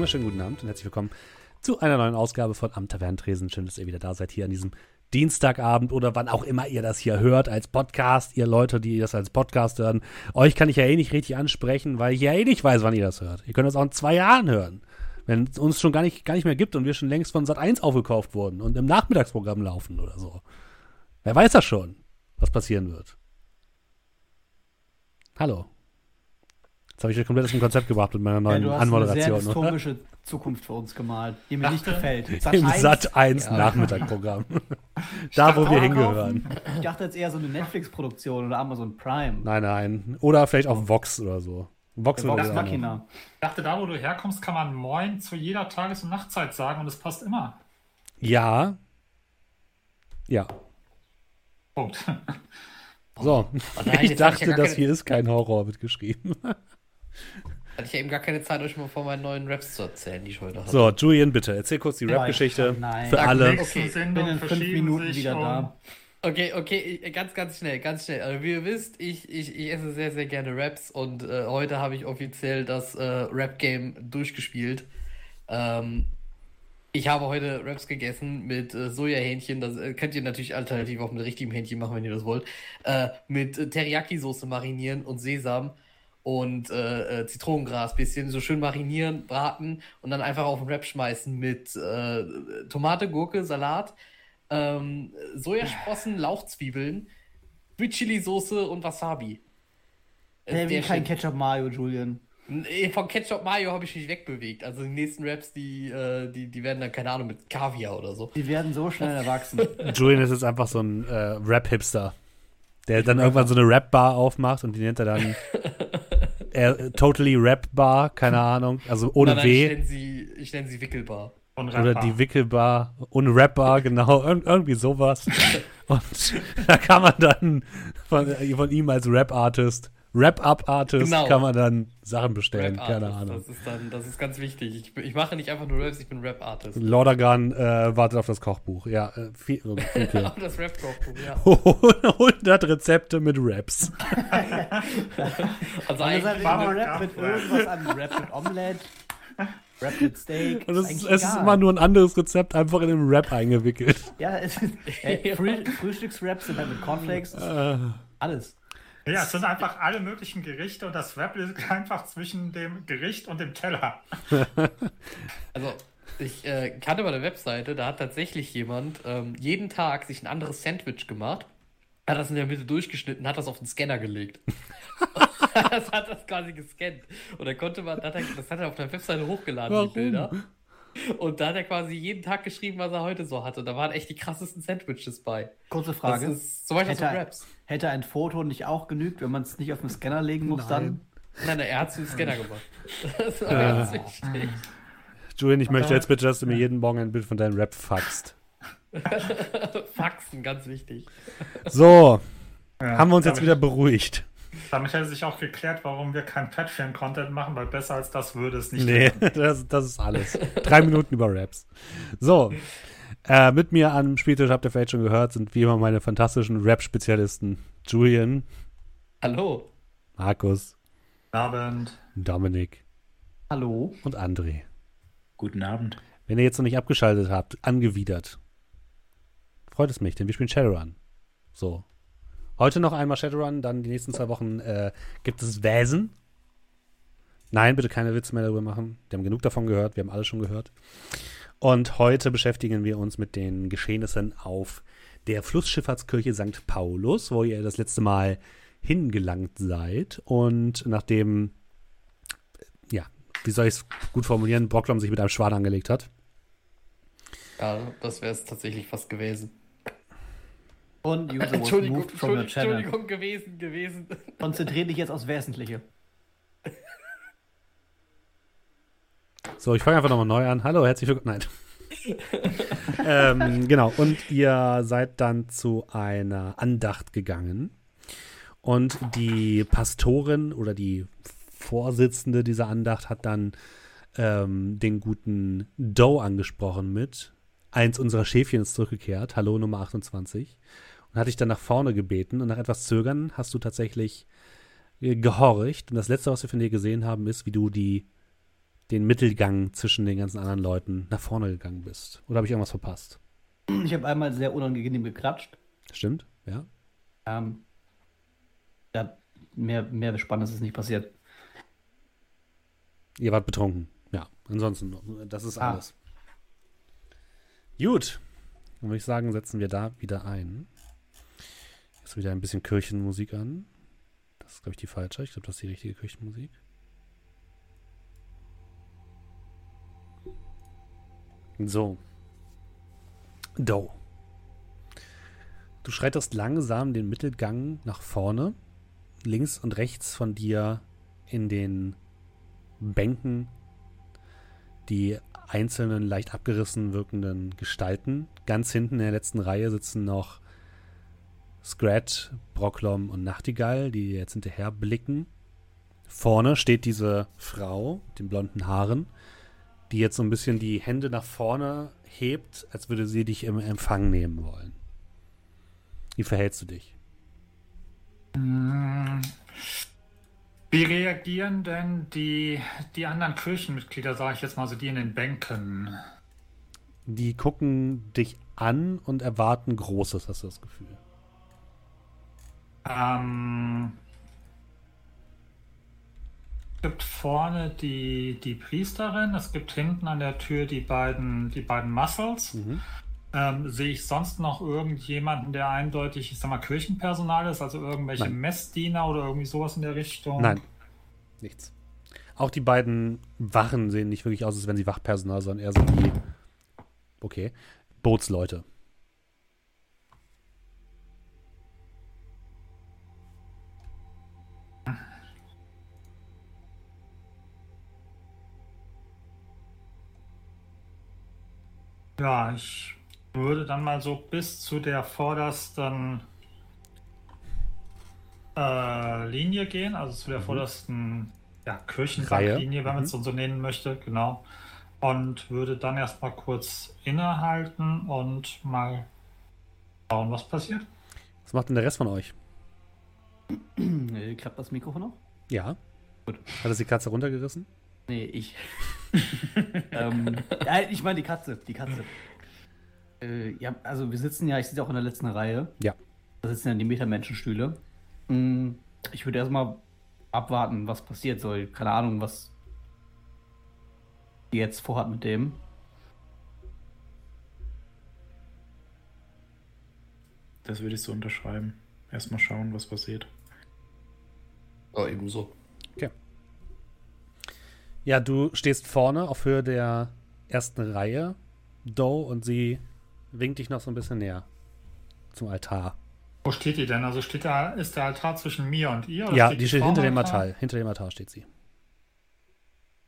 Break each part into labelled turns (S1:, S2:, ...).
S1: wunderschönen guten Abend und herzlich willkommen zu einer neuen Ausgabe von Am Tavernentresen. Schön, dass ihr wieder da seid hier an diesem Dienstagabend oder wann auch immer ihr das hier hört als Podcast. Ihr Leute, die das als Podcast hören. Euch kann ich ja eh nicht richtig ansprechen, weil ich ja eh nicht weiß, wann ihr das hört. Ihr könnt das auch in zwei Jahren hören. Wenn es uns schon gar nicht, gar nicht mehr gibt und wir schon längst von Sat 1 aufgekauft wurden und im Nachmittagsprogramm laufen oder so. Wer weiß das schon, was passieren wird. Hallo. Jetzt habe ich euch komplett aus dem Konzept gebracht mit meiner neuen
S2: ja, du hast
S1: Anmoderation.
S2: Eine sehr Zukunft für uns gemalt, die mir nicht gefällt.
S1: Sat Im Sat 1 ja. Nachmittagprogramm. da, wo wir hingehören.
S2: Ich dachte jetzt eher so eine Netflix-Produktion oder Amazon Prime.
S1: Nein, nein. Oder vielleicht auch Vox oder so.
S2: Vox, Vox Machina.
S3: Ich dachte, da, wo du herkommst, kann man Moin zu jeder Tages- und Nachtzeit sagen und es passt immer.
S1: Ja. Ja.
S3: Punkt.
S1: So, ich dachte, das hier ist kein Horror mitgeschrieben.
S4: Hatte ich ja eben gar keine Zeit, euch mal von meinen neuen Raps zu erzählen, die ich heute habe.
S1: So, Julian, bitte, erzähl kurz die Rap-Geschichte für alle.
S2: Okay, ich bin in fünf Minuten wieder um. da.
S4: Okay, okay, ganz, ganz schnell, ganz schnell. Also wie ihr wisst, ich, ich, ich esse sehr, sehr gerne Raps und äh, heute habe ich offiziell das äh, Rap-Game durchgespielt. Ähm, ich habe heute Raps gegessen mit äh, Sojahähnchen. Das äh, könnt ihr natürlich alternativ auch mit richtigem Hähnchen machen, wenn ihr das wollt. Äh, mit äh, Teriyaki-Soße marinieren und Sesam und äh, äh, Zitronengras bisschen so schön marinieren, braten und dann einfach auf den Wrap schmeißen mit äh, Tomate, Gurke, Salat, ähm, Sojasprossen, Lauchzwiebeln, Sweet Chili Soße und Wasabi.
S2: Äh, wie kein Ketchup Mayo, Julian.
S4: Von Ketchup Mayo habe ich mich wegbewegt. Also die nächsten Raps, die, äh, die, die werden dann, keine Ahnung, mit Kaviar oder so.
S2: Die werden so schnell erwachsen.
S1: Julian ist jetzt einfach so ein äh, Rap-Hipster, der dann irgendwann so eine Rap-Bar aufmacht und die nennt er dann äh, Totally Rap-Bar, keine Ahnung, also ohne nein, nein, W.
S4: Ich nenne sie, ich nenn sie Wickelbar.
S1: Oder die Wickelbar, ohne Rap-Bar, genau, Ir irgendwie sowas. und da kann man dann von, von ihm als Rap-Artist Wrap-Up-Artist genau. kann man dann Sachen bestellen, keine Ahnung.
S4: Das ist, dann, das ist ganz wichtig. Ich, ich mache nicht einfach nur Raps, ich bin Rap-Artist.
S1: Lordagan äh, wartet auf das Kochbuch, ja. Äh, viel,
S4: okay. auf das Rap-Kochbuch, ja.
S1: 100 Rezepte mit Raps.
S2: also eigentlich also war Rap mit irgendwas an Rap mit Omelette. Rap mit Steak.
S1: Und es, ist, es ist, immer nur ein anderes Rezept einfach in den Rap eingewickelt.
S2: Ja, es ist, äh, Früh, Frühstücksraps sind halt mit Cornflakes. Äh. Alles.
S3: Ja, es sind einfach alle möglichen Gerichte und das Wrap liegt einfach zwischen dem Gericht und dem Teller.
S4: also, ich äh, kannte bei der Webseite, da hat tatsächlich jemand ähm, jeden Tag sich ein anderes Sandwich gemacht, hat das in der Mitte durchgeschnitten, hat das auf den Scanner gelegt. das hat das quasi gescannt. Und dann konnte man, das hat er auf der Webseite hochgeladen, Warum? die Bilder. Und da hat er quasi jeden Tag geschrieben, was er heute so hatte. Da waren echt die krassesten Sandwiches bei.
S2: Kurze Frage.
S4: Das ist zum Beispiel
S2: hätte, so Raps. Hätte ein Foto nicht auch genügt, wenn man es nicht auf den Scanner legen muss,
S4: nein.
S2: dann?
S4: Nein, nein, er hat es in den Scanner gemacht. Das war ja. ganz wichtig.
S1: Julian, ich möchte jetzt bitte, dass du mir jeden Morgen ein Bild von deinem Rap faxst.
S4: Faxen, ganz wichtig.
S1: So, ja, haben wir uns jetzt wieder beruhigt.
S3: Damit hätte sich auch geklärt, warum wir kein Patreon-Content machen, weil besser als das würde es nicht
S1: Nee, das, das, ist alles. Drei Minuten über Raps. So, äh, mit mir am Spieltisch, habt ihr vielleicht schon gehört, sind wie immer meine fantastischen Rap-Spezialisten Julian.
S4: Hallo.
S1: Markus.
S3: Guten Abend.
S1: Dominik.
S2: Hallo.
S1: Und André.
S5: Guten Abend.
S1: Wenn ihr jetzt noch nicht abgeschaltet habt, angewidert, freut es mich, denn wir spielen Shadowrun. So, Heute noch einmal Shadowrun, dann die nächsten zwei Wochen äh, gibt es Wesen. Nein, bitte keine Witze mehr darüber machen. Wir haben genug davon gehört, wir haben alles schon gehört. Und heute beschäftigen wir uns mit den Geschehnissen auf der Flussschifffahrtskirche St. Paulus, wo ihr das letzte Mal hingelangt seid. Und nachdem, ja, wie soll ich es gut formulieren, Brocklom sich mit einem Schwan angelegt hat.
S4: Ja, das wäre es tatsächlich fast gewesen.
S2: Und User
S4: Entschuldigung, from Entschuldigung, Entschuldigung, gewesen, gewesen.
S2: Konzentriere dich jetzt aufs Wesentliche.
S1: So, ich fange einfach nochmal neu an. Hallo, herzlich willkommen. Nein. ähm, genau, und ihr seid dann zu einer Andacht gegangen. Und die Pastorin oder die Vorsitzende dieser Andacht hat dann ähm, den guten Doe angesprochen mit. Eins unserer Schäfchen ist zurückgekehrt. Hallo Nummer 28 und hatte ich dann nach vorne gebeten und nach etwas Zögern hast du tatsächlich äh, gehorcht. Und das Letzte, was wir von dir gesehen haben, ist, wie du die den Mittelgang zwischen den ganzen anderen Leuten nach vorne gegangen bist. Oder habe ich irgendwas verpasst?
S2: Ich habe einmal sehr unangenehm geklatscht.
S1: Stimmt, ja.
S2: Ähm, ja, mehr, mehr Spannendes ist nicht passiert.
S1: Ihr wart betrunken. Ja, ansonsten, das ist
S2: Ah.
S1: alles. Gut. Dann würde ich sagen, setzen wir da wieder ein. Jetzt wieder ein bisschen Kirchenmusik an. Das ist, glaube ich, die falsche. Ich glaube, das ist die richtige Kirchenmusik. So. Do. Du schreitest langsam den Mittelgang nach vorne. Links und rechts von dir in den Bänken die einzelnen leicht abgerissen wirkenden Gestalten. Ganz hinten in der letzten Reihe sitzen noch Scrat, Brocklom und Nachtigall, die jetzt hinterher blicken. Vorne steht diese Frau mit den blonden Haaren, die jetzt so ein bisschen die Hände nach vorne hebt, als würde sie dich im Empfang nehmen wollen. Wie verhältst du dich?
S3: Wie reagieren denn die, die anderen Kirchenmitglieder, sage ich jetzt mal so, die in den Bänken?
S1: Die gucken dich an und erwarten Großes, hast du das Gefühl.
S3: Ähm, es gibt vorne die, die Priesterin, es gibt hinten an der Tür die beiden, die beiden Muscles.
S1: Mhm.
S3: Ähm, sehe ich sonst noch irgendjemanden, der eindeutig, ich sag mal, Kirchenpersonal ist, also irgendwelche
S1: Nein.
S3: Messdiener oder irgendwie sowas in der Richtung?
S1: Nein, nichts. Auch die beiden Wachen sehen nicht wirklich aus, als wären sie Wachpersonal, sondern eher so wie, okay, Bootsleute.
S3: Ja, ich würde dann mal so bis zu der vordersten äh, Linie gehen, also zu der vordersten ja, Kirchenbanklinie, wenn man es
S1: Mhm.
S3: so nennen möchte, genau. Und würde dann erstmal kurz innehalten und mal schauen, was passiert.
S1: Was macht denn der Rest von euch?
S2: Äh, Klappt das Mikrofon noch?
S1: Ja.
S2: Gut.
S1: Hat es die Katze runtergerissen?
S2: Nee, ich. ähm, ich meine die Katze, die Katze. Äh, ja, also wir sitzen ja, ich sitze auch in der letzten Reihe.
S1: Ja.
S2: Da sitzen ja die Metamenschenstühle. Mm, Ich würde erstmal abwarten, was passiert soll. Keine Ahnung, was die jetzt vorhat mit dem.
S5: Das würde ich so unterschreiben. Erstmal schauen, was passiert.
S4: Ja, ebenso.
S1: Ja, du stehst vorne auf Höhe der ersten Reihe, Doe, und sie winkt dich noch so ein bisschen näher zum Altar.
S3: Wo steht die denn? Also steht da, ist der Altar zwischen mir und ihr? oder
S1: ja, die steht hinter dem
S3: Altar?
S1: Altar. Hinter dem Altar steht sie.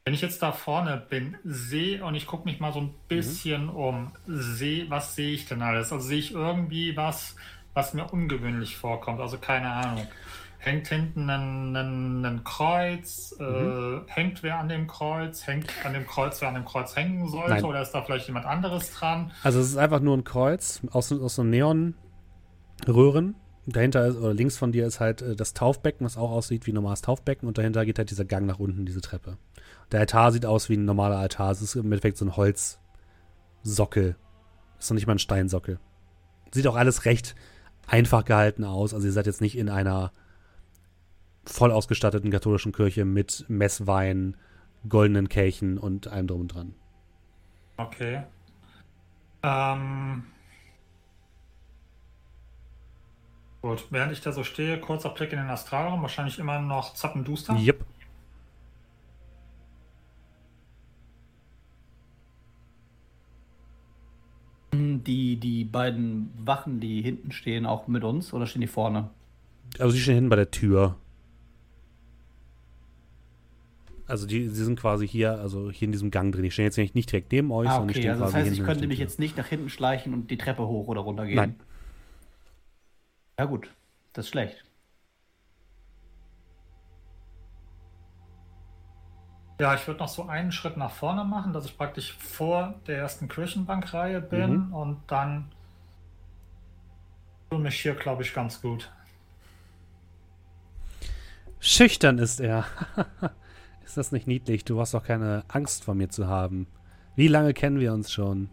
S3: Wenn ich jetzt da vorne bin, sehe und ich gucke mich mal so ein bisschen um, sehe, was sehe ich denn alles? Also sehe ich irgendwie was, was mir ungewöhnlich vorkommt? Also keine Ahnung. Hängt hinten ein, ein, ein Kreuz? Äh, hängt wer an dem Kreuz? Hängt an dem Kreuz, wer an dem Kreuz hängen sollte?
S1: Nein.
S3: Oder ist da vielleicht jemand anderes dran?
S1: Also es ist einfach nur ein Kreuz aus, aus so Neonröhren. Dahinter ist, oder links von dir ist halt äh, das Taufbecken, was auch aussieht wie ein normales Taufbecken und dahinter geht halt dieser Gang nach unten, diese Treppe. Der Altar sieht aus wie ein normaler Altar. Es ist im Endeffekt so ein Holzsockel. Ist noch nicht mal ein Steinsockel. Sieht auch alles recht einfach gehalten aus. Also ihr seid jetzt nicht in einer voll ausgestatteten katholischen Kirche mit Messwein, goldenen Kelchen und allem drum und dran.
S3: Okay. Ähm. Gut, während ich da so stehe, kurzer Blick in den Astralraum, wahrscheinlich immer noch zappenduster.
S1: Yep.
S2: Die, die beiden Wachen, die hinten stehen, auch mit uns oder stehen die vorne?
S1: Also die stehen hinten bei der Tür. Also die, sie sind quasi hier, also hier in diesem Gang drin. Die stehen jetzt nicht, nicht direkt neben euch,
S2: Ah,
S1: sondern die
S2: okay,
S1: stehen
S2: also das
S1: quasi
S2: heißt, ich könnte mich
S1: die
S2: jetzt nicht nach hinten schleichen und die Treppe hoch oder runter gehen.
S1: Nein.
S2: Ja gut, das ist schlecht.
S3: Ja, ich würde noch so einen Schritt nach vorne machen, dass ich praktisch vor der ersten Kirchenbankreihe bin
S1: Mhm.
S3: und dann fühle mich hier, glaube ich, ganz gut.
S1: Schüchtern ist er. Ist das nicht niedlich? Du hast doch keine Angst vor mir zu haben. Wie lange kennen wir uns schon?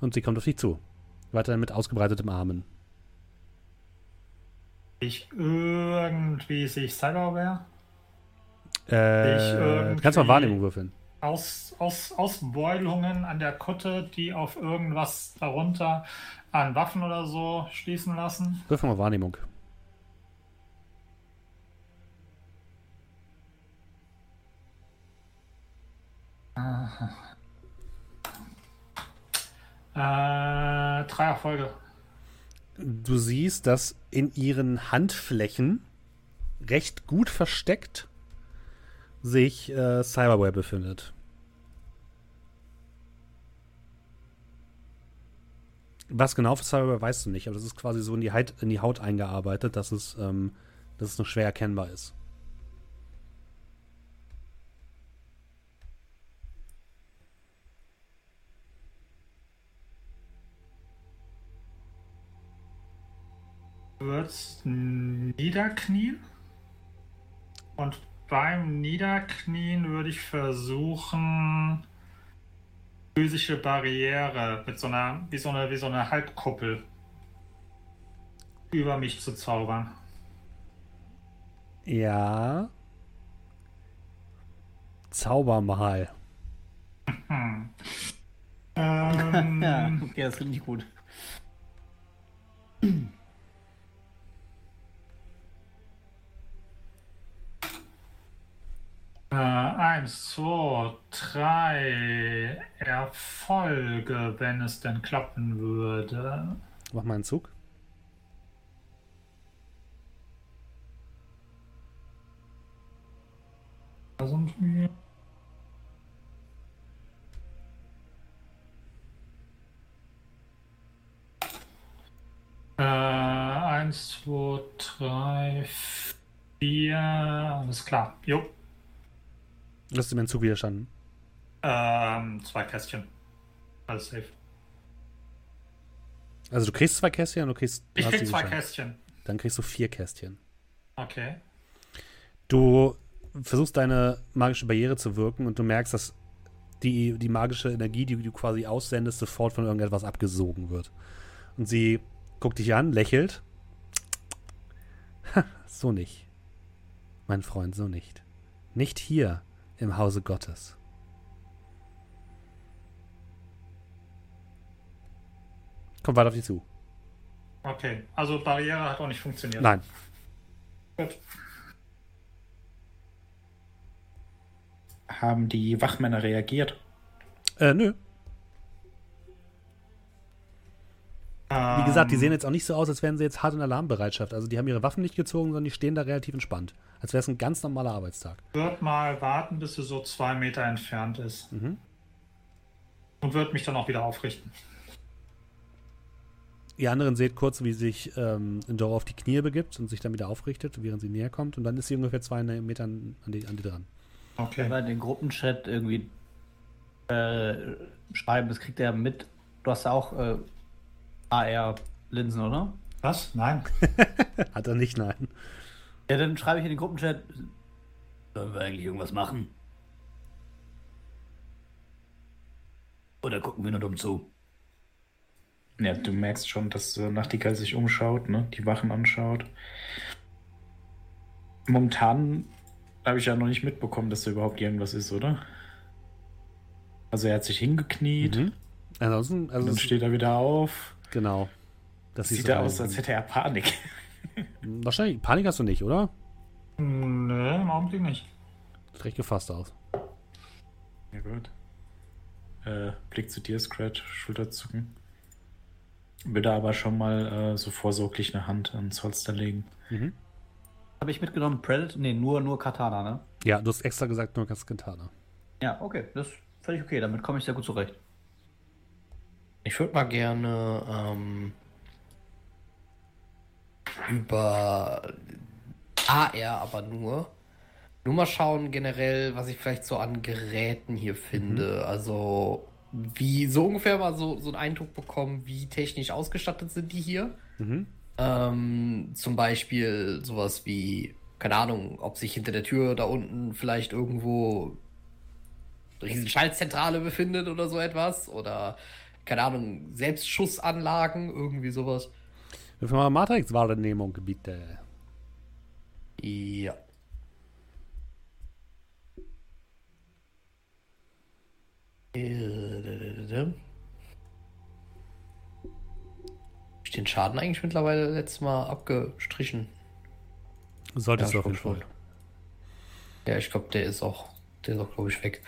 S1: Und sie kommt auf dich zu. Weiterhin mit ausgebreitetem Armen.
S3: Ich irgendwie sehe ich Cyberware.
S1: Äh,
S3: Ich
S1: du kannst mal Wahrnehmung würfeln.
S3: Aus, aus, Ausbeulungen an der Kutte, die auf irgendwas darunter an Waffen oder so schließen lassen.
S1: Würfel mal Wahrnehmung.
S3: Äh, drei Erfolge.
S1: Du siehst, dass in ihren Handflächen recht gut versteckt sich äh, Cyberware befindet. Was genau für Cyberware weißt du nicht, aber das ist quasi so in die, Haut, in die Haut eingearbeitet, dass es, ähm, dass es noch schwer erkennbar ist.
S3: Würdest niederknien. Und beim Niederknien würde ich versuchen, physische Barriere mit so einer, wie so eine, wie so eine Halbkuppel über mich zu zaubern.
S1: Ja. Zauber mal.
S3: Hm.
S2: Ja,
S3: Ähm,
S2: okay, das klingt nicht gut.
S3: Äh, eins, zwei, drei Erfolge, wenn es denn klappen würde.
S1: Mach mal einen Zug.
S3: Da sind wir. Äh, eins, zwei, drei, vier. Alles klar. Jo.
S1: Hast du mir einen Zug widerstanden?
S3: Ähm, zwei Kästchen. Alles safe.
S1: Also du kriegst zwei Kästchen und du kriegst.
S3: Ich krieg zwei. Kästchen.
S1: Dann kriegst du vier Kästchen.
S3: Okay.
S1: Du versuchst deine magische Barriere zu wirken und du merkst, dass die, die magische Energie, die du quasi aussendest, sofort von irgendetwas abgesogen wird. Und sie guckt dich an, lächelt. Ha, so nicht. Mein Freund, so nicht. Nicht hier im Hause Gottes. Kommt weiter auf dich zu.
S3: Okay. Also Barriere hat auch nicht funktioniert.
S1: Nein.
S3: Gut.
S5: Haben die Wachmänner reagiert?
S1: Äh, nö. Wie gesagt, die
S3: Ähm,
S1: sehen jetzt auch nicht so aus, als wären sie jetzt hart in Alarmbereitschaft. Also die haben ihre Waffen nicht gezogen, sondern die stehen da relativ entspannt. Als wäre es ein ganz normaler Arbeitstag.
S3: Wird mal warten, bis sie so zwei Meter entfernt ist.
S1: Mhm.
S3: Und wird mich dann auch wieder aufrichten.
S1: Ihr anderen seht kurz, wie sich ähm, Dora auf die Knie begibt und sich dann wieder aufrichtet, während sie näher kommt. Und dann ist sie ungefähr zwei Meter an die, an die dran.
S3: Okay.
S2: Wenn wir in den Gruppenchat irgendwie äh, schreiben, das kriegt er mit. Du hast ja auch äh, AR-Linsen, oder?
S3: Was? Nein.
S1: Hat er nicht, nein.
S2: Ja, dann schreibe ich in den Gruppenchat. Sollen wir eigentlich irgendwas machen? Oder gucken wir nur dumm zu?
S5: Ja, du merkst schon, dass äh, Nachtigall sich umschaut, ne? die Wachen anschaut. Momentan habe ich ja noch nicht mitbekommen, dass da überhaupt irgendwas ist, oder? Also er hat sich hingekniet,
S1: Mhm. Ansonsten, also
S5: dann steht er wieder auf.
S1: Genau. Das
S5: Sieht
S1: siehst
S5: er
S1: du
S5: aus, als hätte er Panik.
S1: Wahrscheinlich. Panik hast du nicht, oder?
S3: Nö, im Augenblick nicht.
S1: Sieht recht gefasst aus.
S5: Ja gut. Äh, Blick zu dir, Scratch, Schulterzucken. Würde aber schon mal äh, so vorsorglich eine Hand ans Holster legen.
S1: Mhm.
S2: Habe ich mitgenommen Predator? Nee, nur, nur Katana, ne?
S1: Ja, du hast extra gesagt, nur Katana.
S2: Ja, okay. Das ist völlig okay. Damit komme ich sehr gut zurecht.
S4: Ich würde mal gerne ähm, über AR aber nur. Nur mal schauen generell, was ich vielleicht so an Geräten hier finde. Also wie so ungefähr mal so, so einen Eindruck bekommen, wie technisch ausgestattet sind die hier.
S1: Mhm.
S4: Ähm, zum Beispiel sowas wie keine Ahnung, ob sich hinter der Tür da unten vielleicht irgendwo eine riesen Schaltzentrale befindet oder so etwas. Oder, keine Ahnung, Selbstschussanlagen, irgendwie sowas.
S1: Wir mal Matrix-Wahrnehmung, bitte.
S4: Ja. Hab ich den Schaden eigentlich mittlerweile letztes Mal abgestrichen?
S1: Solltest
S4: Ja,
S1: du auf jeden
S4: schon,
S1: Fall.
S4: Ja, ich glaube, der ist auch, der ist auch, glaube ich, weg.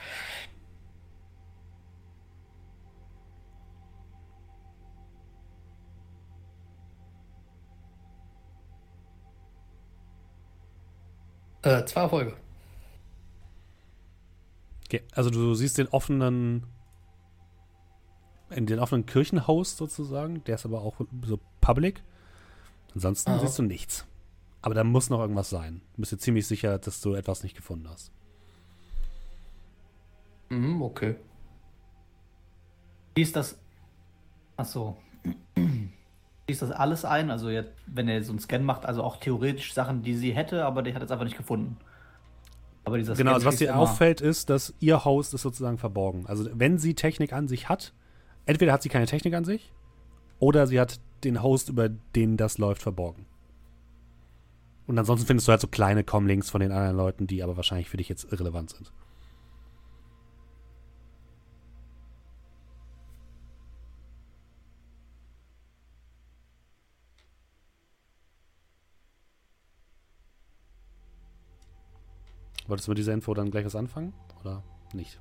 S4: Äh, zwei Erfolge.
S1: Okay, also du siehst den offenen, in den offenen Kirchenhaus sozusagen, der ist aber auch so public. Ansonsten
S4: Aha.
S1: siehst du nichts. Aber da muss noch irgendwas sein. Du bist dir ziemlich sicher, dass du etwas nicht gefunden hast.
S4: Mhm, okay.
S2: Schließt das. Achso. Schließt das alles ein? Also, jetzt, wenn er so einen Scan macht, also auch theoretisch Sachen, die sie hätte, aber die hat jetzt einfach nicht gefunden. Aber dieser
S1: Genau,
S2: Scan
S1: also was dir auffällt, ist, dass ihr Haus ist sozusagen verborgen. Also wenn sie Technik an sich hat, entweder hat sie keine Technik an sich oder sie hat den Host, über den das läuft, verborgen. Und ansonsten findest du halt so kleine Comlinks von den anderen Leuten, die aber wahrscheinlich für dich jetzt irrelevant sind. Wolltest du mit dieser Info dann gleich was anfangen? Oder nicht?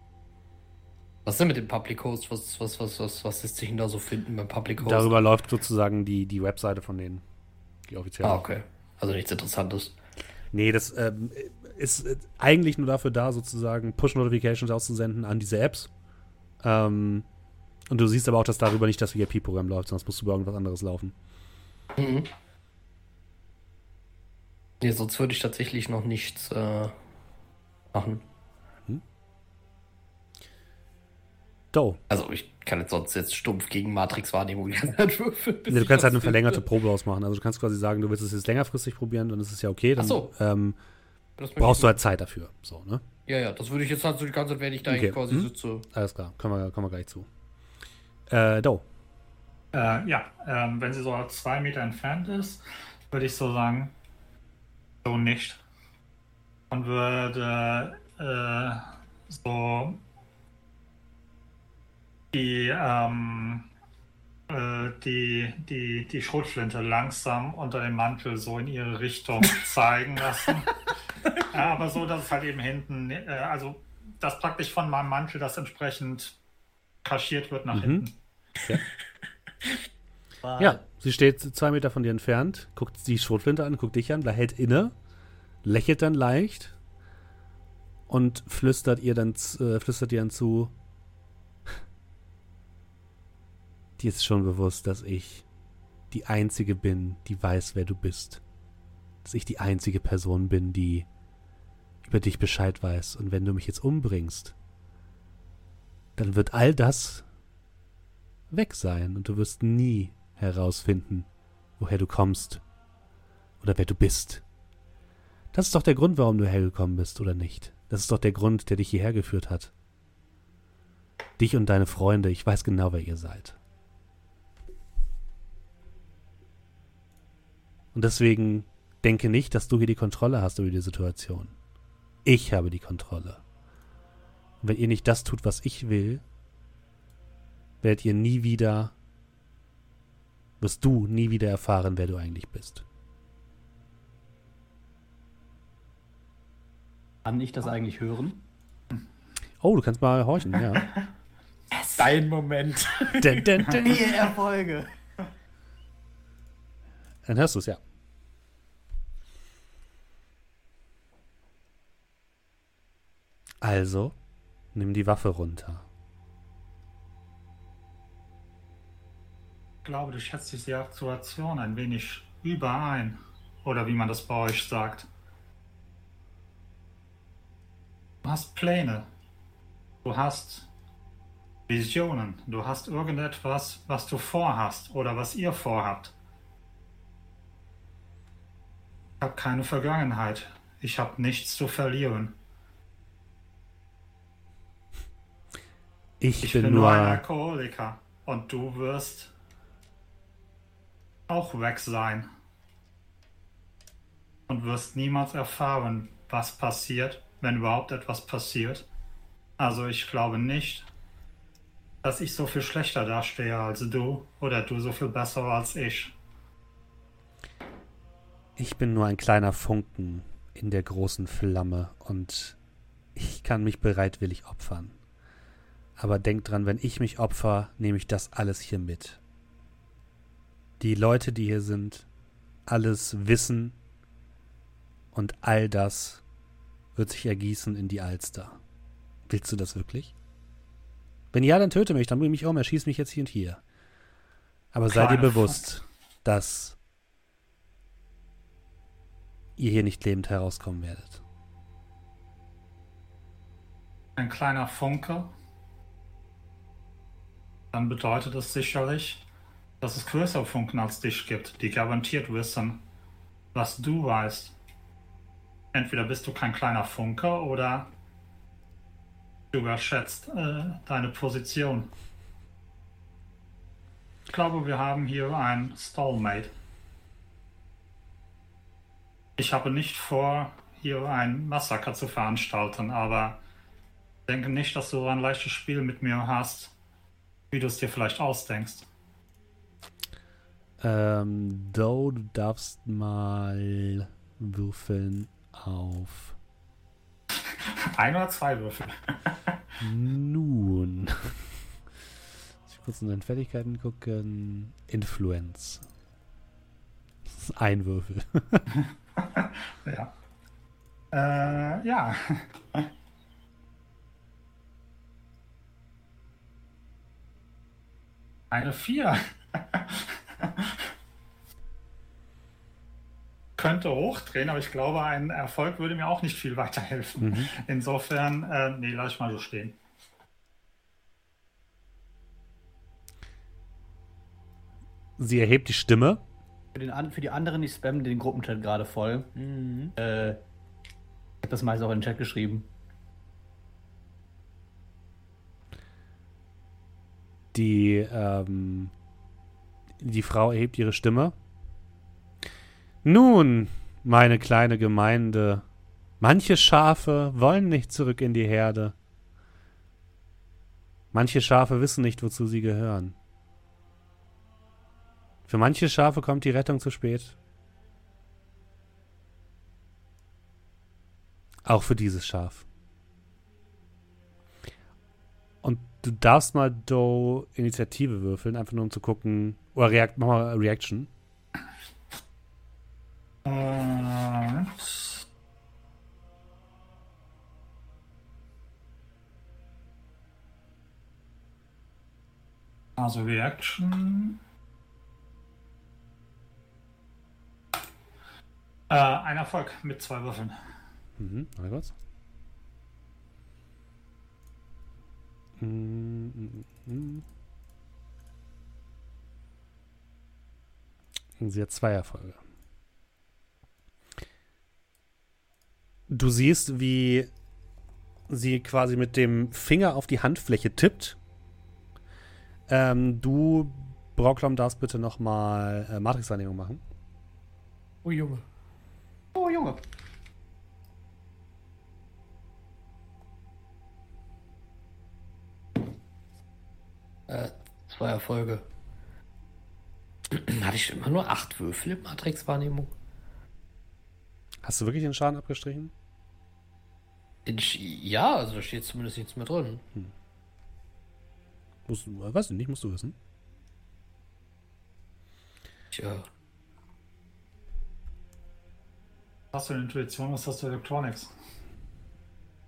S4: Was ist denn mit dem Public Host? Was, was, was, was, was lässt sich denn da so finden beim Public Host?
S1: Darüber läuft sozusagen die, die Webseite von denen. Die offizielle.
S4: Ah, okay. Also nichts Interessantes.
S1: Nee, das ähm, ist äh, eigentlich nur dafür da, sozusagen Push-Notifications auszusenden an diese Apps. Ähm, und du siehst aber auch, dass darüber nicht das VIP-Programm läuft, sonst musst du über irgendwas anderes laufen.
S4: Mhm. Nee, sonst würde ich tatsächlich noch nichts äh, machen.
S1: Do.
S4: Also ich kann jetzt sonst jetzt stumpf gegen Matrix-Wahrnehmung die ganze Zeit würfeln,
S1: Nee, du kannst halt eine verlängerte. Probe ausmachen. Also du kannst quasi sagen, du willst es jetzt längerfristig probieren, dann ist es ja okay. Dann
S4: Ach so.
S1: ähm, brauchst du halt Zeit dafür. So, ne?
S4: Ja, ja, das würde ich jetzt halt so die ganze Zeit, wenn ich da
S1: Okay.
S4: eigentlich quasi
S1: Mhm.
S4: sitze.
S1: Alles klar, kommen wir, kommen wir gleich zu. Äh, Do.
S3: Äh, ja, ähm, wenn sie so zwei Meter entfernt ist, würde ich so sagen, so nicht. Und würde äh, so die, ähm, äh, die, die, die Schrotflinte langsam unter dem Mantel so in ihre Richtung zeigen lassen. Ja, aber so, dass es halt eben hinten, äh, also dass praktisch von meinem Mantel das entsprechend kaschiert wird nach
S1: Mhm.
S3: hinten.
S2: War-
S1: Ja, sie steht zwei Meter von dir entfernt, guckt die Schrotflinte an, guckt dich an, hält inne, lächelt dann leicht und flüstert ihr dann, äh, flüstert ihr dann zu. Dir ist schon bewusst, dass ich die Einzige bin, die weiß, wer du bist. Dass ich die einzige Person bin, die über dich Bescheid weiß. Und wenn du mich jetzt umbringst, dann wird all das weg sein und du wirst nie herausfinden, woher du kommst oder wer du bist. Das ist doch der Grund, warum du hergekommen bist, oder nicht? Das ist doch der Grund, der dich hierher geführt hat. Dich und deine Freunde, ich weiß genau, wer ihr seid. Und deswegen denke nicht, dass du hier die Kontrolle hast über die Situation. Ich habe die Kontrolle. Und wenn ihr nicht das tut, was ich will, werdet ihr nie wieder, wirst du nie wieder erfahren, wer du eigentlich bist.
S2: Kann ich das eigentlich hören?
S1: Oh, du kannst mal horchen, ja.
S5: Dein Moment.
S1: dun, dun, dun.
S2: Vier Erfolge.
S1: Dann hörst du es, ja. Also, nimm die Waffe runter.
S3: Ich glaube, du schätzt die Situation ein wenig überein. Oder wie man das bei euch sagt. Du hast Pläne. Du hast Visionen. Du hast irgendetwas, was du vorhast oder was ihr vorhabt. Ich habe keine Vergangenheit. Ich habe nichts zu verlieren.
S1: Ich,
S3: Ich
S1: bin,
S3: bin,
S1: nur.
S3: nur ein Alkoholiker. Und du wirst auch weg sein. Und wirst niemals erfahren, was passiert, wenn überhaupt etwas passiert. Also ich glaube nicht, dass ich so viel schlechter dastehe als du oder du so viel besser als ich.
S1: Ich bin nur ein kleiner Funken in der großen Flamme und ich kann mich bereitwillig opfern. Aber denk dran, wenn ich mich opfer, nehme ich das alles hier mit. Die Leute, die hier sind, alles Wissen und all das wird sich ergießen in die Alster. Willst du das wirklich? Wenn ja, dann töte mich, dann bring mich um, erschieß mich jetzt hier und hier. Aber sei dir bewusst, dass ihr hier nicht lebend herauskommen werdet.
S3: Ein kleiner Funke. Dann bedeutet es sicherlich, dass es größere Funken als dich gibt, die garantiert wissen, was du weißt. Entweder bist du kein kleiner Funke oder du überschätzt äh, deine Position. Ich glaube, wir haben hier ein Stallmate. Ich habe nicht vor, hier ein Massaker zu veranstalten, aber denke nicht, dass du ein leichtes Spiel mit mir hast, wie du es dir vielleicht ausdenkst.
S1: Ähm, Do, du darfst mal würfeln auf
S3: Ein oder zwei Würfel.
S1: nun. Muss ich kurz in deinen Fertigkeiten gucken. Influence. Das ist ein Würfel.
S3: Ja. Äh, ja. Eine vier. Könnte hochdrehen, aber ich glaube, ein Erfolg würde mir auch nicht viel weiterhelfen.
S1: Mhm.
S3: Insofern, äh, nee, lass ich mal so stehen.
S1: Sie erhebt die Stimme.
S2: Für, den, für die anderen, die spammen den Gruppenchat gerade voll. Äh, ich habe das meist auch in den Chat geschrieben.
S1: Die, ähm, die Frau erhebt ihre Stimme. Nun, meine kleine Gemeinde, manche Schafe wollen nicht zurück in die Herde. Manche Schafe wissen nicht, wozu sie gehören. Für manche Schafe kommt die Rettung zu spät. Auch für dieses Schaf. Und du darfst mal Do Initiative würfeln, einfach nur um zu gucken. Oder React, mach mal Reaction.
S3: Äh, Also Reaction. Äh, ein Erfolg mit zwei Würfeln.
S1: Mhm, mal kurz. Mm, mm, mm. Sie hat zwei Erfolge. Du siehst, wie sie quasi mit dem Finger auf die Handfläche tippt. Ähm, du, Brauklom, darfst bitte nochmal äh, Matrix-Wahrnehmung machen.
S4: Oh Junge.
S2: Oh, Junge.
S4: Äh, zwei Erfolge. Hatte ich immer nur acht Würfel in Matrix-Wahrnehmung?
S1: Hast du wirklich den Schaden abgestrichen?
S4: Ja, also da steht zumindest nichts mehr drin.
S1: Musst du, äh, weiß ich nicht, musst du wissen.
S4: Tja.
S3: Hast du Intuition, was hast du Electronics?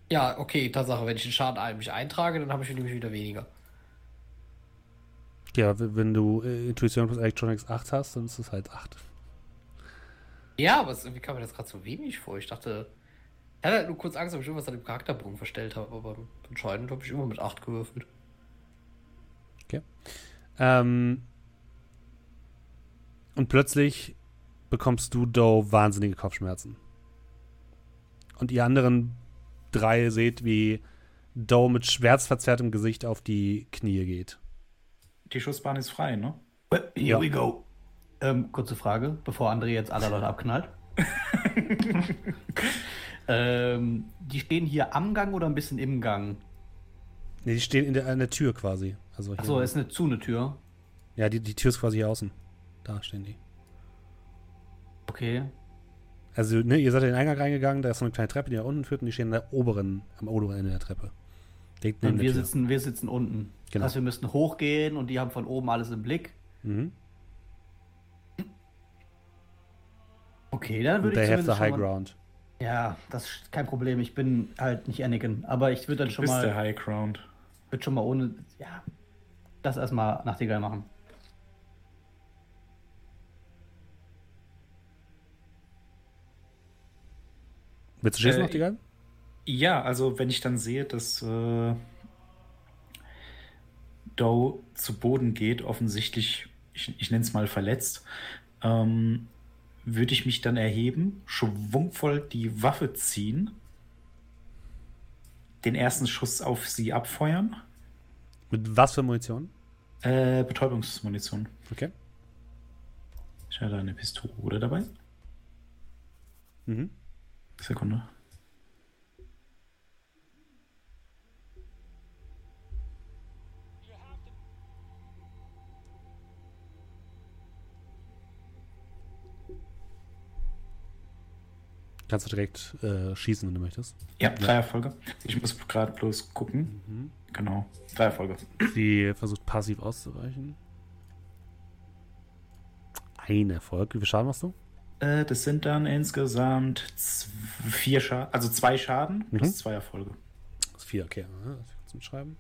S4: Ja, okay, Tatsache, wenn ich den Schaden mich eintrage, dann habe ich nämlich wieder weniger.
S1: Ja, wenn du äh, Intuition plus Electronics 8 hast, dann ist es halt 8.
S4: Ja, aber es, irgendwie kam mir das gerade so wenig vor. Ich dachte, ich hatte halt nur kurz Angst, ob ich irgendwas an dem Charakterbogen verstellt habe, aber anscheinend habe ich immer mit 8 gewürfelt.
S1: Ähm, und plötzlich bekommst du Do wahnsinnige Kopfschmerzen. und ihr anderen drei seht, wie Doe mit schmerzverzerrtem Gesicht auf die Knie geht.
S5: Die Schussbahn ist frei, ne?
S2: Here
S1: Ja.
S2: we go. Ähm, kurze Frage, bevor André jetzt alle Leute abknallt. ähm, die stehen hier am Gang oder ein bisschen im Gang?
S1: Nee, die stehen in der, an der Tür quasi. Also.
S2: Achso, ist eine zu eine Tür.
S1: ja, die, die Tür ist quasi hier außen. Da stehen die.
S2: Okay.
S1: Also, ne, ihr seid in den Eingang reingegangen, da ist so eine kleine Treppe, die nach unten führt und die stehen an der oberen, am oberen Ende der Treppe. Direkt
S2: Und wir sitzen, wir sitzen unten.
S1: Genau.
S2: Das heißt, wir müssten hochgehen und die haben von oben alles im Blick.
S1: Mhm.
S2: Okay, dann würde ich
S1: the
S2: zumindest
S1: high ground.
S2: Ja, das ist kein Problem. Ich bin halt nicht Anakin. Aber ich würde dann
S5: Du
S2: schon
S5: bist der
S2: mal,
S5: High Ground.
S2: würd schon mal ohne, ja, das erstmal Nachtigall machen.
S1: Willst du schießen
S5: Äh,
S1: noch, Digga?
S5: Ja, also wenn ich dann sehe, dass äh, Doe zu Boden geht, offensichtlich, ich, ich nenne es mal verletzt, ähm, würde ich mich dann erheben, schwungvoll die Waffe ziehen, den ersten Schuss auf sie abfeuern.
S1: Mit was für Munition?
S5: Äh, Betäubungsmunition.
S1: Okay.
S5: Ich hatte eine Pistole dabei.
S1: Mhm.
S5: Sekunde.
S1: Kannst du direkt äh, schießen, wenn du möchtest.
S5: Ja, drei Erfolge. Ich muss gerade bloß gucken. Genau, drei Erfolge.
S1: Sie versucht passiv auszuweichen. Ein Erfolg. Wie viel Schaden machst du?
S5: Äh, das sind dann insgesamt vier Schaden, also zwei Schaden plus
S1: Mhm.
S5: zwei Erfolge.
S1: Das ist vier, okay. Das kannst du mitschreiben.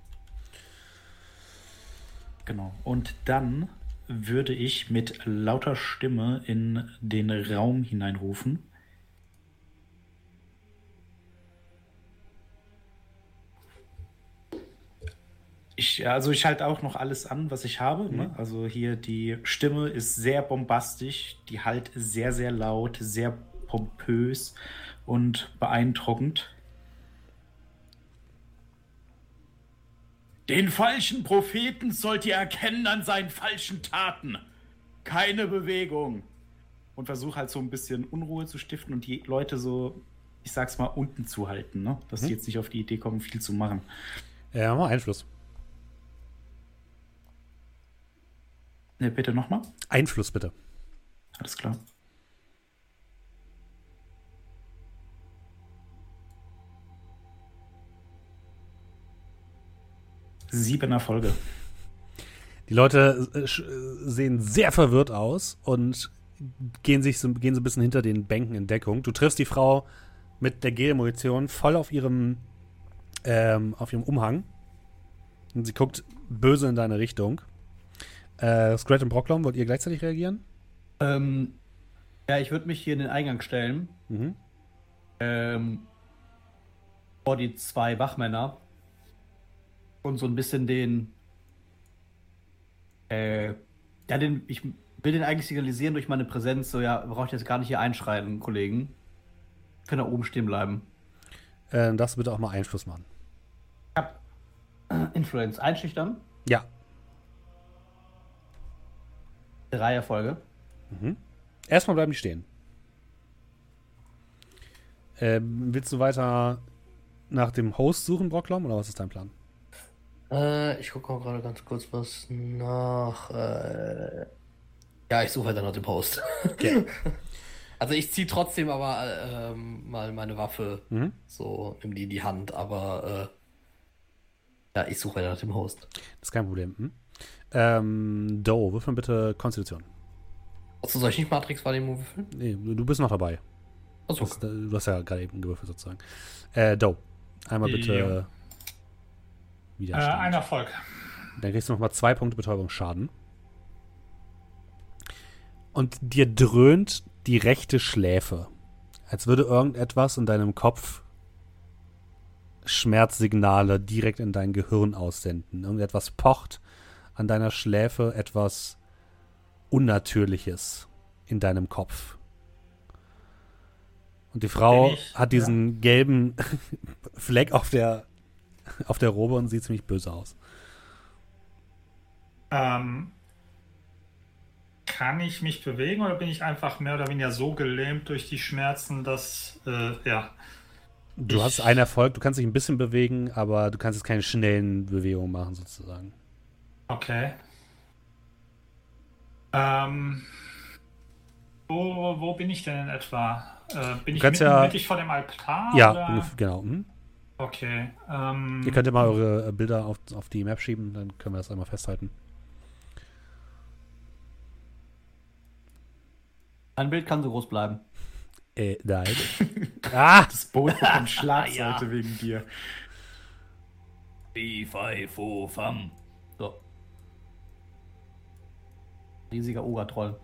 S5: Genau. Und dann würde ich mit lauter Stimme in den Raum hineinrufen. Ich, also ich halte auch noch alles an, was ich habe. Ne? Also hier die Stimme ist sehr bombastisch, die halt sehr, sehr laut, sehr pompös und beeindruckend. Den falschen Propheten sollt ihr erkennen an seinen falschen Taten. Keine Bewegung. Und versuche halt so ein bisschen Unruhe zu stiften und die Leute so, ich sag's mal, unten zu halten, ne? Dass sie jetzt nicht auf die Idee kommen, viel zu machen.
S1: Ja, mal Einfluss.
S5: Ne, bitte nochmal.
S1: Einfluss bitte.
S5: Alles klar. Sieben Erfolge.
S1: Die Leute äh, äh, sehen sehr verwirrt aus und gehen, sich so, gehen so ein bisschen hinter den Bänken in Deckung. Du triffst die Frau mit der Gelmunition voll auf ihrem, ähm, auf ihrem Umhang. Und sie guckt böse in deine Richtung. Äh, Scrat und Brocklom, wollt ihr gleichzeitig reagieren?
S2: Ähm, ja, ich würde mich hier in den Eingang stellen.
S1: Mhm.
S2: Ähm, vor die zwei Wachmänner. Und so ein bisschen den. Äh, ja, den, ich will den eigentlich signalisieren durch meine Präsenz. So, ja, braucht jetzt gar nicht hier einschreiten, Kollegen. Können da oben stehen bleiben.
S1: Äh, darfst du bitte auch mal Einfluss machen.
S2: Ich hab äh, Influence einschüchtern.
S1: Ja.
S2: Drei Erfolge.
S1: Erstmal bleiben die stehen. Ähm, willst du weiter nach dem Host suchen, Brocklom, oder was ist dein Plan?
S4: Äh, ich gucke mal gerade ganz kurz was nach. Äh, ja, ich suche weiter nach dem Post.
S1: Okay.
S4: Also ich ziehe trotzdem aber äh, mal meine Waffe
S1: Mhm.
S4: so nimm die in die Hand, aber äh, ja, ich suche weiter nach dem Host.
S1: Das ist kein Problem. Hm? Ähm, Doe, würfel bitte Konstitution.
S4: Achso, soll ich nicht Matrix-Wahrnehmung würfeln?
S1: Nee, du du bist noch dabei.
S4: Achso,
S1: Das, du hast ja gerade eben gewürfelt sozusagen. Äh, Doe, einmal bitte
S3: Jo. Äh, ein Erfolg.
S1: Dann kriegst du nochmal zwei Punkte Betäubungsschaden. Und dir dröhnt die rechte Schläfe. Als würde irgendetwas in deinem Kopf Schmerzsignale direkt in dein Gehirn aussenden. Irgendetwas pocht an deiner Schläfe, etwas Unnatürliches in deinem Kopf. Und die Frau
S3: ich,
S1: hat diesen gelben Fleck auf der, auf der Robe und sieht ziemlich böse aus.
S3: Ähm, kann ich mich bewegen oder bin ich einfach mehr oder weniger so gelähmt durch die Schmerzen, dass, äh, ja.
S1: Du
S3: Ich-
S1: hast einen Erfolg, du kannst dich ein bisschen bewegen, aber du kannst jetzt keine schnellen Bewegungen machen, sozusagen.
S3: Okay. Ähm, wo, wo bin ich denn in etwa? Äh, bin ich mitten,
S1: ja-
S3: mittig vor dem Altar?
S1: ja,
S3: Oder?
S1: genau. Mhm.
S3: Okay. Ähm,
S1: Ihr könnt ja mal eure äh, Bilder auf, auf die Map schieben, dann können wir das einmal festhalten.
S2: Ein Bild kann so groß bleiben.
S1: Äh, nein. ah!
S5: Das Boot bekommt Schlagseite wegen dir.
S2: fam. Riesiger Ogertroll.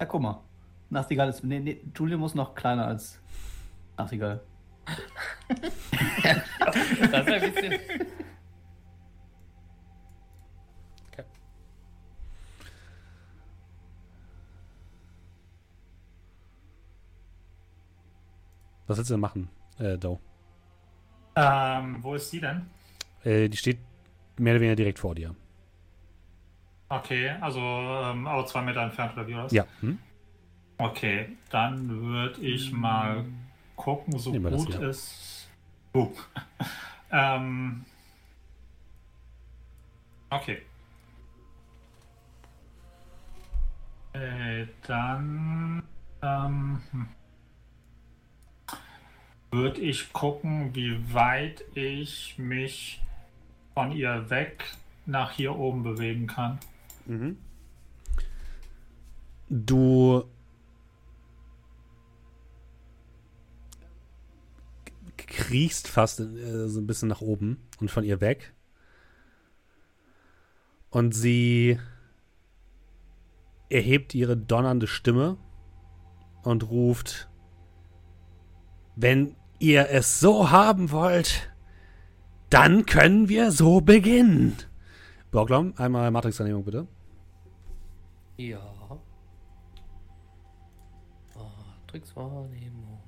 S2: Ja, guck mal. Nachtigall ist. Nee, nee, Julian muss noch kleiner als Nachtigall.
S4: Das ist ein bisschen.
S1: Was willst du denn machen, äh, Doe?
S3: ähm, wo ist sie denn?
S1: Äh, die steht mehr oder weniger direkt vor dir.
S3: Okay, also ähm, aber zwei Meter entfernt oder wie war das?
S1: Ja. Hm?
S3: Okay, dann würde ich mal gucken, so
S1: Nehmen
S3: gut es. Uh. ähm. Okay. Äh, dann ähm, würde ich gucken, wie weit ich mich von ihr weg nach hier oben bewegen kann.
S1: Du kriechst fast äh, so ein bisschen nach oben und von ihr weg. Und sie erhebt ihre donnernde Stimme und ruft, wenn ihr es so haben wollt, dann können wir so beginnen. Borglom, einmal Matrix-Annehmung bitte.
S4: Ja. Matrix-Wahrnehmung.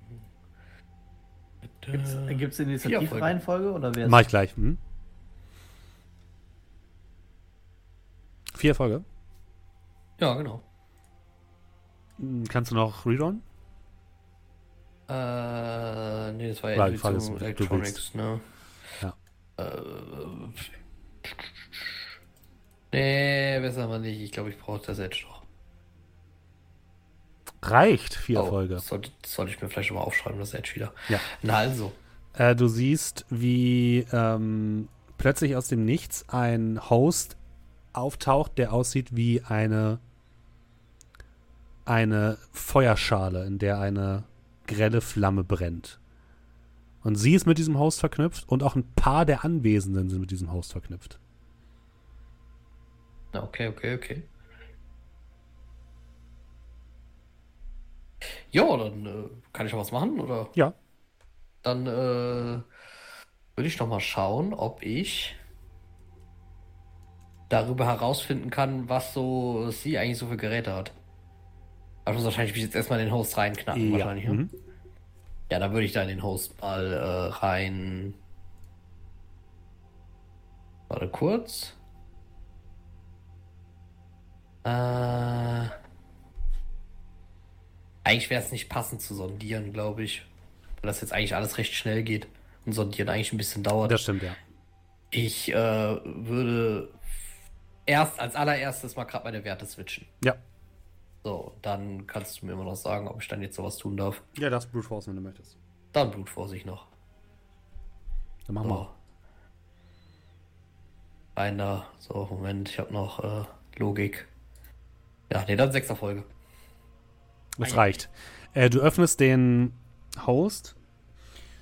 S4: Bitte.
S2: gibt's
S4: Vier
S2: Initiativreihenfolge oder wer
S1: Mach ich gleich. Hm? Vier Erfolge.
S4: Ja, genau.
S1: Hm, Kannst du noch rerollen?
S4: Äh, nee, das war ja
S1: War die Frage,
S4: Intuition Electronics, ne?
S1: Ja.
S4: Äh, nee, besser mal nicht. Ich glaube, ich brauche das Edge noch.
S1: Reicht vier
S4: Oh,
S1: Erfolge.
S4: das sollte, sollte ich mir vielleicht mal aufschreiben, das Edge wieder.
S1: Ja.
S4: Na also.
S1: Äh, du siehst, wie ähm, plötzlich aus dem Nichts ein Host auftaucht, der aussieht wie eine, eine Feuerschale, in der eine grelle Flamme brennt. Und sie ist mit diesem Host verknüpft und auch ein paar der Anwesenden sind mit diesem Host verknüpft.
S4: Na, okay, okay, okay. Ja, dann äh, kann ich noch was machen, oder?
S1: Ja.
S4: Dann äh, würde ich noch mal schauen, ob ich darüber herausfinden kann, was so sie eigentlich so für Geräte hat. Aber ich muss wahrscheinlich mich jetzt erstmal in den Host reinknacken, wahrscheinlich. ne?
S1: Mhm.
S4: Ja, dann würde ich da in den Host mal äh, rein. Warte kurz. Äh, eigentlich wäre es nicht passend zu sondieren, glaube ich. Weil das jetzt eigentlich alles recht schnell geht und sondieren eigentlich ein bisschen dauert.
S1: Das stimmt, ja.
S4: Ich äh, würde erst als allererstes mal gerade meine Werte switchen.
S1: Ja.
S4: So, dann kannst du mir immer noch sagen, ob ich dann jetzt sowas tun darf.
S1: Ja, das Brute Force, wenn du möchtest.
S4: Dann Blutvorsicht noch.
S1: Dann machen wir.
S4: So. Einer, so, Moment, ich habe noch äh, Logik. Ja, nee, dann sechster Folge.
S1: Das reicht. Äh, du öffnest den Host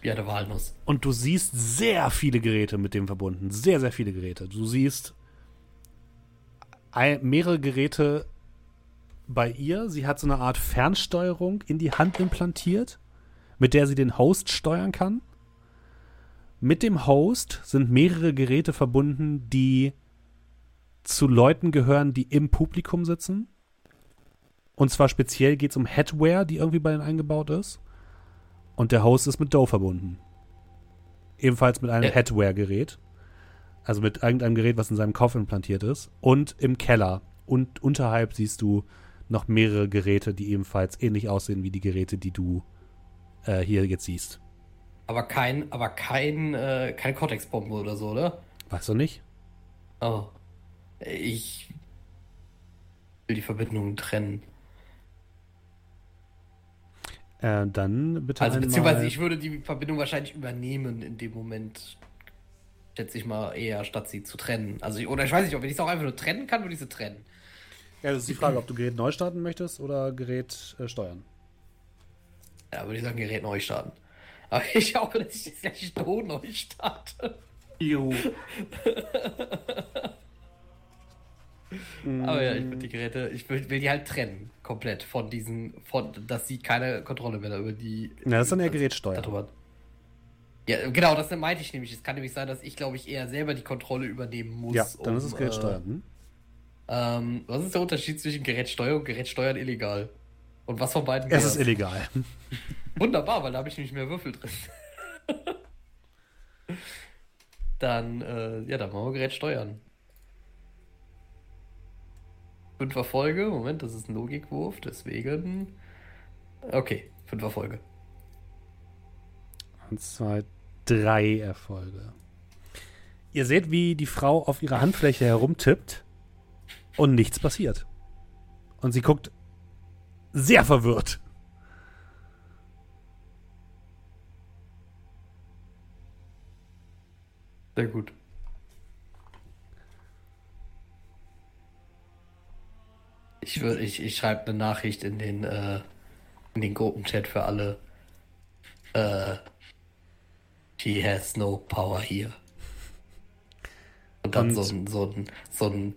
S4: Ja, der Walnuss.
S1: und du siehst sehr viele Geräte mit dem verbunden. Sehr, sehr viele Geräte. Du siehst mehrere Geräte bei ihr. Sie hat so eine Art Fernsteuerung in die Hand implantiert, mit der sie den Host steuern kann. Mit dem Host sind mehrere Geräte verbunden, die zu Leuten gehören, die im Publikum sitzen. Und zwar speziell geht es um Headwear, die irgendwie bei ihnen eingebaut ist. Und der Host ist mit Doe verbunden. Ebenfalls mit einem
S4: Ja.
S1: Headwear-Gerät. Also mit irgendeinem Gerät, was in seinem Kopf implantiert ist. Und im Keller. Und unterhalb siehst du noch mehrere Geräte, die ebenfalls ähnlich aussehen wie die Geräte, die du äh, hier jetzt siehst.
S4: Aber kein, aber kein, äh, keine Cortex-Bombe oder so, oder?
S1: Weißt du nicht?
S4: Oh. Ich will die Verbindungen trennen.
S1: Äh, dann bitte
S4: Also
S1: einmal-
S4: beziehungsweise ich würde die Verbindung wahrscheinlich übernehmen in dem Moment. Schätze ich mal eher, statt sie zu trennen. Also ich, oder ich weiß nicht, ob ich es auch einfach nur trennen kann, würde ich sie trennen.
S1: Ja, das ist die Frage, ob du Gerät neu starten möchtest oder Gerät äh, steuern.
S4: Ja, würde ich sagen, Gerät neu starten. Aber ich hoffe, dass ich das gleich Ton neu starte.
S2: Jo.
S4: Aber ja, ich würde die Geräte, ich will, will die halt trennen, komplett von diesen, von, dass sie keine Kontrolle mehr über die.
S1: Ja, das ist dann eher Gerätsteuer.
S4: darüber hat. Ja, genau, das meinte ich nämlich. Es kann nämlich sein, dass ich, glaube ich, eher selber die Kontrolle übernehmen muss.
S1: Ja, dann
S4: um,
S1: ist es Gerät
S4: äh.
S1: Hm?
S4: Ähm, was ist der Unterschied zwischen Gerätsteuer und Gerätsteuern illegal? Und was von beiden
S1: Es ist
S4: wär's?
S1: illegal.
S4: Wunderbar, weil da habe ich nämlich mehr Würfel drin. dann, äh, ja, dann machen wir Gerät steuern. Fünfer Folge, Moment, das ist ein Logikwurf, deswegen. Okay, fünfer Folge.
S1: Eins, zwei, drei Erfolge. Ihr seht, wie die Frau auf ihrer Handfläche herumtippt und nichts passiert. Und sie guckt sehr verwirrt.
S4: Sehr gut. Ich würde, ich, ich schreibe eine Nachricht in den, äh, in den Gruppenchat für alle. Äh, she has no power here. Und dann
S1: Und-
S4: so ein, so ein, so ein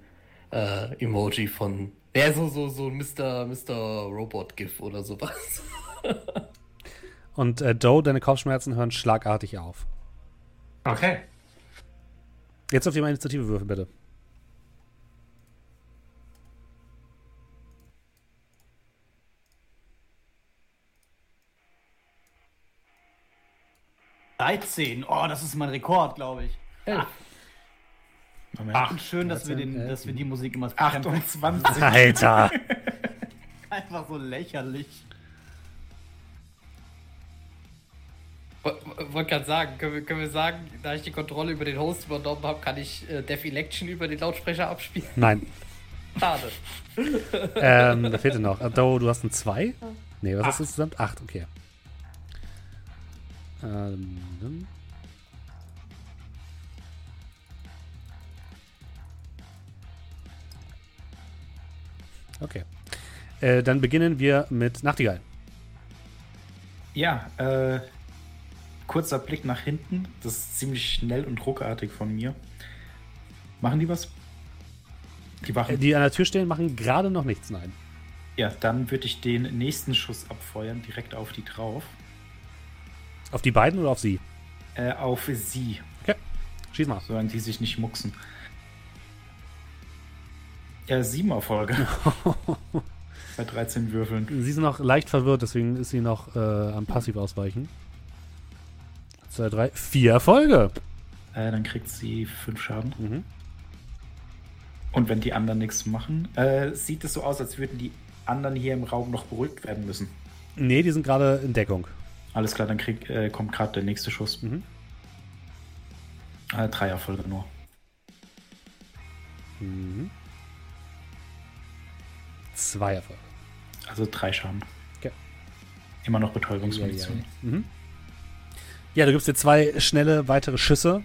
S4: äh, Emoji von, ja, so, so, so ein Mr. Mr. Robot-GIF oder sowas.
S1: Und äh, Joe, deine Kopfschmerzen hören schlagartig auf.
S3: Okay.
S1: Jetzt auf die Initiative würfeln, bitte.
S2: Dreizehn. Oh, das ist mein Rekord, glaube ich.
S5: Moment.
S3: Ach,
S2: schön, dass wir,
S1: 13,
S2: den, dass wir die Musik immer
S5: 28.
S1: Alter!
S2: Einfach so lächerlich.
S4: Wollte gerade sagen, können wir, können wir sagen, da ich die Kontrolle über den Host übernommen habe, kann ich äh, Def Election über den Lautsprecher abspielen?
S1: Nein.
S4: Schade.
S1: ähm, da fehlte noch. Äh, Joe, du hast ein 2? Nee, was hast du insgesamt? 8, okay. Ähm, okay. Äh, dann beginnen wir mit Nachtigall.
S5: Ja, äh, kurzer Blick nach hinten. Das ist ziemlich schnell und ruckartig von mir. Machen die was? Die
S1: Äh,
S5: Wachen.
S1: Die an der Tür stehen, machen gerade noch nichts, nein.
S5: ja, dann würde ich den nächsten Schuss abfeuern, direkt auf die drauf.
S1: Auf die beiden oder auf sie?
S5: Äh, auf sie,
S1: Okay. Schieß mal.
S5: solange die sich nicht mucksen. Ja, sieben Erfolge. Bei 13 Würfeln.
S1: Sie ist noch leicht verwirrt, deswegen ist sie noch äh, am Passiv ausweichen. Zwei, drei, vier Erfolge.
S5: Äh, dann kriegt sie fünf Schaden.
S1: Mhm.
S5: Und wenn die anderen nichts machen, äh, sieht es so aus, als würden die anderen hier im Raum noch beruhigt werden müssen.
S1: Nee, die sind gerade in Deckung.
S5: Alles klar, dann krieg, äh, kommt gerade der nächste Schuss.
S1: Mhm.
S5: Äh, drei Erfolge nur.
S1: Mhm. Zwei Erfolge.
S5: Also drei Schaden.
S1: Okay.
S5: Immer noch Betäubungsmunition.
S1: Mhm. Ja, du gibst dir zwei schnelle weitere Schüsse,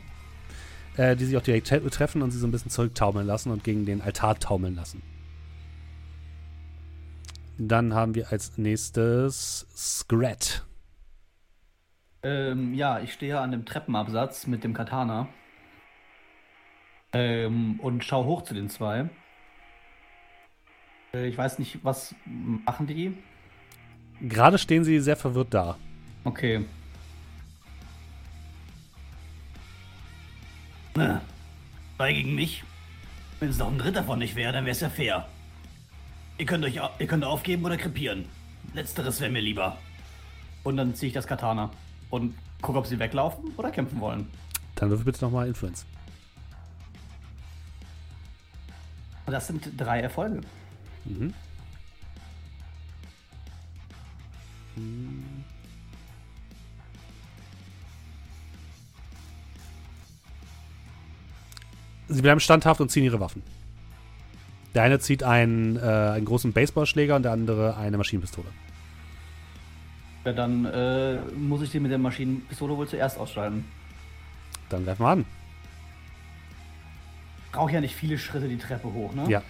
S1: äh, die sich auch direkt treffen und sie so ein bisschen zurücktaumeln lassen und gegen den Altar taumeln lassen. Dann haben wir als nächstes Scrat.
S2: Ähm, ja, ich stehe an dem Treppenabsatz mit dem Katana. Ähm, und schau hoch zu den zwei. Äh, ich weiß nicht, was machen die?
S1: Gerade stehen sie sehr verwirrt da.
S2: Okay. Na, zwei gegen mich. Wenn es noch ein dritter von nicht wäre, dann wäre es ja fair. Ihr könnt, euch, ihr könnt aufgeben oder krepieren. Letzteres wäre mir lieber. Und dann ziehe ich das Katana und gucke, ob sie weglaufen oder kämpfen wollen.
S1: Dann würfel bitte nochmal Influence.
S2: Das sind drei Erfolge.
S1: Mhm. Sie bleiben standhaft und ziehen ihre Waffen. Der eine zieht einen, äh, einen großen Baseballschläger und der andere eine Maschinenpistole.
S2: Ja, dann äh, muss ich sie mit der Maschinenpistole wohl zuerst ausschalten.
S1: Dann greifen wir an.
S2: Brauche ja nicht viele Schritte die Treppe hoch, ne?
S1: Ja.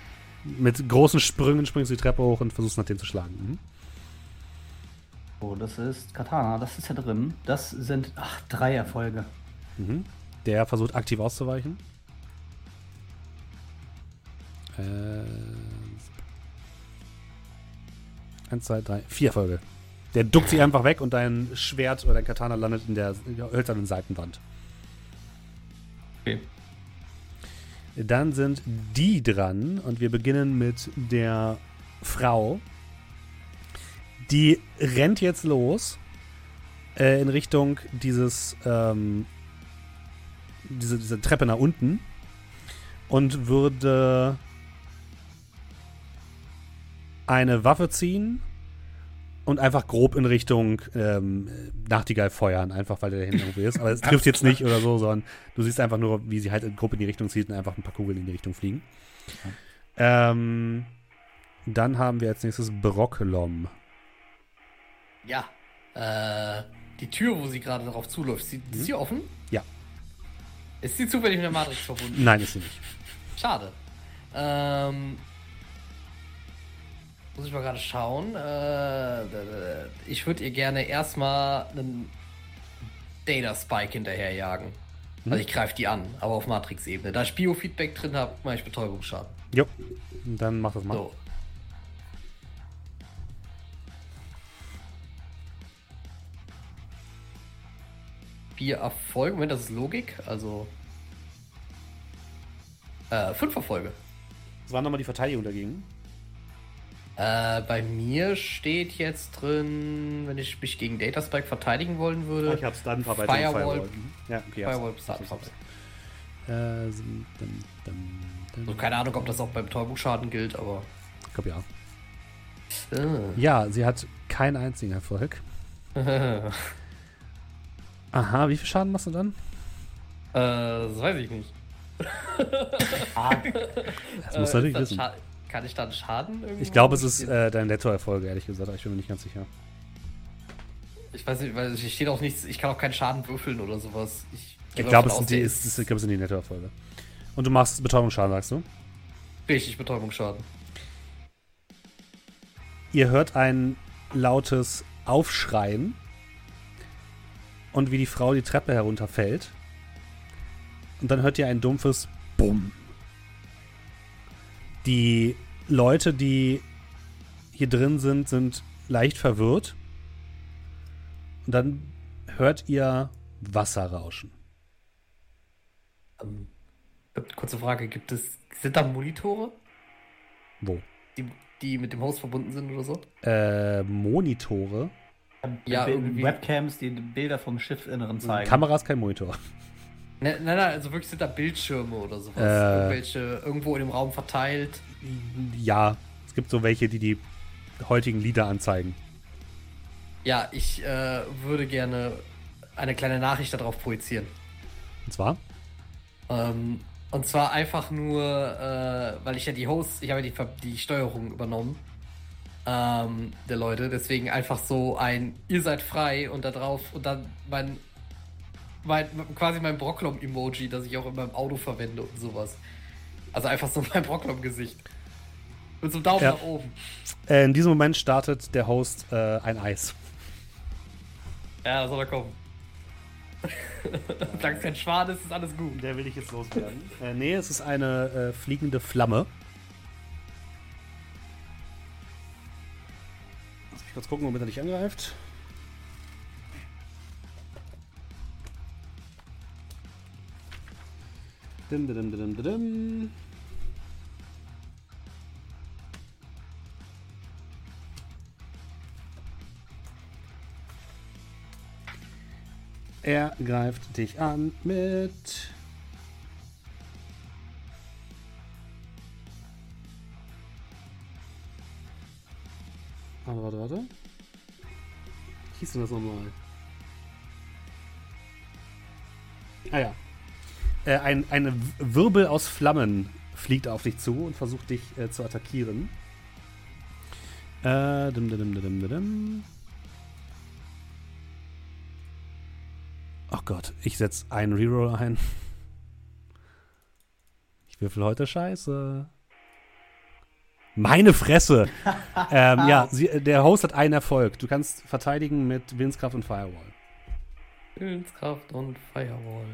S1: Mit großen Sprüngen springst du die Treppe hoch und versuchst nach dem zu schlagen. Mhm.
S2: So, das ist Katana, das ist ja drin. Das sind, ach, drei Erfolge.
S1: Mhm. Der versucht aktiv auszuweichen. Äh, eins, zwei, drei, vier Erfolge. Der duckt sich einfach weg und dein Schwert oder dein Katana landet in der hölzernen Seitenwand.
S2: Okay.
S1: Dann sind die dran und wir beginnen mit der Frau. Die rennt jetzt los äh, in Richtung dieses ähm, diese, diese Treppe nach unten und würde eine Waffe ziehen und einfach grob in Richtung ähm, Nachtigall feuern, einfach weil der hinten irgendwo ist. Aber es trifft jetzt nicht oder so, sondern du siehst einfach nur, wie sie halt grob in die Richtung zieht und einfach ein paar Kugeln in die Richtung fliegen. Ähm, dann haben wir als nächstes Brocklom.
S4: Ja. Äh, die Tür, wo sie gerade darauf zuläuft, ist sie, ist sie offen?
S1: Ja.
S4: Ist sie zufällig mit der Matrix verbunden?
S1: Nein, ist sie nicht.
S4: Schade. Ähm, muss ich mal gerade schauen. Äh, ich würde ihr gerne erstmal einen Data Spike hinterherjagen. Also ich greife die an, aber auf Matrix-Ebene. Da ich Biofeedback drin habe, mache ich Betäubungsschaden.
S1: Jo, dann mach das mal.
S4: So. Vier Erfolge. Moment, das ist Logik. Also. Äh, fünf Erfolge.
S1: Das war nochmal die Verteidigung dagegen.
S4: Äh, bei mir steht jetzt drin, wenn ich mich gegen Data Spike verteidigen wollen würde.
S1: Ich hab's dann
S4: Firewall.
S1: Firewall. Mhm. Ja, okay.
S4: Firewall. Start.
S1: Äh, dum.
S4: Also keine Ahnung, ob das auch beim Betäubungsschaden gilt, aber.
S1: Ich glaube ja.
S4: Äh.
S1: Ja, sie hat keinen einzigen Erfolg. Aha, wie viel Schaden machst du dann?
S4: Äh, das weiß ich nicht.
S1: Das musst du
S4: Äh,
S1: natürlich
S4: das
S1: wissen.
S4: Scha- Kann ich dann Schaden irgendwie?
S1: Ich glaube, es ist äh, dein Nettoerfolg, ehrlich gesagt. aber Ich bin mir nicht ganz sicher.
S4: Ich weiß nicht, weil hier steht auch nichts. Ich kann auch keinen Schaden würfeln oder sowas. Ich,
S1: Ich glaube, es, sind die- es, es, ich es sind die Nettoerfolge. Und du machst Betäubungsschaden, sagst du?
S4: Richtig, Betäubungsschaden.
S1: Ihr hört ein lautes Aufschreien und wie die Frau die Treppe herunterfällt. Und dann hört ihr ein dumpfes Bumm. Die Leute, die hier drin sind, sind leicht verwirrt. Und dann hört ihr Wasser rauschen.
S4: Ähm, kurze Frage: Gibt es. Sind da Monitore,
S1: Wo?
S4: die, die mit dem Host verbunden sind oder so?
S1: Äh, Monitore.
S4: Ja,
S2: Webcams, die Bilder vom Schiffinneren zeigen.
S1: Kamera ist kein Monitor.
S4: Nein, nein, nein, also wirklich sind da Bildschirme oder sowas.
S1: Äh.
S4: Irgendwelche irgendwo in dem Raum verteilt.
S1: Ja, es gibt so welche, die die heutigen Lieder anzeigen.
S4: Ja, ich äh, würde gerne eine kleine Nachricht darauf projizieren.
S1: Und zwar?
S4: Ähm, und zwar einfach nur, äh, weil ich ja die Host, ich habe ja die, die Steuerung übernommen ähm, der Leute. Deswegen einfach so ein, ihr seid frei und da drauf und dann mein, mein quasi mein Brocklom-Emoji, das ich auch in meinem Auto verwende und sowas. Also einfach so mein Brocklom-Gesicht. Mit so einem Daumen
S1: Ja.
S4: nach oben.
S1: Äh, in diesem Moment startet der Host äh, ein Eis.
S4: Ja, soll er kommen. Solange es kein Schwan ist, ist alles gut.
S1: Der will ich jetzt loswerden. äh, nee, es ist eine äh, fliegende Flamme. Lass mich kurz gucken, womit er dich angreift. Dim, dim, dim, dim, Er greift dich an mit Warte, warte, warte. Wie hieß denn das nochmal? Ah ja. Äh, ein, eine Wirbel aus Flammen fliegt auf dich zu und versucht dich äh, zu attackieren. Äh, dim, dim, dim, dim. Ach Gott, ich setze einen Reroll ein. Ich würfel heute Scheiße. Meine Fresse! ähm, ja, sie, der Host hat einen Erfolg. Du kannst verteidigen mit Willenskraft und Firewall.
S4: Willenskraft und Firewall.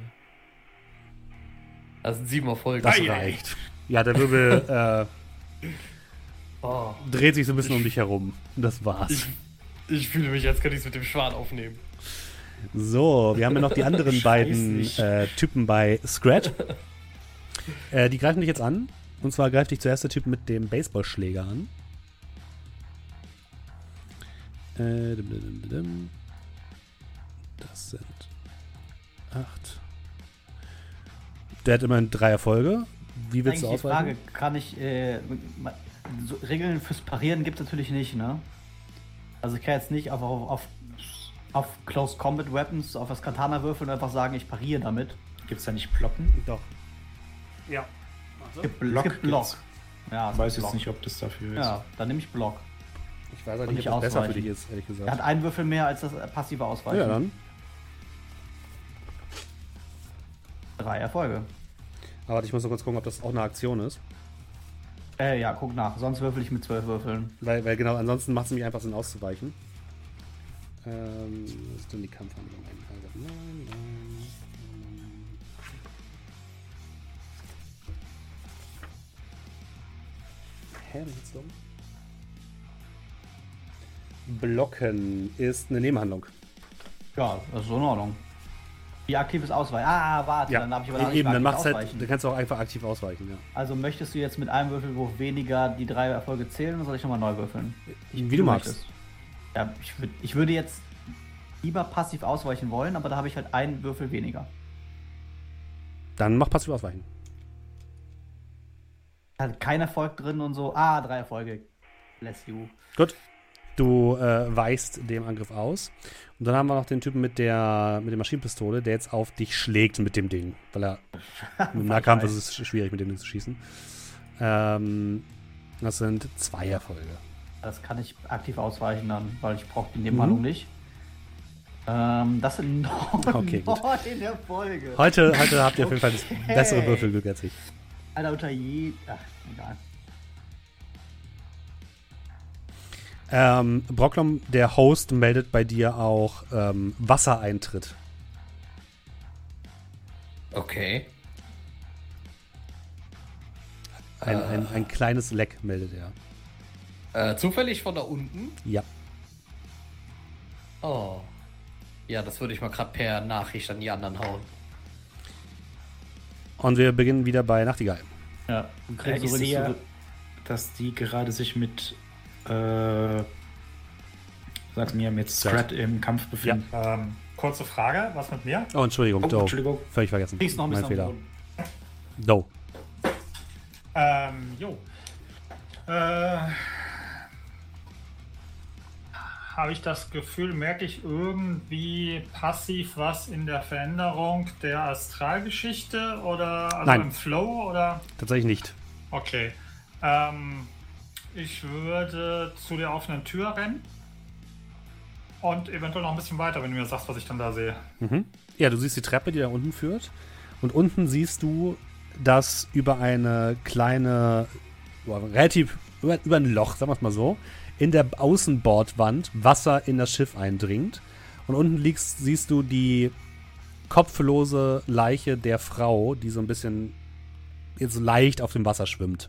S4: Das sind sieben Erfolge.
S1: Das
S5: Ei, ei.
S1: reicht. Ja, der Wirbel äh,
S4: Oh,
S1: dreht sich so ein bisschen um dich herum. Das war's.
S4: ich, ich fühle mich, als könnte ich es mit dem Schwan aufnehmen.
S1: So, wir haben ja noch die anderen beiden äh, Typen bei Scratch. Äh, die greifen dich jetzt an. Und zwar greift dich zuerst der Typ mit dem Baseballschläger an. Äh, dim, dim, dim, dim. Das sind acht. Der hat immerhin drei Erfolge. Wie willst du
S2: Eigentlich die
S1: ausweichen?
S2: Frage, kann ich, äh, so Regeln fürs Parieren gibt es natürlich nicht, ne? Also ich kann jetzt nicht auf, auf, auf, auf Close Combat Weapons, auf das Katana würfeln und einfach sagen, ich pariere damit.
S5: Gibt's da nicht Blocken?
S1: Doch. Ja.
S2: Es gibt,
S5: Block
S2: es gibt Block.
S5: gibt's.
S2: Ja, es
S5: Ich weiß
S2: gibt
S5: jetzt
S2: Block.
S5: nicht, ob das dafür ist.
S2: Ja, dann nehme ich Block.
S1: Ich weiß auch
S2: Und
S1: nicht, ob das besser für
S2: ausweichen.
S1: dich ist, ehrlich gesagt.
S2: Er hat einen Würfel mehr als das passive Ausweichen.
S1: ja, dann.
S2: Drei Erfolge.
S1: Aber warte, ich muss noch kurz gucken, ob das auch eine Aktion ist.
S2: Äh, ja, guck nach. Sonst würfel ich mit zwölf Würfeln.
S1: Weil, weil genau, ansonsten macht es mich einfach Sinn auszuweichen. Ähm, was ist denn die Kampfhandlung? Also, nein, nein. Hä, bin ich jetzt dumm? Blocken ist eine Nebenhandlung.
S2: Ja, das ist so in Ordnung. Wie aktives Ausweichen. Ah, warte, dann habe ich aber noch nicht
S1: eben, dann machst halt, dann kannst du auch einfach aktiv ausweichen, ja.
S2: Also möchtest du jetzt mit einem Würfelwurf weniger die drei Erfolge zählen oder soll ich nochmal neu würfeln?
S1: Wie du magst.
S2: möchtest. Ja, ich, würd, ich würde jetzt lieber passiv ausweichen wollen, aber da habe ich halt einen Würfel weniger.
S1: Dann mach passiv ausweichen.
S2: Hat kein Erfolg drin und so. Ah, drei Erfolge. Bless you.
S1: Gut. Du äh, weichst dem Angriff aus. Und dann haben wir noch den Typen mit der, mit der Maschinenpistole, der jetzt auf dich schlägt mit dem Ding. Weil er im Nahkampf ist es schwierig, mit dem Ding zu schießen. Ähm, das sind zwei Erfolge.
S2: Das kann ich aktiv ausweichen dann, weil ich brauche die
S1: Mhm.
S2: Nebenhandlung nicht. Ähm, das sind neun,
S1: Okay,
S2: neun Erfolge.
S1: Heute, heute habt ihr auf jeden Fall das
S2: Okay.
S1: bessere Würfelglück als ich.
S2: Alter, unter je... Ach, egal.
S1: Ähm, Brocklom, der Host, meldet bei dir auch ähm, Wassereintritt.
S4: Okay.
S1: Ein,
S4: Äh.
S1: ein, ein kleines Leck meldet er.
S4: Äh, zufällig von da unten?
S1: Ja.
S4: Oh. Ja, das würde ich mal gerade per Nachricht an die anderen hauen.
S1: Und wir beginnen wieder bei Nachtigall.
S2: Ja, du
S5: Äh,
S2: kriegst
S5: ich sehe, dass die gerade sich mit, äh, sag's mir, mit
S1: Scrat.
S5: Im Kampf befinden.
S3: Ähm, kurze Frage, was mit mir?
S1: Oh, Entschuldigung,
S5: Oh,
S1: Doe.
S5: Entschuldigung.
S1: Völlig vergessen.
S2: kriegst noch ein
S1: mein
S2: bisschen
S1: Fehler. Doe.
S3: Ähm, jo. Äh, Habe ich das Gefühl, merke ich irgendwie passiv was in der Veränderung der Astralgeschichte oder also
S1: Nein.
S3: im Flow oder?
S1: Tatsächlich nicht.
S3: Okay. Ähm, ich würde zu der offenen Tür rennen. Und eventuell noch ein bisschen weiter, wenn du mir sagst, was ich dann da sehe.
S1: Mhm. Ja, du siehst die Treppe, die da unten führt. Und unten siehst du, dass über eine kleine, relativ, über, über ein Loch, sagen wir es mal so, in der Außenbordwand Wasser in das Schiff eindringt. Und unten liegst, siehst du die kopflose Leiche der Frau, die so ein bisschen jetzt leicht auf dem Wasser schwimmt.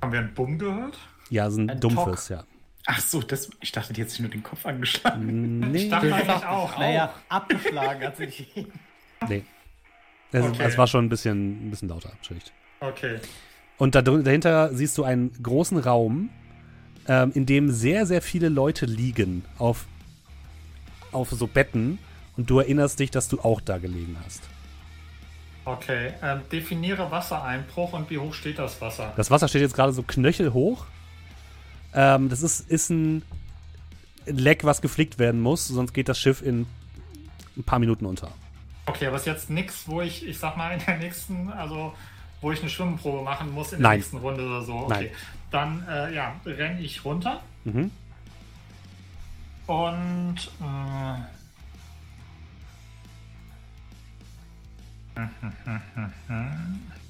S3: Haben wir einen Bumm gehört?
S1: Ja, so ein,
S2: Ein
S1: dumpfes, ja.
S5: Ach so, das, ich dachte, die hat sich nur den Kopf angeschlagen.
S1: Nee,
S3: Ich dachte eigentlich auch.
S2: Naja, abgeschlagen hat sich.
S1: nee. Es,
S3: Okay.
S1: es war schon ein bisschen, ein bisschen lauter, schlicht.
S3: Okay.
S1: Und da, dahinter siehst du einen großen Raum, ähm, in dem sehr, sehr viele Leute liegen auf, auf so Betten und du erinnerst dich, dass du auch da gelegen hast.
S3: Okay, ähm, definiere Wassereinbruch und wie hoch steht das Wasser?
S1: Das Wasser steht jetzt gerade so knöchelhoch. Ähm, das ist, ist ein Leck, was geflickt werden muss, sonst geht das Schiff in ein paar Minuten unter.
S3: Okay, aber ist jetzt nichts, wo ich, ich sag mal, in der nächsten, also wo ich eine Schwimmprobe machen muss in der
S1: Nein.
S3: nächsten Runde oder so. Okay.
S1: Nein.
S3: Dann äh, ja, renne ich runter
S1: Mhm.
S3: und äh,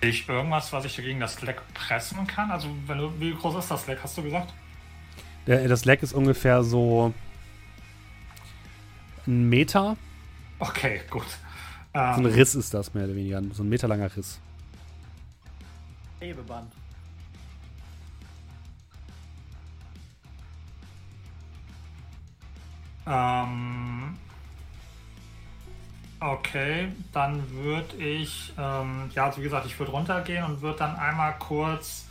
S3: ich irgendwas, was ich gegen das Leck pressen kann? Also, wenn du, wie groß ist das Leck, hast du gesagt?
S1: Der, das Leck ist ungefähr so ein Meter.
S3: Okay, gut.
S1: So ein
S3: Ähm,
S1: Riss ist das mehr oder weniger. So ein meterlanger Riss.
S2: Hebeband.
S3: Ähm, okay, dann würde ich, ähm, ja, also wie gesagt, ich würde runtergehen und würde dann einmal kurz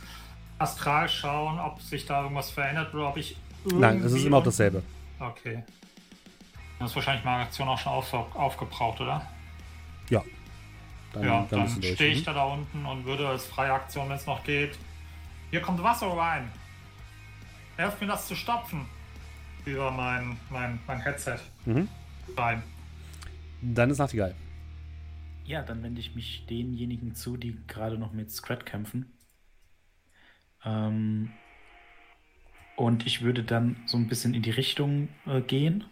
S3: astral schauen, ob sich da irgendwas verändert oder ob ich
S1: Nein, es ist immer
S3: unten-
S1: dasselbe.
S3: Okay. Das ist wahrscheinlich meine Aktion auch schon auf, aufgebraucht, oder?
S1: Ja. Dann,
S3: ja,
S1: dann
S3: dann stehe ich
S1: Mhm.
S3: da da unten und würde als freie Aktion, wenn es noch geht. Hier kommt Wasser rein. Helft mir das zu stopfen. Über mein, mein, mein Headset
S1: Mhm.
S3: rein.
S1: Dann ist Nachtigall.
S5: Ja, dann wende ich mich denjenigen zu, die gerade noch mit Scrat kämpfen. Ähm, und ich würde dann so ein bisschen in die Richtung äh, gehen.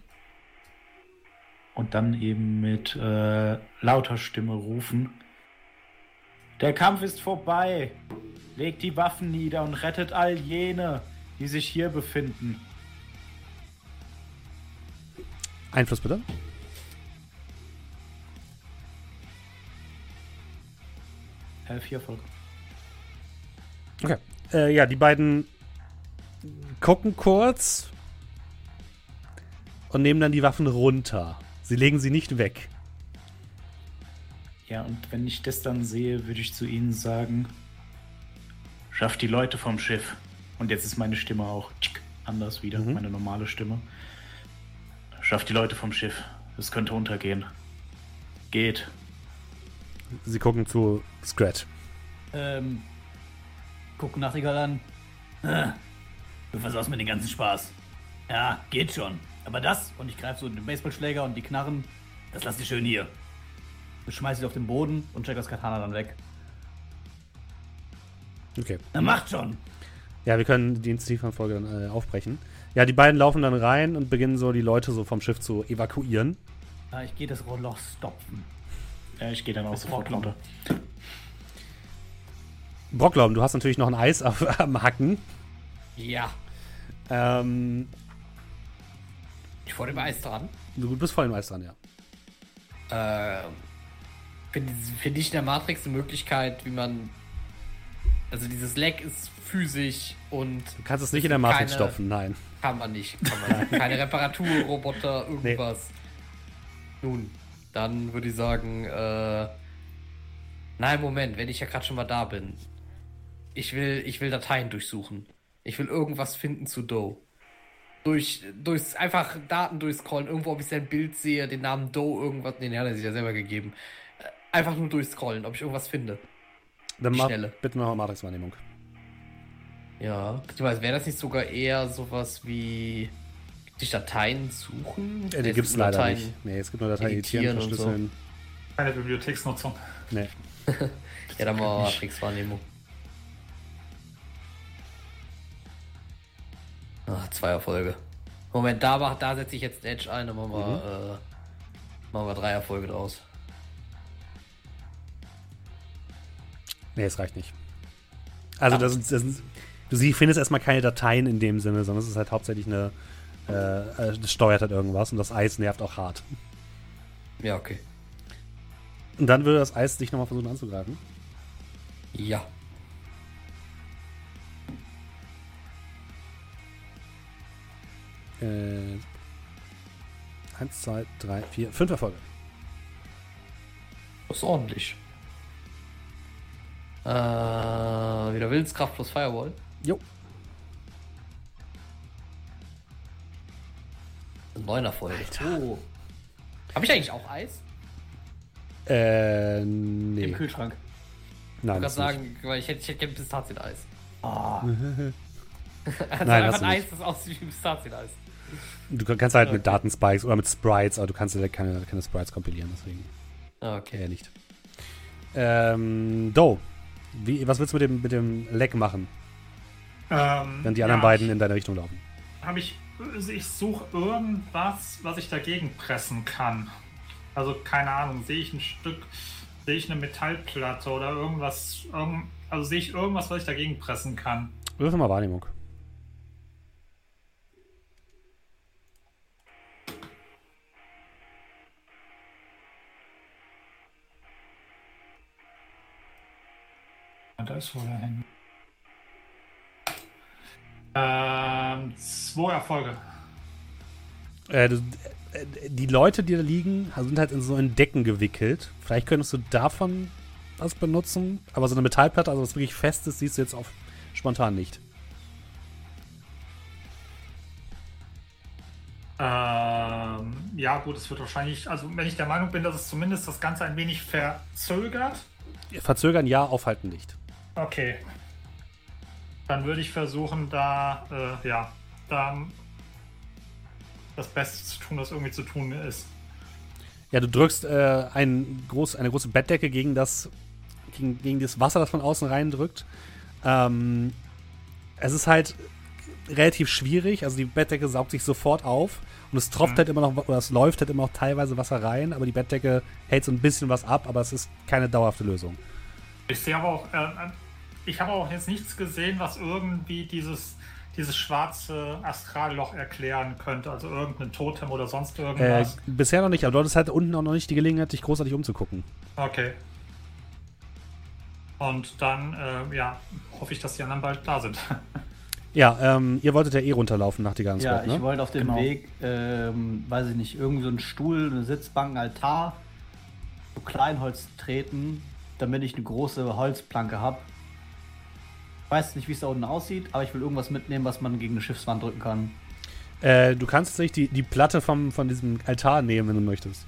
S5: Und dann eben mit äh, lauter Stimme rufen. Der Kampf ist vorbei. Legt die Waffen nieder und rettet all jene, die sich hier befinden.
S1: Einfluss bitte.
S5: Äh, vier Erfolge.
S1: Okay. Äh, ja, die beiden gucken kurz und nehmen dann die Waffen runter. Sie legen sie nicht weg.
S5: Ja, und wenn ich das dann sehe, würde ich zu ihnen sagen: Schafft die Leute vom Schiff. Und jetzt ist meine Stimme auch anders wieder,
S1: Mhm.
S5: meine normale Stimme. Schafft die Leute vom Schiff. Es könnte untergehen. Geht.
S1: Sie gucken zu Scrat.
S2: Ähm, gucken Nachtigall an. Ah, Du versaust mir den ganzen Spaß. Ja, geht schon. Aber das, und ich greife so den Baseballschläger und die Knarren, das lass ich schön hier. Ich schmeiß sie auf den Boden und check das Katana dann weg.
S1: Okay.
S2: Na, macht schon!
S1: Ja, wir können die Initiativfolge dann äh, aufbrechen. Ja, die beiden laufen dann rein und beginnen so die Leute so vom Schiff zu evakuieren.
S2: Ah, ich gehe das Rohrloch stopfen.
S5: Ja, ich gehe dann auch sofort runter.
S1: Brocklaum, du hast natürlich noch ein Eis auf, am Hacken.
S4: Ja,
S1: Ähm,
S4: ich vor dem Eis dran.
S1: du bist voll im Eis dran, ja.
S4: Ähm, Finde find ich in der Matrix eine Möglichkeit, wie man. Also dieses Leck ist physisch und
S1: Du kannst es nicht in der Matrix
S4: Keine-
S1: stopfen, nein.
S4: kann man nicht. Kann man nicht. Keine Reparaturroboter, irgendwas. Nun, dann würde ich sagen, äh. Nein, Moment, wenn ich ja gerade schon mal da bin. Ich will, ich will Dateien durchsuchen. Ich will irgendwas finden zu Doe. Durch, durchs, einfach Daten durchscrollen, irgendwo, ob ich sein Bild sehe, den Namen Doe, irgendwas. Nee, den hat er sich ja selber gegeben. Äh, Einfach nur durchscrollen, ob ich irgendwas finde.
S1: Dann mach bitte noch eine Matrix-Wahrnehmung.
S4: Ja, beziehungsweise wäre das nicht sogar eher sowas wie sich Dateien suchen?
S1: Äh, die
S4: Es
S1: gibt es leider
S4: Dateien-
S1: nicht. Nee, es gibt nur Dateien editieren,
S4: editieren und so.
S1: verschlüsseln.
S3: Keine Bibliotheksnutzung.
S1: Nee.
S4: Ja, dann mal Matrix-Wahrnehmung. Ah, zwei Erfolge. Moment, da, mach- da setze ich jetzt Edge ein, dann machen wir,
S1: Mhm.
S4: äh, machen wir drei Erfolge draus.
S1: Nee, es reicht nicht. Also, das, ist- das, du sie findest erstmal keine Dateien in dem Sinne, sondern es ist halt hauptsächlich eine. Äh, äh, das steuert halt irgendwas und das Eis nervt auch hart.
S4: Ja, okay.
S1: Und dann würde das Eis dich nochmal versuchen anzugreifen.
S4: Ja.
S1: Äh, eins, zwei, drei, vier, fünf Erfolge.
S4: Das ist ordentlich. Äh, wieder Willenskraft plus Firewall.
S1: Jo.
S4: Neuner voll. Oh. Habe ich eigentlich auch Eis?
S1: Äh,
S2: Im
S1: nee.
S2: Kühlschrank.
S1: Nein,
S4: Ich
S1: nicht.
S4: sagen, weil ich hätte, ich hätte gerne Pistazieneis.
S2: Ah,
S4: Also
S1: Nein,
S4: einfach ein Eis, das aussieht wie Pistazieneis.
S1: Du kannst halt mit
S4: Okay.
S1: Datenspikes oder mit Sprites, aber du kannst ja keine, keine Sprites kompilieren, deswegen
S4: Ah, Okay.
S1: eher nicht. Ähm, Do, wie, was willst du mit dem, mit dem Leck machen,
S3: Ähm,
S1: wenn die anderen
S3: ja,
S1: beiden in deine Richtung laufen?
S3: Habe ich. Ich suche irgendwas, was ich dagegen pressen kann. Also keine Ahnung, sehe ich ein Stück, sehe ich eine Metallplatte oder irgendwas, irgend, also sehe ich irgendwas, was ich dagegen pressen kann.
S1: Würfel mal Wahrnehmung.
S3: Da ist wohl der Handy. Ähm, zwei Erfolge.
S1: Äh, äh, die Leute, die da liegen, sind halt in so in Decken gewickelt. Vielleicht könntest du davon was benutzen, aber so eine Metallplatte, also was wirklich fest ist, siehst du jetzt auf spontan nicht.
S3: Ähm, ja, gut, es wird wahrscheinlich, also wenn ich der Meinung bin, dass es zumindest das Ganze ein wenig verzögert.
S1: Verzögern ja, aufhalten nicht.
S3: Okay. Dann würde ich versuchen, da, äh, ja, da das Beste zu tun, was irgendwie zu tun ist.
S1: Ja, du drückst äh, ein groß, eine große Bettdecke gegen das, gegen, gegen das Wasser, das von außen reindrückt. Ähm, es ist halt relativ schwierig, also die Bettdecke saugt sich sofort auf und es tropft
S3: Mhm.
S1: halt immer noch, oder es läuft halt immer noch teilweise Wasser rein, aber die Bettdecke hält so ein bisschen was ab, aber es ist keine dauerhafte Lösung.
S3: Ich sehe aber auch, äh, ich habe auch jetzt nichts gesehen, was irgendwie dieses, dieses schwarze Astralloch erklären könnte. Also irgendein Totem oder sonst
S1: Äh,
S3: irgendwas.
S1: bisher noch nicht, aber du hattest halt unten auch noch nicht die Gelegenheit, dich großartig umzugucken.
S3: Okay. Und dann, äh, ja, hoffe ich, dass die anderen bald da sind.
S1: Ja, ähm, ihr wolltet ja eh runterlaufen nach die ganzen
S2: ja, ich
S1: ne?
S2: wollte auf dem
S3: Genau.
S2: Weg, ähm, weiß ich nicht, irgendwie so einen Stuhl, eine Sitzbank, ein Altar, so Kleinholz treten, damit ich eine große Holzplanke habe. Weiß nicht, wie es da unten aussieht, aber ich will irgendwas mitnehmen, was man gegen eine Schiffswand drücken kann.
S1: Äh, du kannst tatsächlich die, die Platte vom, von diesem Altar nehmen, wenn du möchtest.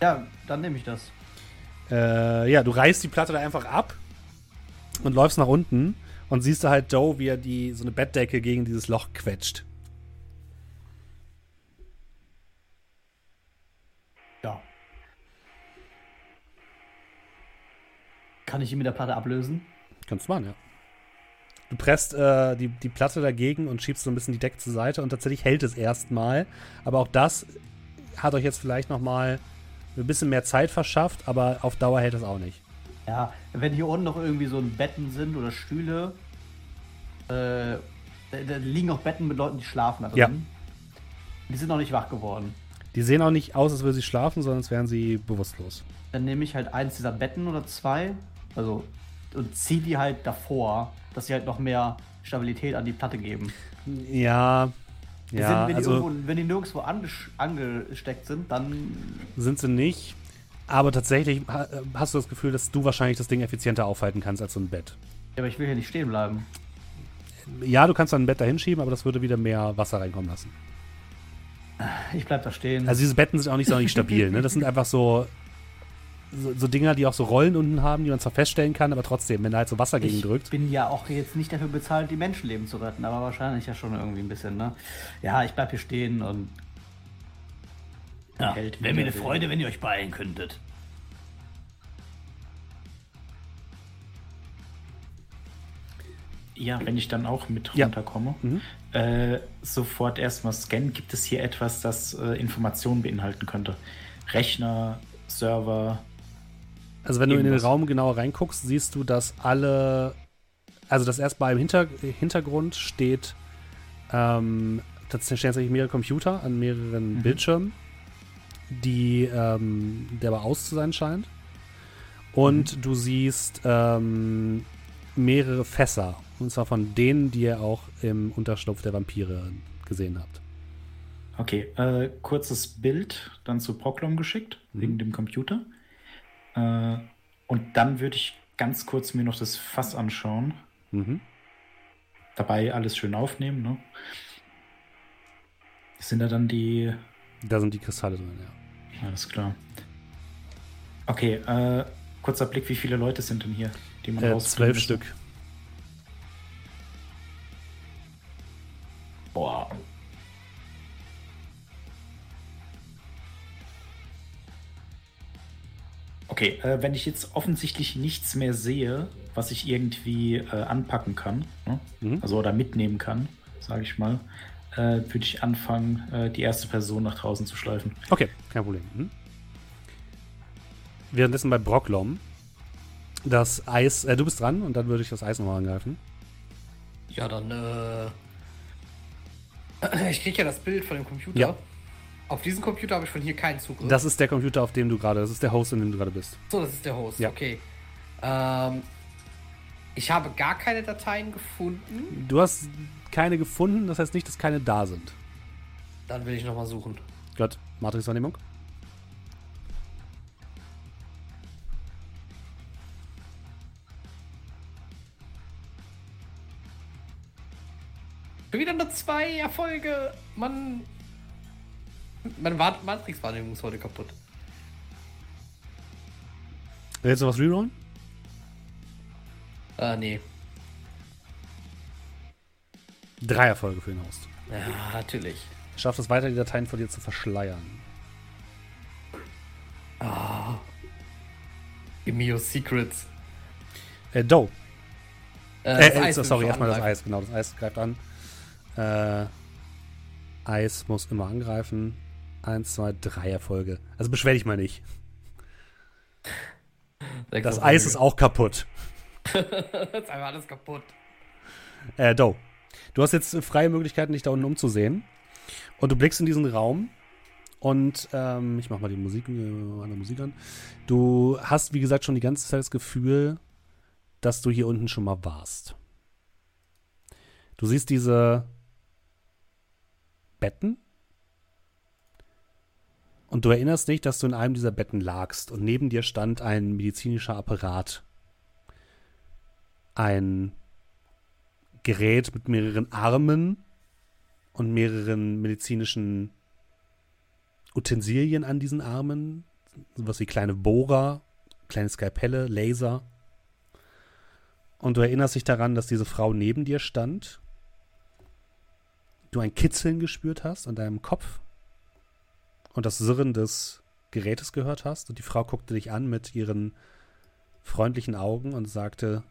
S2: Ja, dann nehme ich das.
S1: Äh, ja, du reißt die Platte da einfach ab und läufst nach unten und siehst da halt Joe, wie er die, so eine Bettdecke gegen dieses Loch quetscht.
S2: Ja. Kann ich ihn mit der Platte ablösen?
S1: Kannst du machen, ja. Du presst äh, die, die Platte dagegen und schiebst so ein bisschen die Decke zur Seite und tatsächlich hält es erstmal. Aber auch das hat euch jetzt vielleicht noch mal ein bisschen mehr Zeit verschafft, aber auf Dauer hält es auch nicht.
S2: Ja, wenn hier unten noch irgendwie so ein Betten sind oder Stühle, äh, da, liegen noch Betten mit Leuten, die schlafen da drin.
S1: Ja.
S2: Die sind noch nicht wach geworden.
S1: Die sehen auch nicht aus, als würden sie schlafen, sondern als wären sie bewusstlos.
S2: Dann nehme ich halt eins dieser Betten oder zwei, also und ziehe die halt davor, dass sie halt noch mehr Stabilität an die Platte geben.
S1: Ja,
S2: Die
S1: ja,
S2: sind, wenn,
S1: also
S2: die irgendwo, wenn die nirgendwo angesteckt sind, dann
S1: sind sie nicht. Aber tatsächlich ha- hast du das Gefühl, dass du wahrscheinlich das Ding effizienter aufhalten kannst als so ein Bett.
S2: ja, aber ich will hier nicht stehen bleiben.
S1: Ja, du kannst dann ein Bett da hinschieben, aber das würde wieder mehr Wasser reinkommen lassen.
S2: Ich bleib da stehen.
S1: Also diese Betten sind auch nicht sonderlich stabil. Ne? Das sind einfach so, so, so Dinger, die auch so Rollen unten haben, die man zwar feststellen kann, aber trotzdem, wenn da halt so Wasser gegen
S2: ich
S1: drückt.
S2: bin ja auch jetzt nicht dafür bezahlt, die Menschenleben zu retten, aber wahrscheinlich ja schon irgendwie ein bisschen, ne? Ja, ich bleib hier stehen und. Ja,
S5: Hält
S2: wäre mir eine Freude, wenn ihr euch beeilen könntet.
S5: Ja, wenn ich dann auch mit
S1: Ja.
S5: runterkomme.
S1: Mhm.
S5: Äh, sofort erstmal scannen. Gibt es hier etwas, das äh, Informationen beinhalten könnte? Rechner, Server.
S1: Also wenn du in den. Raum genauer reinguckst, siehst du, dass alle, also dass erstmal im Hinter Hintergrund steht, ähm, tatsächlich stehen tatsächlich mehrere Computer an mehreren
S5: Mhm.
S1: Bildschirmen, die, ähm, der aber aus zu sein scheint. Und du siehst ähm, mehrere Fässer. Und zwar von denen, die ihr auch im Unterschlupf der Vampire gesehen habt.
S5: Okay, äh, kurzes Bild dann zu Proklom geschickt,
S1: Mhm.
S5: wegen dem Computer. Äh, und dann würde ich ganz kurz mir noch das Fass anschauen.
S1: Mhm.
S5: Dabei alles schön aufnehmen, ne? Sind da dann die
S1: Da sind die Kristalle drin, ja.
S5: Alles klar. Okay, äh, kurzer Blick, wie viele Leute sind denn hier, die man
S1: Äh, zwölf
S5: müsste?
S1: Stück.
S5: Boah. Okay, äh, wenn ich jetzt offensichtlich nichts mehr sehe, was ich irgendwie äh, anpacken kann, ne?
S1: Mhm.
S5: also oder mitnehmen kann, sage ich mal, äh, würde ich anfangen, äh, die erste Person nach draußen zu schleifen.
S1: Okay, kein Problem. Mhm. Währenddessen bei Brocklom. Das Eis, äh, du bist dran und dann würde ich das Eis nochmal angreifen.
S4: Ja, dann, äh. Ich krieg ja das Bild von dem Computer.
S1: Ja.
S4: Auf diesen Computer habe ich von hier keinen Zugriff.
S1: Das ist der Computer, auf dem du gerade, das ist der Host, in dem du gerade bist.
S4: so, das ist der Host.
S1: Ja.
S4: Okay. Ähm. Ich habe gar keine Dateien gefunden.
S1: Du hast keine gefunden, das heißt nicht, dass keine da sind.
S4: Dann will ich nochmal suchen.
S1: Gott, Matrix-Wahrnehmung.
S4: Wieder nur zwei Erfolge. Mann. Meine Wa- Matrix-Wahrnehmung ist heute kaputt.
S1: Willst du was rerollen?
S4: Äh, nee.
S1: Drei Erfolge für den Host.
S4: Ja, natürlich.
S1: Schafft es weiter, die Dateien von dir zu verschleiern.
S4: Give me your secrets.
S1: Äh, Doe.
S4: Äh,
S1: Äh, äh, sorry, erstmal das. Eis, genau, das Eis greift an. Äh, Eis muss immer angreifen. Eins, zwei, drei Erfolge. Also beschwer dich mal nicht.
S4: Sechs
S1: Das
S4: Erfolge.
S1: Eis ist auch kaputt.
S4: Jetzt ist einfach alles kaputt.
S1: Äh, Doe. Du hast jetzt freie Möglichkeiten, dich da unten umzusehen. Und du blickst in diesen Raum und ähm, ich mach mal die Musik, äh, Musik an. Du hast, wie gesagt, schon die ganze Zeit das Gefühl, dass du hier unten schon mal warst. Du siehst diese Betten und du erinnerst dich, dass du in einem dieser Betten lagst und neben dir stand ein medizinischer Apparat. Ein Gerät mit mehreren Armen und mehreren medizinischen Utensilien an diesen Armen. Sowas wie kleine Bohrer, kleine Skalpelle, Laser. Und du erinnerst dich daran, dass diese Frau neben dir stand. Du ein Kitzeln gespürt hast an deinem Kopf und das Sirren des Gerätes gehört hast. Und die Frau guckte dich an mit ihren freundlichen Augen und sagte,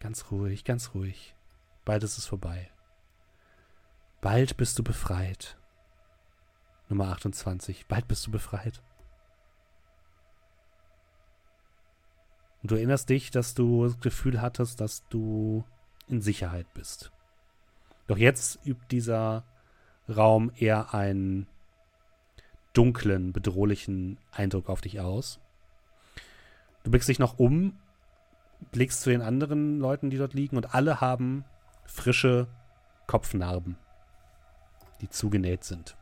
S1: ganz ruhig, ganz ruhig. Bald ist es vorbei. Bald bist du befreit. Nummer 28. Bald bist du befreit. Und du erinnerst dich, dass du das Gefühl hattest, dass du in Sicherheit bist. Doch jetzt übt dieser Raum eher einen dunklen, bedrohlichen Eindruck auf dich aus. Du blickst dich noch um, blickst zu den anderen Leuten, die dort liegen, und alle haben frische Kopfnarben, die zugenäht sind.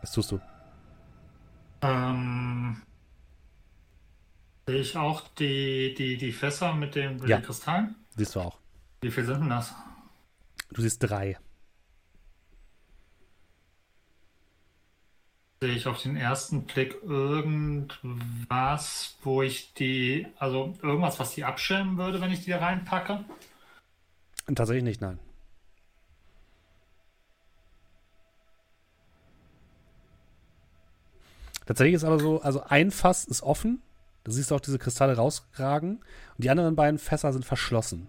S1: Was tust du?
S3: Ähm, sehe ich auch die, die, die Fässer mit, dem, mit
S1: Ja.
S3: den Kristallen?
S1: Siehst du auch.
S3: Wie viel sind denn das?
S1: Du siehst drei.
S3: Sehe ich auf den ersten Blick irgendwas, wo ich die, also irgendwas, was die abschirmen würde, wenn ich die da reinpacke?
S1: Tatsächlich nicht, nein. Tatsächlich ist aber so, also ein Fass ist offen, da siehst du auch diese Kristalle rausragen und die anderen beiden Fässer sind verschlossen.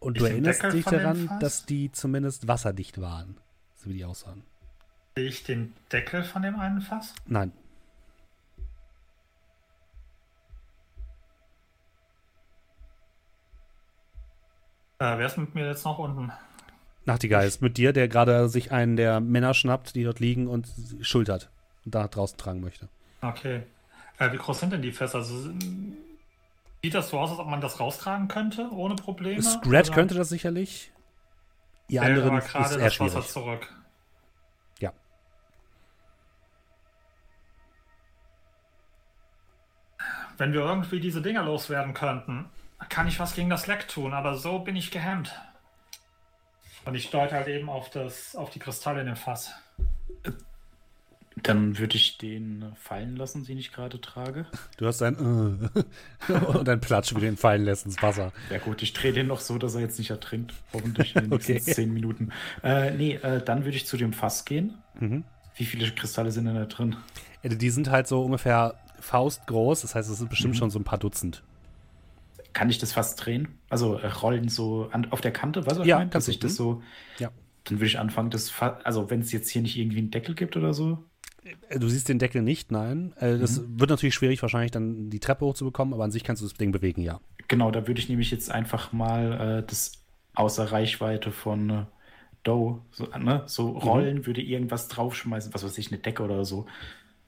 S1: Und du erinnerst
S3: Deckel
S1: dich daran, dass die zumindest wasserdicht waren, so wie die aussahen.
S3: Sehe ich den Deckel von dem einen Fass?
S1: Nein.
S3: Äh, wer ist mit mir jetzt noch unten?
S1: Nachtigall ist mit dir, der gerade sich einen der Männer schnappt, die dort liegen und schultert und da draußen tragen möchte.
S3: Okay. Äh, wie groß sind denn die Fässer? Also, sieht das so aus, als ob man das raustragen könnte, ohne Probleme?
S1: Scrat
S3: Oder
S1: könnte das sicherlich. Ihr
S3: wäre
S1: anderen ist eher
S3: das Wasser
S1: schwierig.
S3: zurück.
S1: Ja.
S3: Wenn wir irgendwie diese Dinger loswerden könnten, kann ich was gegen das Leck tun, aber so bin ich gehemmt. Und ich deute halt eben auf, das, auf die Kristalle in dem Fass.
S5: Dann würde ich den fallen lassen, den ich gerade trage.
S1: Du hast ein äh, und ein Platsch, du ihn fallen lässt ins Wasser.
S5: Ja gut, ich drehe den noch so, dass er jetzt nicht ertrinkt. Hoffentlich in den nächsten
S1: Okay.
S5: zehn Minuten. Äh, nee, äh, dann würde ich zu dem Fass gehen.
S1: Mhm.
S5: Wie viele Kristalle sind denn da drin?
S1: Äh, Die sind halt so ungefähr faustgroß, das heißt, es sind bestimmt schon so ein paar Dutzend.
S5: Kann ich das Fass drehen? Also äh, rollen so an, auf der Kante, was
S1: Ja,
S5: ich
S1: kannst
S5: Dass ich
S1: du,
S5: das so.
S1: Ja.
S5: Dann würde ich anfangen, das Fass, also wenn es jetzt hier nicht irgendwie einen Deckel gibt oder so.
S1: Äh, Du siehst den Deckel nicht, nein. Äh, Das wird natürlich schwierig, wahrscheinlich dann die Treppe hochzubekommen, aber an sich kannst du das Ding bewegen, ja.
S5: Genau, da würde ich nämlich jetzt einfach mal äh, das außer Reichweite von äh, Doe, so, ne, so rollen, würde irgendwas draufschmeißen, was weiß ich, eine Decke oder so.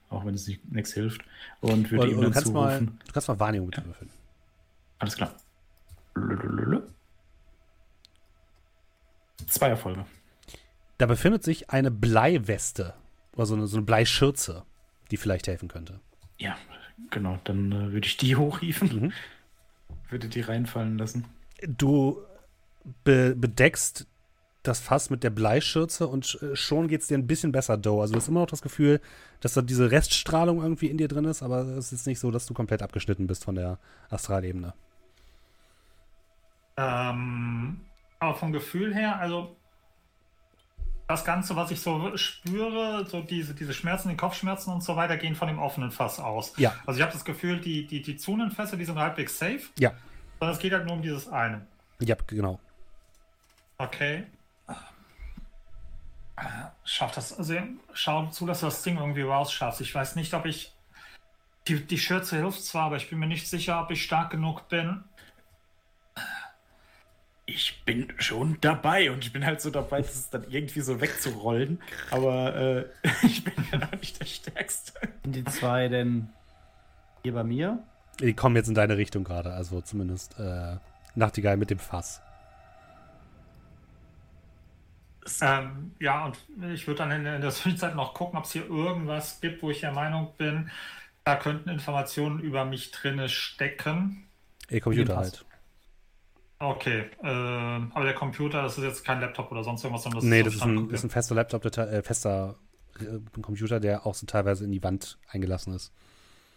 S5: Auch wenn es nicht- nichts hilft. Und würde ihm dann
S1: du, kannst mal, du kannst mal Wahrnehmung bitte würfeln.
S5: Alles klar. Lulululu. Zwei Erfolge.
S1: Da befindet sich eine Bleiweste oder so eine, so eine Bleischürze, die vielleicht helfen könnte.
S5: Ja, genau. Dann äh, würde ich die hochhieven.
S1: Mhm.
S5: Würde die reinfallen lassen.
S1: Du be bedeckst das Fass mit der Bleischürze und äh, schon geht es dir ein bisschen besser, Doe. Also du hast immer noch das Gefühl, dass da diese Reststrahlung irgendwie in dir drin ist, aber es ist nicht so, dass du komplett abgeschnitten bist von der Astralebene.
S3: Ähm, aber vom Gefühl her, also das Ganze, was ich so spüre, so diese, diese Schmerzen, die Kopfschmerzen und so weiter, gehen von dem offenen Fass aus.
S1: Ja.
S3: Also ich habe das Gefühl, die, die, die Zungenfässer, die sind halbwegs safe,
S1: Ja,
S3: sondern es geht halt nur um dieses eine.
S1: ja, genau.
S3: Okay. Schaff das, also schau zu, dass du das Ding irgendwie rausschaffst. Ich weiß nicht, ob ich. Die, die Schürze hilft zwar, aber ich bin mir nicht sicher, ob ich stark genug bin.
S5: Ich bin schon dabei und ich bin halt so dabei, das dann irgendwie so wegzurollen. Aber äh, ich bin ja noch nicht der Stärkste.
S2: Sind die zwei denn hier bei mir?
S1: Die kommen jetzt in deine Richtung gerade, also zumindest äh, Nachtigall mit dem Fass.
S3: Ähm, ja, und ich würde dann in, der Zwischenzeit noch gucken, ob es hier irgendwas gibt, wo ich der Meinung bin, da könnten Informationen über mich drinne stecken.
S1: Ihr Computer
S2: Pass.
S1: halt.
S3: Okay, ähm, aber der Computer, das ist jetzt kein Laptop oder sonst irgendwas, sondern das
S1: Nee,
S3: so
S1: das ist ein, ist ein fester Laptop, der, äh, fester äh, Computer, der auch so teilweise in die Wand eingelassen ist.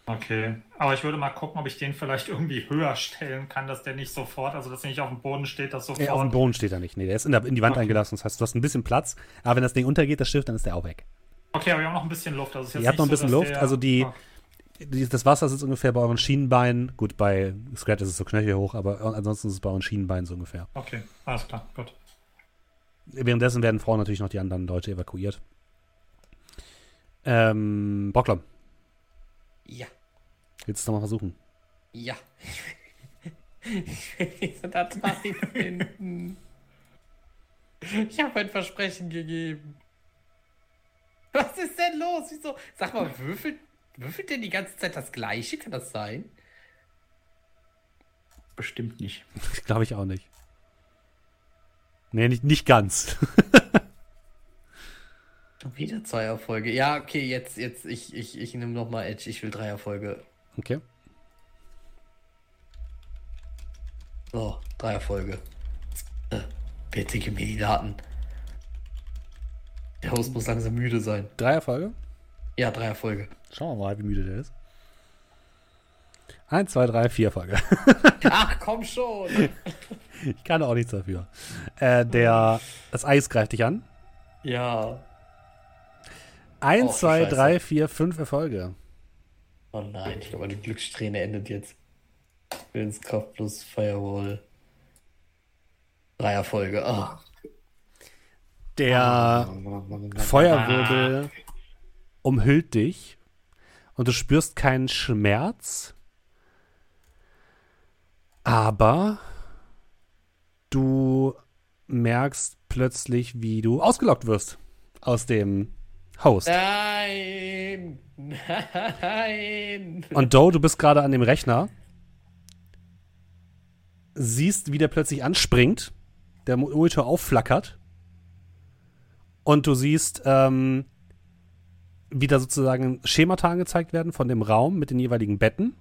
S3: Okay, aber ich würde mal gucken, ob ich den vielleicht irgendwie höher stellen kann, dass der nicht sofort, also dass er nicht auf dem Boden steht, dass sofort.
S1: Nee, auf dem Boden steht er nicht. Nee, der ist in, der, in die Wand
S3: Okay.
S1: eingelassen. Das heißt, du hast ein bisschen Platz. Aber wenn das Ding untergeht, das Schiff, dann ist der auch weg.
S3: Okay, aber wir haben noch ein bisschen Luft. Also ist
S1: Ihr habt noch ein
S3: so,
S1: bisschen
S3: dass
S1: Luft,
S3: Der...
S1: also die-
S3: Okay.
S1: Das Wasser sitzt ungefähr bei euren Schienenbeinen. Gut, bei Scrat ist es so knöchel hoch, aber ansonsten ist es bei euren Schienenbeinen so ungefähr.
S3: okay, alles klar, gut.
S1: Währenddessen werden Frauen natürlich noch die anderen Leute evakuiert. Ähm, Bocklom,
S4: Ja,
S1: willst du es nochmal versuchen?
S4: ja. Ich will diese Datei finden. Ich habe ein Versprechen gegeben. Was ist denn los? Wieso? Sag mal, würfelt, würfelt denn die ganze Zeit das Gleiche? Kann das sein?
S5: Bestimmt nicht.
S1: Glaube ich auch nicht. Nee, nicht, nicht ganz.
S4: Schon wieder zwei Erfolge. Ja, okay, jetzt, jetzt, ich, ich, ich nehme nochmal Edge. Ich will drei Erfolge.
S1: Okay.
S4: So, drei Erfolge. Äh, bitte gib mir die Daten. Der Host muss langsam müde sein.
S1: Drei Erfolge.
S4: Ja, drei Erfolge.
S1: Schauen wir mal, wie müde der ist. Eins, zwei, drei, vier Erfolge.
S4: Ach, komm schon!
S1: Ich kann auch nichts dafür. Äh, der, das Eis greift dich an.
S4: Ja.
S1: Eins,
S4: Och,
S1: zwei,
S4: Scheiße.
S1: drei, vier, fünf Erfolge.
S4: Oh nein, ich glaube, die Glückssträhne endet jetzt. Willenskraft plus Firewall. Drei Erfolge. Ah.
S1: Der Feuerwirbel umhüllt dich und du spürst keinen Schmerz, aber du merkst plötzlich, wie du ausgelockt wirst aus dem Host.
S4: Nein! Nein!
S1: Und Doe, du bist gerade an dem Rechner, siehst, wie der plötzlich anspringt, der Monitor aufflackert und du siehst, ähm, wie da sozusagen Schemata angezeigt werden von dem Raum mit den jeweiligen Betten.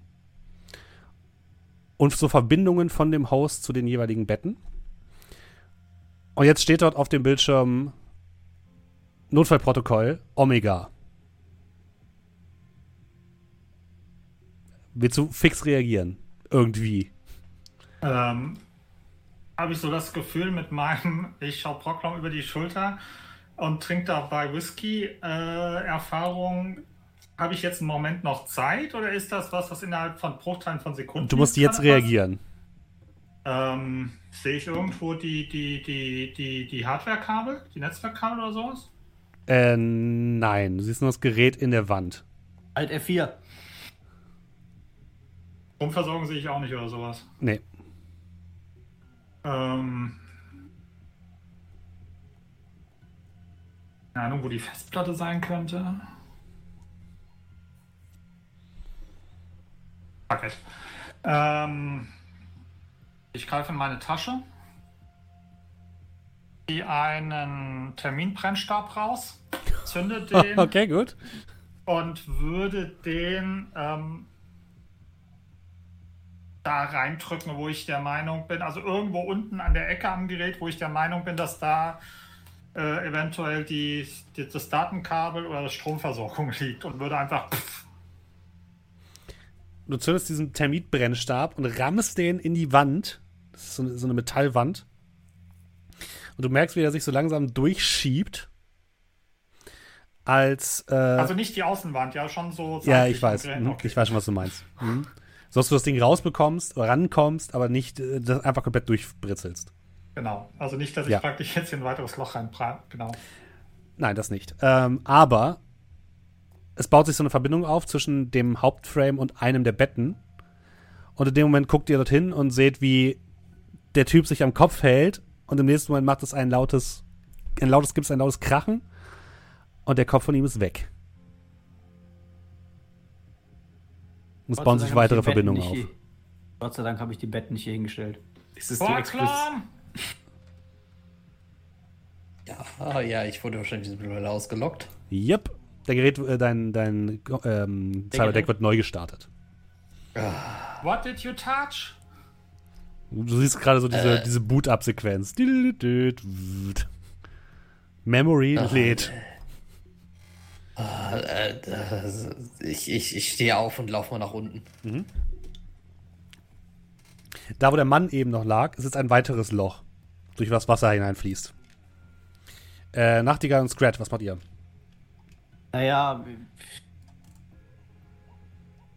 S1: und so Verbindungen von dem Host zu den jeweiligen Betten. Und jetzt steht dort auf dem Bildschirm Notfallprotokoll Omega. Willst du fix reagieren? Irgendwie.
S3: Ähm, Habe ich so das Gefühl mit meinem, ich schau Proclam über die Schulter und trinke dabei Whisky. Äh, Erfahrung, habe ich jetzt einen Moment noch Zeit oder ist das was, was innerhalb von Bruchteilen von Sekunden?
S1: Du musst jetzt reagieren.
S3: Ähm, sehe ich irgendwo die, die, die, die, die Hardware-Kabel, die Netzwerkkabel oder sowas?
S1: Äh, nein. Du siehst nur das Gerät in der Wand.
S2: Alt F4.
S3: Stromversorgung sehe ich auch nicht oder sowas.
S1: Nee.
S3: Ähm, keine Ahnung, wo die Festplatte sein könnte. Fuck it. Ähm, ich greife in meine Tasche, ziehe einen Terminbrennstab raus, zünde den
S1: Okay, gut.
S3: und würde den ähm, da reindrücken, wo ich der Meinung bin, also irgendwo unten an der Ecke am Gerät, wo ich der Meinung bin, dass da äh, eventuell die, die, das Datenkabel oder die Stromversorgung liegt und würde einfach pff,
S1: Du zündest diesen Termitbrennstab und rammst den in die Wand. Das ist so eine, so eine Metallwand. Und du merkst, wie er sich so langsam durchschiebt. Als. Äh,
S3: also nicht die Außenwand, ja schon so.
S1: ja, ich weiß. Mhm,
S3: Okay.
S1: Ich weiß schon, was du meinst. Mhm. So dass du das Ding rausbekommst, rankommst, aber nicht äh, das einfach komplett durchbritzelst.
S3: Genau. Also nicht, dass ich
S1: Ja.
S3: praktisch jetzt hier ein weiteres Loch reinbra. Genau.
S1: Nein, das nicht. Ähm, aber es baut sich so eine Verbindung auf zwischen dem Hauptframe und einem der Betten. Und in dem Moment guckt ihr dorthin und seht, wie der Typ sich am Kopf hält. Und im nächsten Moment macht es ein lautes, ein lautes, gibt es ein lautes Krachen. Und der Kopf von ihm ist weg. Und es
S2: Gott
S1: bauen
S2: sei
S1: sich weitere Verbindungen auf.
S2: hier- Gott sei Dank habe ich die Betten nicht hier hingestellt.
S5: Ist es die Express?
S3: Vorklam!
S4: Ah, ja, ich wurde wahrscheinlich mittlerweile ausgelockt.
S1: Yep. Der Gerät, äh, dein, dein ähm, Cyberdeck wird neu gestartet.
S3: What did you touch?
S1: Du siehst gerade so diese, diese Boot-Up-Sequenz. Memory lädt.
S4: Äh, das- ich, ich, ich stehe auf und laufe mal nach unten.
S1: Da, wo der Mann eben noch lag, ist jetzt ein weiteres Loch, durch was Wasser hineinfließt. Äh, Nachtigall und Scratch, was macht ihr?
S2: Naja,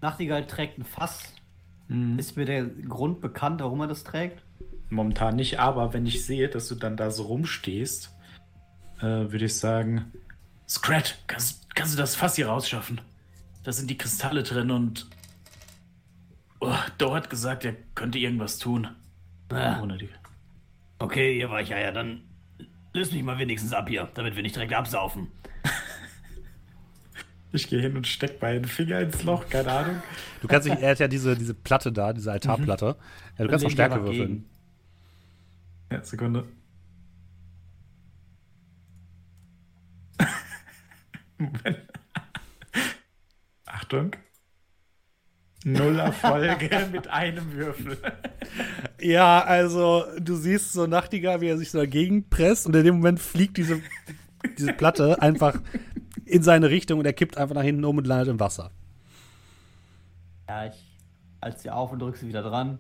S2: Nachtigall trägt ein Fass.
S5: Mhm.
S2: Ist mir der Grund bekannt, warum er das trägt?
S5: Momentan nicht, aber wenn ich sehe, dass du dann da so rumstehst, äh, würde ich sagen, Scrat, kannst, kannst du das Fass hier rausschaffen? Da sind die Kristalle drin und oh, Doe hat gesagt, er könnte irgendwas tun.
S2: Ah,
S5: Ohne die.
S2: Okay, ihr Weicheier, dann löst mich mal wenigstens ab hier, damit wir nicht direkt absaufen.
S5: Ich gehe hin und steck meinen Finger ins Loch, keine Ahnung.
S1: Du kannst dich, er hat ja diese, diese Platte da, diese Altarplatte. Ja, du kannst noch Stärke würfeln.
S5: Ja, Sekunde. Moment. Achtung. Null Erfolge mit einem Würfel.
S1: Ja, also du siehst so Nachtigall, wie er sich so dagegen presst und in dem Moment fliegt diese, diese Platte einfach in seine Richtung und er kippt einfach nach hinten um und landet im Wasser.
S2: Ja, ich halte sie auf und drücke sie wieder dran.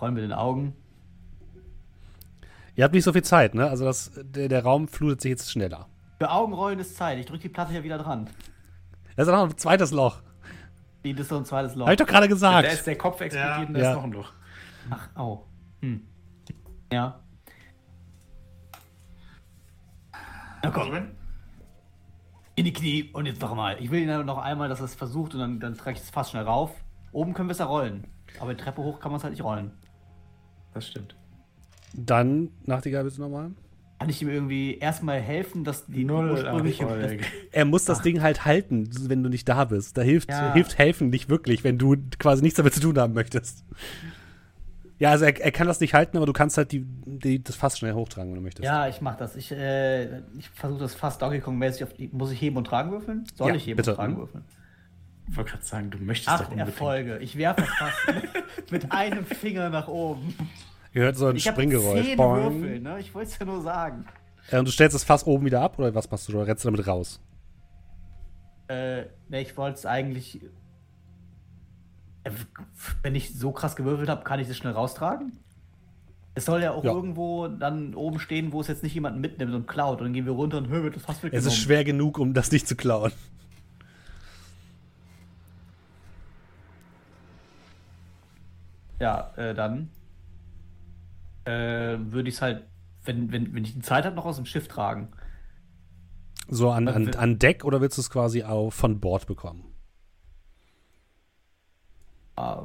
S2: Roll mit den Augen.
S1: Ihr habt nicht so viel Zeit, ne? Also das, der, der Raum flutet sich jetzt schneller.
S2: Für Augenrollen ist Zeit. Ich drücke die Platte hier wieder dran.
S1: Da ist auch noch ein zweites Loch.
S2: Die ist so ein zweites Loch.
S1: Hab ich doch gerade
S5: Da
S1: gesagt.
S5: ist der Kopf explodiert
S3: Ja.
S5: und da
S1: Ja.
S5: ist noch ein Loch.
S2: Ach, au. Hm. Ja. Na komm, in die Knie und jetzt noch mal. Ich will ihn noch einmal, dass er es versucht und dann, dann trage ich es fast schnell rauf. Oben können wir es ja rollen. Aber die Treppe hoch kann man es halt nicht rollen.
S5: Das stimmt.
S1: Dann, Nachtigall, bitte nochmal.
S2: Kann ich ihm irgendwie erstmal helfen, dass die
S5: Null
S2: ursprüngliche. Das,
S1: Er muss das Ding halt halten, wenn du nicht da bist. Da hilft,
S2: Ja.
S1: hilft helfen nicht wirklich, wenn du quasi nichts damit zu tun haben möchtest. Ja, also er, er kann das nicht halten, aber du kannst halt die, die, das Fass schnell hochtragen, wenn du möchtest.
S2: ja, ich mach das. Ich, äh, ich versuche das fast Donkey Kong-mäßig auf die. Muss ich heben und tragen würfeln? Soll
S1: Ja,
S2: ich heben
S1: bitte.
S2: und tragen würfeln?
S5: wollte gerade sagen, du möchtest
S2: Acht
S5: doch unbedingt.
S2: Erfolge. Ich werfe fast mit einem Finger nach oben.
S1: Ihr hört so ein
S2: Ich
S1: Springgeräusch.
S2: zehn. Würfel, ne? Ich wollte es ja nur sagen.
S1: Äh, und du stellst das Fass oben wieder ab oder was machst du? Oder rennst du damit raus?
S2: Äh, ne, ich wollte es eigentlich. Äh, Wenn ich so krass gewürfelt habe, kann ich das schnell raustragen? Es soll ja auch
S1: Ja.
S2: irgendwo dann oben stehen, wo es jetzt nicht jemand mitnimmt und klaut. Und dann gehen wir runter und hören, das Fass
S1: Es
S2: mitgenommen.
S1: ist schwer genug, um das nicht zu klauen.
S2: Ja, äh, dann äh, würde ich es halt, wenn, wenn, wenn ich die Zeit habe, noch aus dem Schiff tragen.
S1: So an, an, an Deck oder willst du es quasi auch von Bord bekommen?
S2: Äh,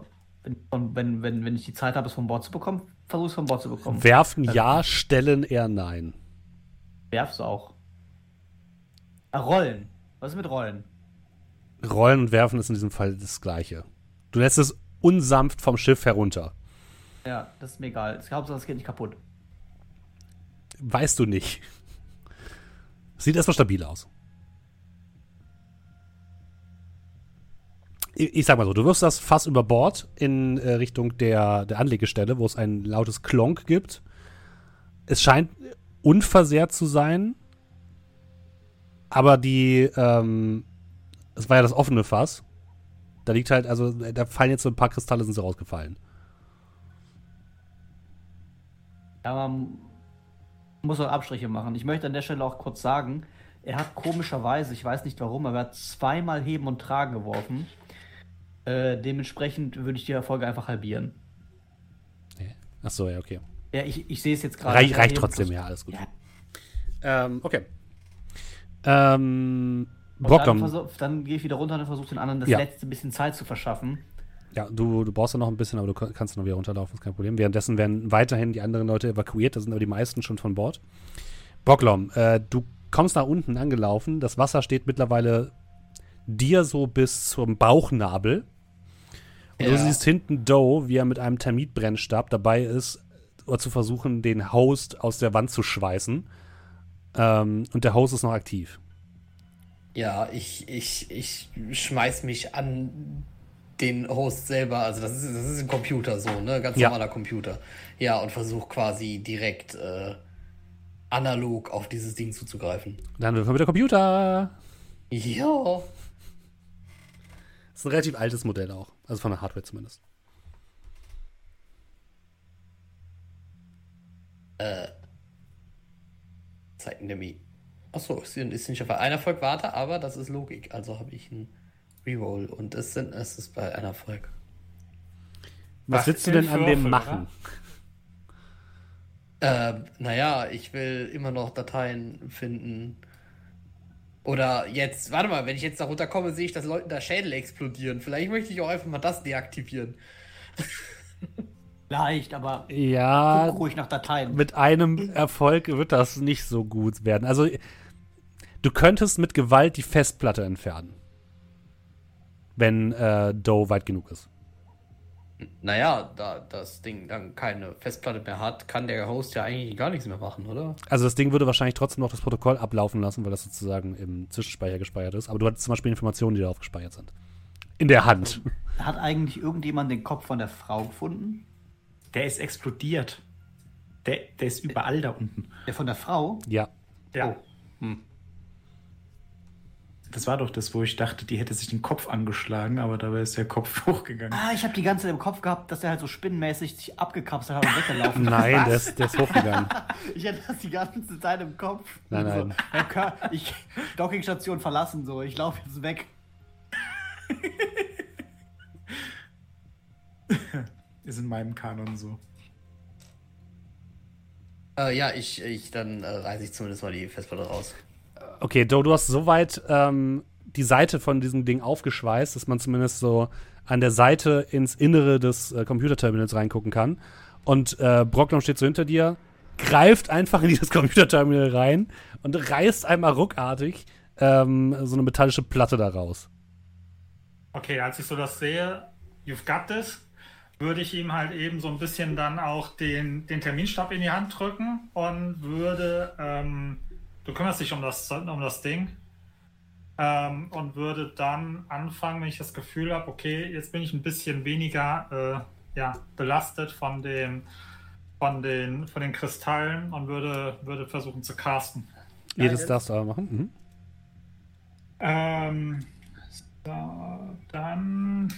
S2: wenn, wenn, wenn, wenn ich die Zeit habe, es von Bord zu bekommen, versuche es von Bord zu bekommen.
S1: Werfen ja, stellen eher nein.
S2: Werf's auch. Ah, Rollen. Was ist mit Rollen?
S1: Rollen und werfen ist in diesem Fall das gleiche. Du lässt es unsanft vom Schiff herunter.
S2: Ja, das ist mir egal. Ich glaube, es geht nicht kaputt.
S1: Weißt du nicht. Sieht erstmal stabil aus. Ich, ich sag mal so, du wirfst das Fass über Bord in äh, Richtung der, der Anlegestelle, wo es ein lautes Klonk gibt. Es scheint unversehrt zu sein. Aber die, ähm, es war ja das offene Fass. Da liegt halt, also, da fallen jetzt so ein paar Kristalle, sind so rausgefallen.
S2: Ja, man muss auch Abstriche machen. Ich möchte an der Stelle auch kurz sagen, er hat komischerweise, ich weiß nicht warum, aber er hat zweimal Heben und Tragen geworfen. Äh, dementsprechend würde ich die Erfolge einfach halbieren.
S1: Achso, ja, okay.
S2: Ja, ich, ich sehe es jetzt gerade.
S1: Reich, reicht trotzdem,
S2: plus-
S1: ja, alles gut.
S2: Ja.
S1: Ähm, okay. Ähm,
S2: Und
S1: Brocklom,
S2: Dann, dann gehe ich wieder runter und versuche den anderen das
S1: Ja.
S2: letzte bisschen Zeit zu verschaffen.
S1: Ja, du, du brauchst ja noch ein bisschen, aber du kann- kannst noch wieder runterlaufen, ist kein Problem. Währenddessen werden weiterhin die anderen Leute evakuiert, da sind aber die meisten schon von Bord. Brocklom, äh, du kommst nach unten angelaufen, das Wasser steht mittlerweile dir so bis zum Bauchnabel. Und du
S4: Ja.
S1: siehst hinten Doe, wie er mit einem Termitbrennstab dabei ist, zu versuchen, den Host aus der Wand zu schweißen. Ähm, und der Host ist noch aktiv.
S4: Ja, ich, ich, ich schmeiß mich an den Host selber. Also das ist, das ist ein Computer so, ne? Ganz
S1: Ja.
S4: normaler Computer. Ja, und versuche quasi direkt äh, analog auf dieses Ding zuzugreifen.
S1: Dann wirft man mit der Computer.
S4: Ja.
S1: Das ist ein relativ altes Modell auch. Also von der Hardware zumindest.
S4: Zeiten der Mi. Achso, ist, nicht auf ein Erfolg warte, aber das ist Logik. Also habe ich einen Reroll und es, sind, es ist bei einem Erfolg.
S1: Was
S3: Was
S1: willst du denn an dem machen?
S4: Ähm, naja, ich will immer noch Dateien finden. Oder jetzt, warte mal, wenn ich jetzt da runterkomme, sehe ich, dass Leuten da Schädel explodieren. Vielleicht möchte ich auch einfach mal das deaktivieren.
S2: Leicht, aber
S1: Ja,
S2: guck ruhig nach Dateien.
S1: mit einem Erfolg wird das nicht so gut werden. Also, du könntest mit Gewalt die Festplatte entfernen. Wenn äh, Doe weit genug ist.
S4: Naja, da das Ding dann keine Festplatte mehr hat, kann der Host ja eigentlich gar nichts mehr machen, oder?
S1: Also, das Ding würde wahrscheinlich trotzdem noch das Protokoll ablaufen lassen, weil das sozusagen im Zwischenspeicher gespeichert ist. Aber du hattest zum Beispiel Informationen, die darauf gespeichert sind. In der Hand.
S2: Hat eigentlich irgendjemand den Kopf von der Frau gefunden?
S5: Der ist explodiert. Der, der ist überall da unten.
S2: Der von der Frau?
S1: Ja.
S3: Ja.
S5: Das war doch das, wo ich dachte, die hätte sich den Kopf angeschlagen, aber dabei ist der Kopf hochgegangen.
S2: Ah, ich habe die ganze Zeit im Kopf gehabt, dass er halt so spinnenmäßig sich abgekapselt hat und weggelaufen ist.
S1: Nein, der ist, der ist hochgegangen.
S2: Ich hatte das die ganze Zeit im Kopf.
S1: Nein, nein.
S2: So, Herr Kör, ich Dockingstation verlassen, so, ich laufe jetzt weg.
S5: Ist in meinem Kanon so.
S4: Äh, ja, ich, ich dann äh, reiße ich zumindest mal die Festplatte raus.
S1: Okay, Joe, du hast soweit ähm, die Seite von diesem Ding aufgeschweißt, dass man zumindest so an der Seite ins Innere des äh, Computerterminals reingucken kann. Und äh, Brocklom steht so hinter dir, greift einfach in dieses Computerterminal rein und reißt einmal ruckartig ähm, so eine metallische Platte da raus.
S3: Okay, als ich so das sehe, you've got this, würde ich ihm halt eben so ein bisschen dann auch den, den Terminstab in die Hand drücken und würde, ähm, du kümmerst dich um das, um das Ding. ähm, und würde dann anfangen, wenn ich das Gefühl habe, okay, jetzt bin ich ein bisschen weniger äh, ja, belastet von den, von, den, von den Kristallen und würde, würde versuchen zu casten.
S1: Jedes darfst du aber machen. Mhm.
S3: Ähm, so, dann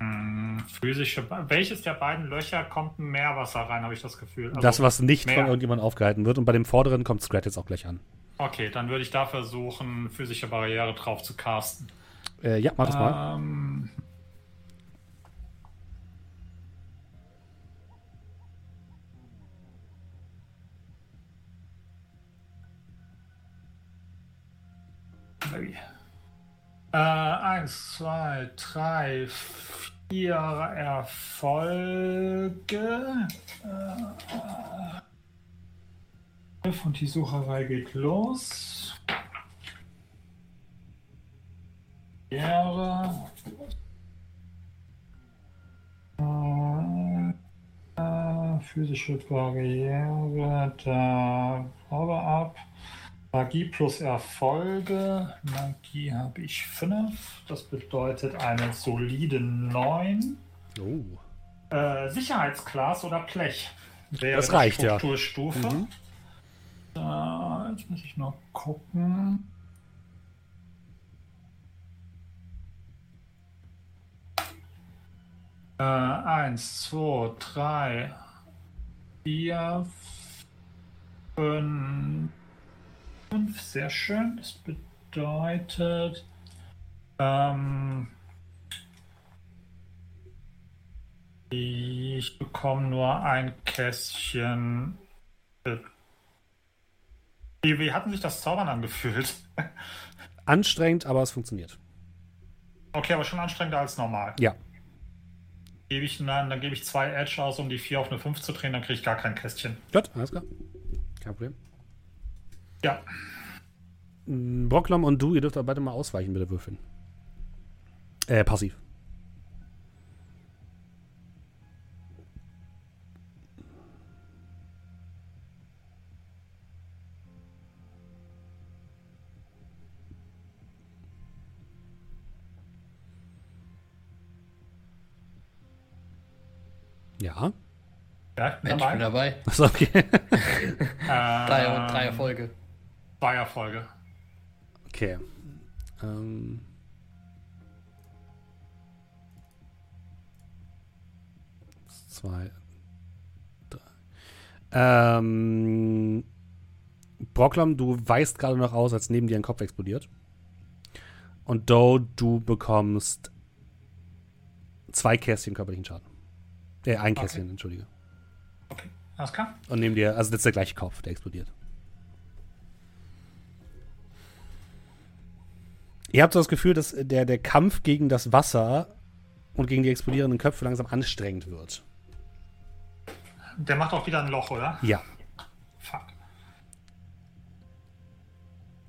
S3: hm, physische. Welches der beiden Löcher kommt Meerwasser rein, habe ich das Gefühl. Also
S1: das, was nicht
S3: mehr.
S1: von irgendjemandem aufgehalten wird. Und bei dem vorderen kommt Scrat jetzt auch gleich an.
S3: Okay, dann würde ich da versuchen, physische Barriere drauf zu casten.
S1: Äh, ja, mach das mal.
S3: Ähm, Äh, eins, zwei, drei, vier Erfolge. Äh, und die Sucherei geht los. Barriere. Äh, äh, physische Barriere, da Power ab. Magie plus Erfolge. Magie habe ich 5. Das bedeutet eine solide 9.
S1: Oh.
S3: Äh, Sicherheitsglas oder Blech. Wäre
S1: Das reicht, ja.
S3: Strukturstufe.
S1: Mhm.
S3: Da, jetzt muss ich noch gucken. Äh, eins, zwei, drei, vier, fünf, fünf. Sehr schön. Das bedeutet, ähm, ich bekomme nur ein Kästchen. Wie, wie hatten sich das Zaubern angefühlt?
S1: Anstrengend, aber es funktioniert.
S3: Okay, aber schon anstrengender als normal.
S1: Ja.
S3: Gebe ich, dann, dann gebe ich zwei Edge aus, um die 4 auf eine 5 zu drehen, dann kriege ich gar kein Kästchen.
S1: Gut, alles klar. Kein Problem.
S3: Ja,
S1: Mm, Brocklom und du, ihr dürft aber beide mal ausweichen, bitte würfeln. Äh, passiv. Ja.
S3: ja
S4: Mensch, ich bin dabei.
S1: Achso, okay.
S4: Drei, drei Erfolge.
S3: Zwei Erfolge.
S1: Okay. Ähm. Zwei. Drei. Ähm. Brocklam, du weißt gerade noch aus, als neben dir ein Kopf explodiert. Und Doe, du bekommst zwei Kästchen körperlichen Schaden. Äh, ein
S3: Okay.
S1: Kästchen, entschuldige.
S3: Alles klar?
S1: Und neben dir, also das ist der gleiche Kopf, der explodiert. Ihr habt so das Gefühl, dass der, der Kampf gegen das Wasser und gegen die explodierenden Köpfe langsam anstrengend wird.
S3: Der macht auch wieder ein Loch, oder?
S1: Ja.
S3: Fuck.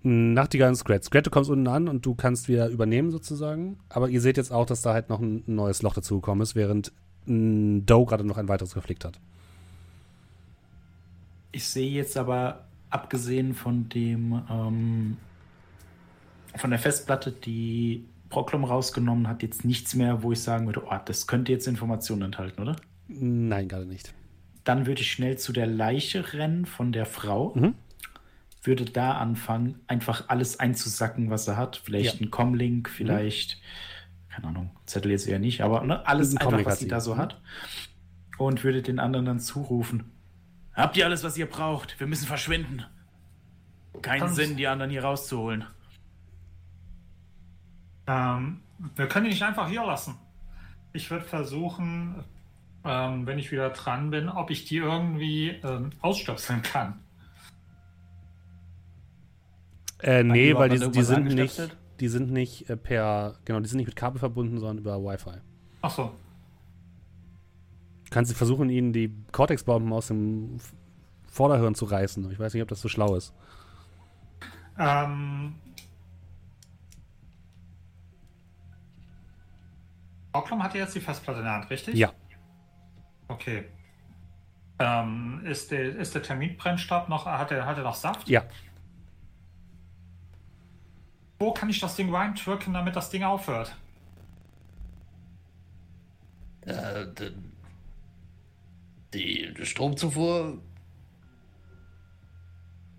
S1: Nachtigall und Scrat. Scrat, du kommst unten an und du kannst wieder übernehmen sozusagen. Aber ihr seht jetzt auch, dass da halt noch ein neues Loch dazugekommen ist, während Doe gerade noch ein weiteres geflickt hat.
S5: Ich sehe jetzt aber, abgesehen von dem, ähm, von der Festplatte, die Proklom rausgenommen hat, jetzt nichts mehr, wo ich sagen würde, oh, das könnte jetzt Informationen enthalten, oder?
S1: Nein, gerade nicht.
S5: Dann würde ich schnell zu der Leiche rennen von der Frau.
S1: Mhm.
S5: Würde da anfangen, einfach alles einzusacken, was er hat. Vielleicht
S1: Ja.
S5: ein Comlink, vielleicht, keine Ahnung, Zettel jetzt eher nicht, aber ne, alles
S1: Ein
S5: einfach,
S1: Comlink
S5: was sie da so
S1: mhm.
S5: hat. Und würde den anderen dann zurufen. Habt ihr alles, was ihr braucht? Wir müssen verschwinden. Keinen
S3: Kannst-
S5: Sinn, die anderen hier rauszuholen.
S3: Ähm, wir können ihn nicht einfach hier lassen. Ich würde versuchen, ähm, wenn ich wieder dran bin, ob ich die irgendwie ähm, ausstöpseln kann.
S1: Äh, nee,
S2: die
S1: weil die, die sind nicht, die sind nicht per, genau, die sind nicht mit Kabel verbunden, sondern über Wi-Fi.
S3: Ach so.
S1: Du kannst versuchen, ihnen die Cortex-Bomben aus dem Vorderhirn zu reißen. Ich weiß nicht, ob das so schlau ist.
S3: Ähm, Ocklum hatte jetzt die Festplatte in der Hand, richtig?
S1: Ja.
S3: Okay. Ähm, ist, der, ist der Terminbrennstab noch, hat er, hat noch Saft?
S1: Ja.
S3: Wo kann ich das Ding reindrücken, damit das Ding aufhört?
S4: Äh, d- die Stromzufuhr.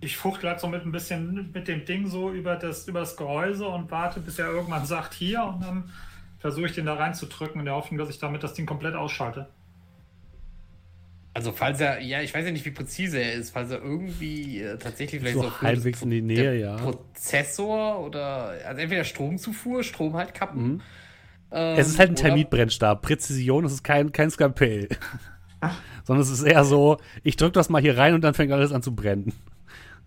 S3: Ich fuchtel halt so mit ein bisschen mit dem Ding so über das, über das Gehäuse und warte, bis er irgendwann sagt hier und dann versuche ich den da reinzudrücken in der Hoffnung, dass ich damit das Ding komplett ausschalte.
S4: Also falls er, ja, ich weiß ja nicht, wie präzise er ist, falls er irgendwie äh, tatsächlich vielleicht
S1: So
S4: so
S1: halbwegs in die Nähe,
S4: der
S1: ja.
S4: Prozessor oder also entweder Stromzufuhr, Strom halt kappen. Ähm,
S1: Es ist halt ein Termitbrennstab. Präzision, es ist kein, kein Skalpell. Sondern es ist eher so, ich drück das mal hier rein und dann fängt alles an zu brennen.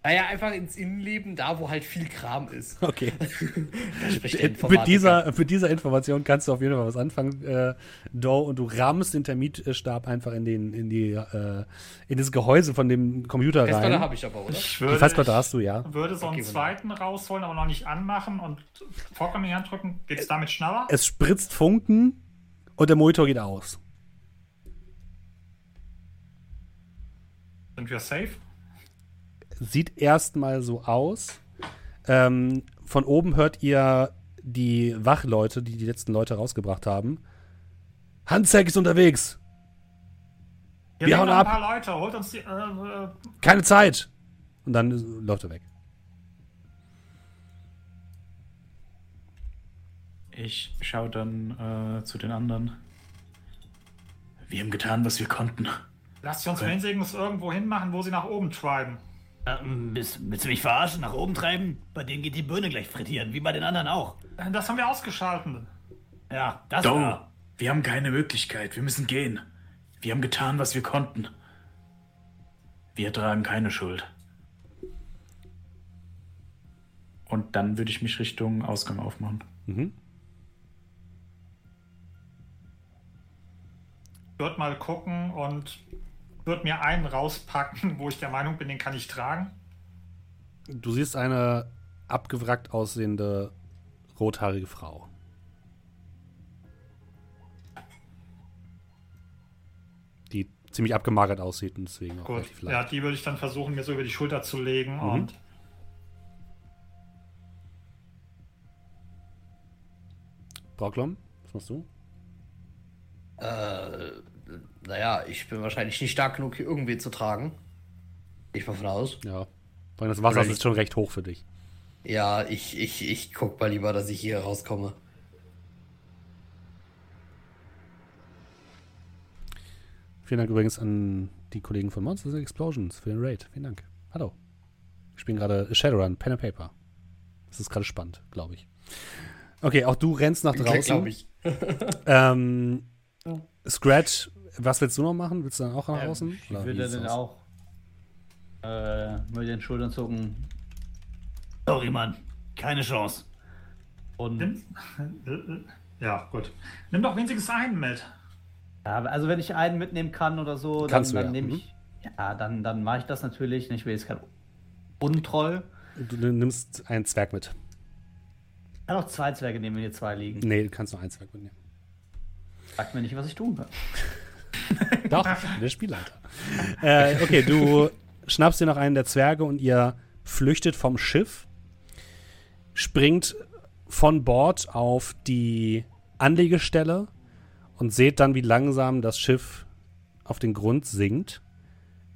S4: Naja, einfach ins Innenleben, da wo halt viel Kram ist.
S1: Okay. Mit, dieser, mit dieser Information kannst du auf jeden Fall was anfangen, äh, Doe, und du rammst den Termitstab einfach in, den, in, die, äh, in das Gehäuse von dem Computer
S4: Festplatte
S1: rein.
S4: habe ich aber, oder?
S3: Ich
S1: Die
S3: würde,
S1: Festplatte hast du, ja.
S3: würde so einen
S4: Okay,
S3: zweiten rausholen, aber noch nicht anmachen und vollkommen in die Hand drücken. Geht es damit schneller?
S1: Es spritzt Funken und der Monitor geht aus.
S3: Sind wir safe?
S1: Sieht erstmal so aus. Ähm, von oben hört ihr die Wachleute, die die letzten Leute rausgebracht haben. Handzeig ist unterwegs. Wir
S3: liegen
S1: hauen
S3: noch
S1: ab.
S3: ein paar Leute, holt uns die. Äh, äh,
S1: Keine Zeit. Und dann läuft er weg.
S5: Ich schaue dann äh, zu den anderen. Wir haben getan, was wir konnten.
S3: lasst sie uns
S5: Okay.
S3: Mainsegnus irgendwo hinmachen, wo sie nach oben treiben.
S2: Ähm, bist, willst du mich verarschen? Nach oben treiben? Bei denen geht die Birne gleich frittieren, wie bei den anderen auch.
S3: Äh, Das haben wir ausgeschaltet.
S2: Ja, das
S5: Doe,
S2: war.
S5: wir haben keine Möglichkeit. Wir müssen gehen. Wir haben getan, was wir konnten. Wir tragen keine Schuld. Und dann würde ich mich Richtung Ausgang aufmachen.
S1: Mhm.
S3: Würde mal gucken und würde mir einen rauspacken, wo ich der Meinung bin, den kann ich tragen.
S1: Du siehst eine abgewrackt aussehende rothaarige Frau. Die ziemlich abgemagert aussieht und deswegen auch
S3: Gut,
S1: relativ
S3: ja,
S1: leicht.
S3: die würde ich dann versuchen, mir so über die Schulter zu legen
S1: Mhm.
S3: und
S1: Brauklom, was machst du?
S4: Äh, naja, ich bin wahrscheinlich nicht stark genug, hier irgendwie zu tragen. Ich mal von aus.
S1: Ja. Weil das Wasser
S4: Oder
S1: ist schon recht hoch für dich.
S4: Ja, ich, ich, ich guck mal lieber, dass ich hier rauskomme.
S1: Vielen Dank übrigens an die Kollegen von Monsters Explosions für den Raid. Vielen Dank. Hallo. Wir spielen gerade Shadowrun, Pen and Paper. Das ist gerade spannend, glaube ich. Okay, auch du rennst nach draußen.
S4: Glaube ich.
S1: Ähm, Scratch, was willst du noch machen? Willst du dann auch nach
S2: Ähm,
S1: außen?
S2: Ich
S1: Oder wie
S2: würde dann auch äh, mit den Schultern zucken. Sorry, Mann. Keine Chance. Und
S3: nimm, ja, gut. Nimm doch wenigstens einen mit.
S2: ja, also wenn ich einen mitnehmen kann oder so, dann,
S1: Kannst du,
S2: dann
S1: ja.
S2: nehme
S1: Mhm.
S2: ich. Ja, dann, dann mache ich das natürlich. Ich will jetzt kein Untroll.
S1: Du nimmst einen Zwerg mit.
S2: Ich kann auch zwei Zwerge nehmen, wenn hier zwei liegen.
S1: Nee, du kannst nur einen Zwerg mitnehmen.
S2: Sagt mir nicht, was ich tun kann.
S1: Doch, der Spielleiter. äh, okay, du schnappst dir noch einen der Zwerge und ihr flüchtet vom Schiff, springt von Bord auf die Anlegestelle und seht dann, wie langsam das Schiff auf den Grund sinkt.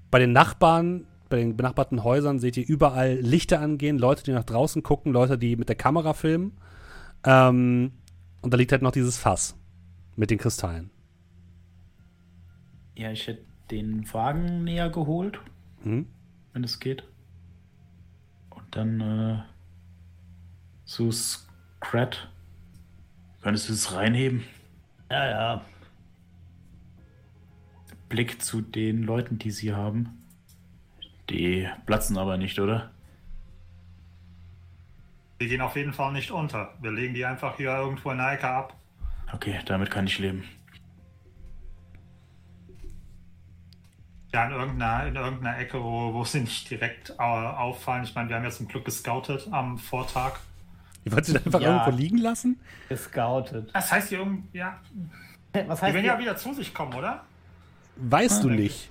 S1: Bei den Nachbarn, bei den benachbarten Häusern seht ihr überall Lichter angehen, Leute, die nach draußen gucken, Leute, die mit der Kamera filmen. Ähm, und da liegt halt noch dieses Fass mit den Kristallen.
S5: Ja, ich hätte den Wagen näher geholt,
S1: Mhm.
S5: wenn es geht. Und dann äh, so Scrat. Könntest du es reinheben?
S2: Ja, ja.
S5: Blick zu den Leuten, die sie haben. Die platzen aber nicht, oder?
S3: Die gehen auf jeden Fall nicht unter. Wir legen die einfach hier irgendwo in der Ecke ab.
S5: Okay, damit kann ich leben.
S3: Ja, in irgendeiner, in irgendeiner Ecke, wo, wo sie nicht direkt äh, auffallen. Ich meine, wir haben ja zum Glück gescoutet am Vortag.
S1: Ihr wollt sie einfach
S2: Ja.
S1: irgendwo liegen lassen?
S2: Gescoutet.
S3: Das heißt, die, irgend, ja,
S2: Was
S3: die
S2: heißt
S3: werden ja
S2: die?
S3: wieder zu sich kommen, oder?
S1: Weißt du
S3: danke.
S1: nicht.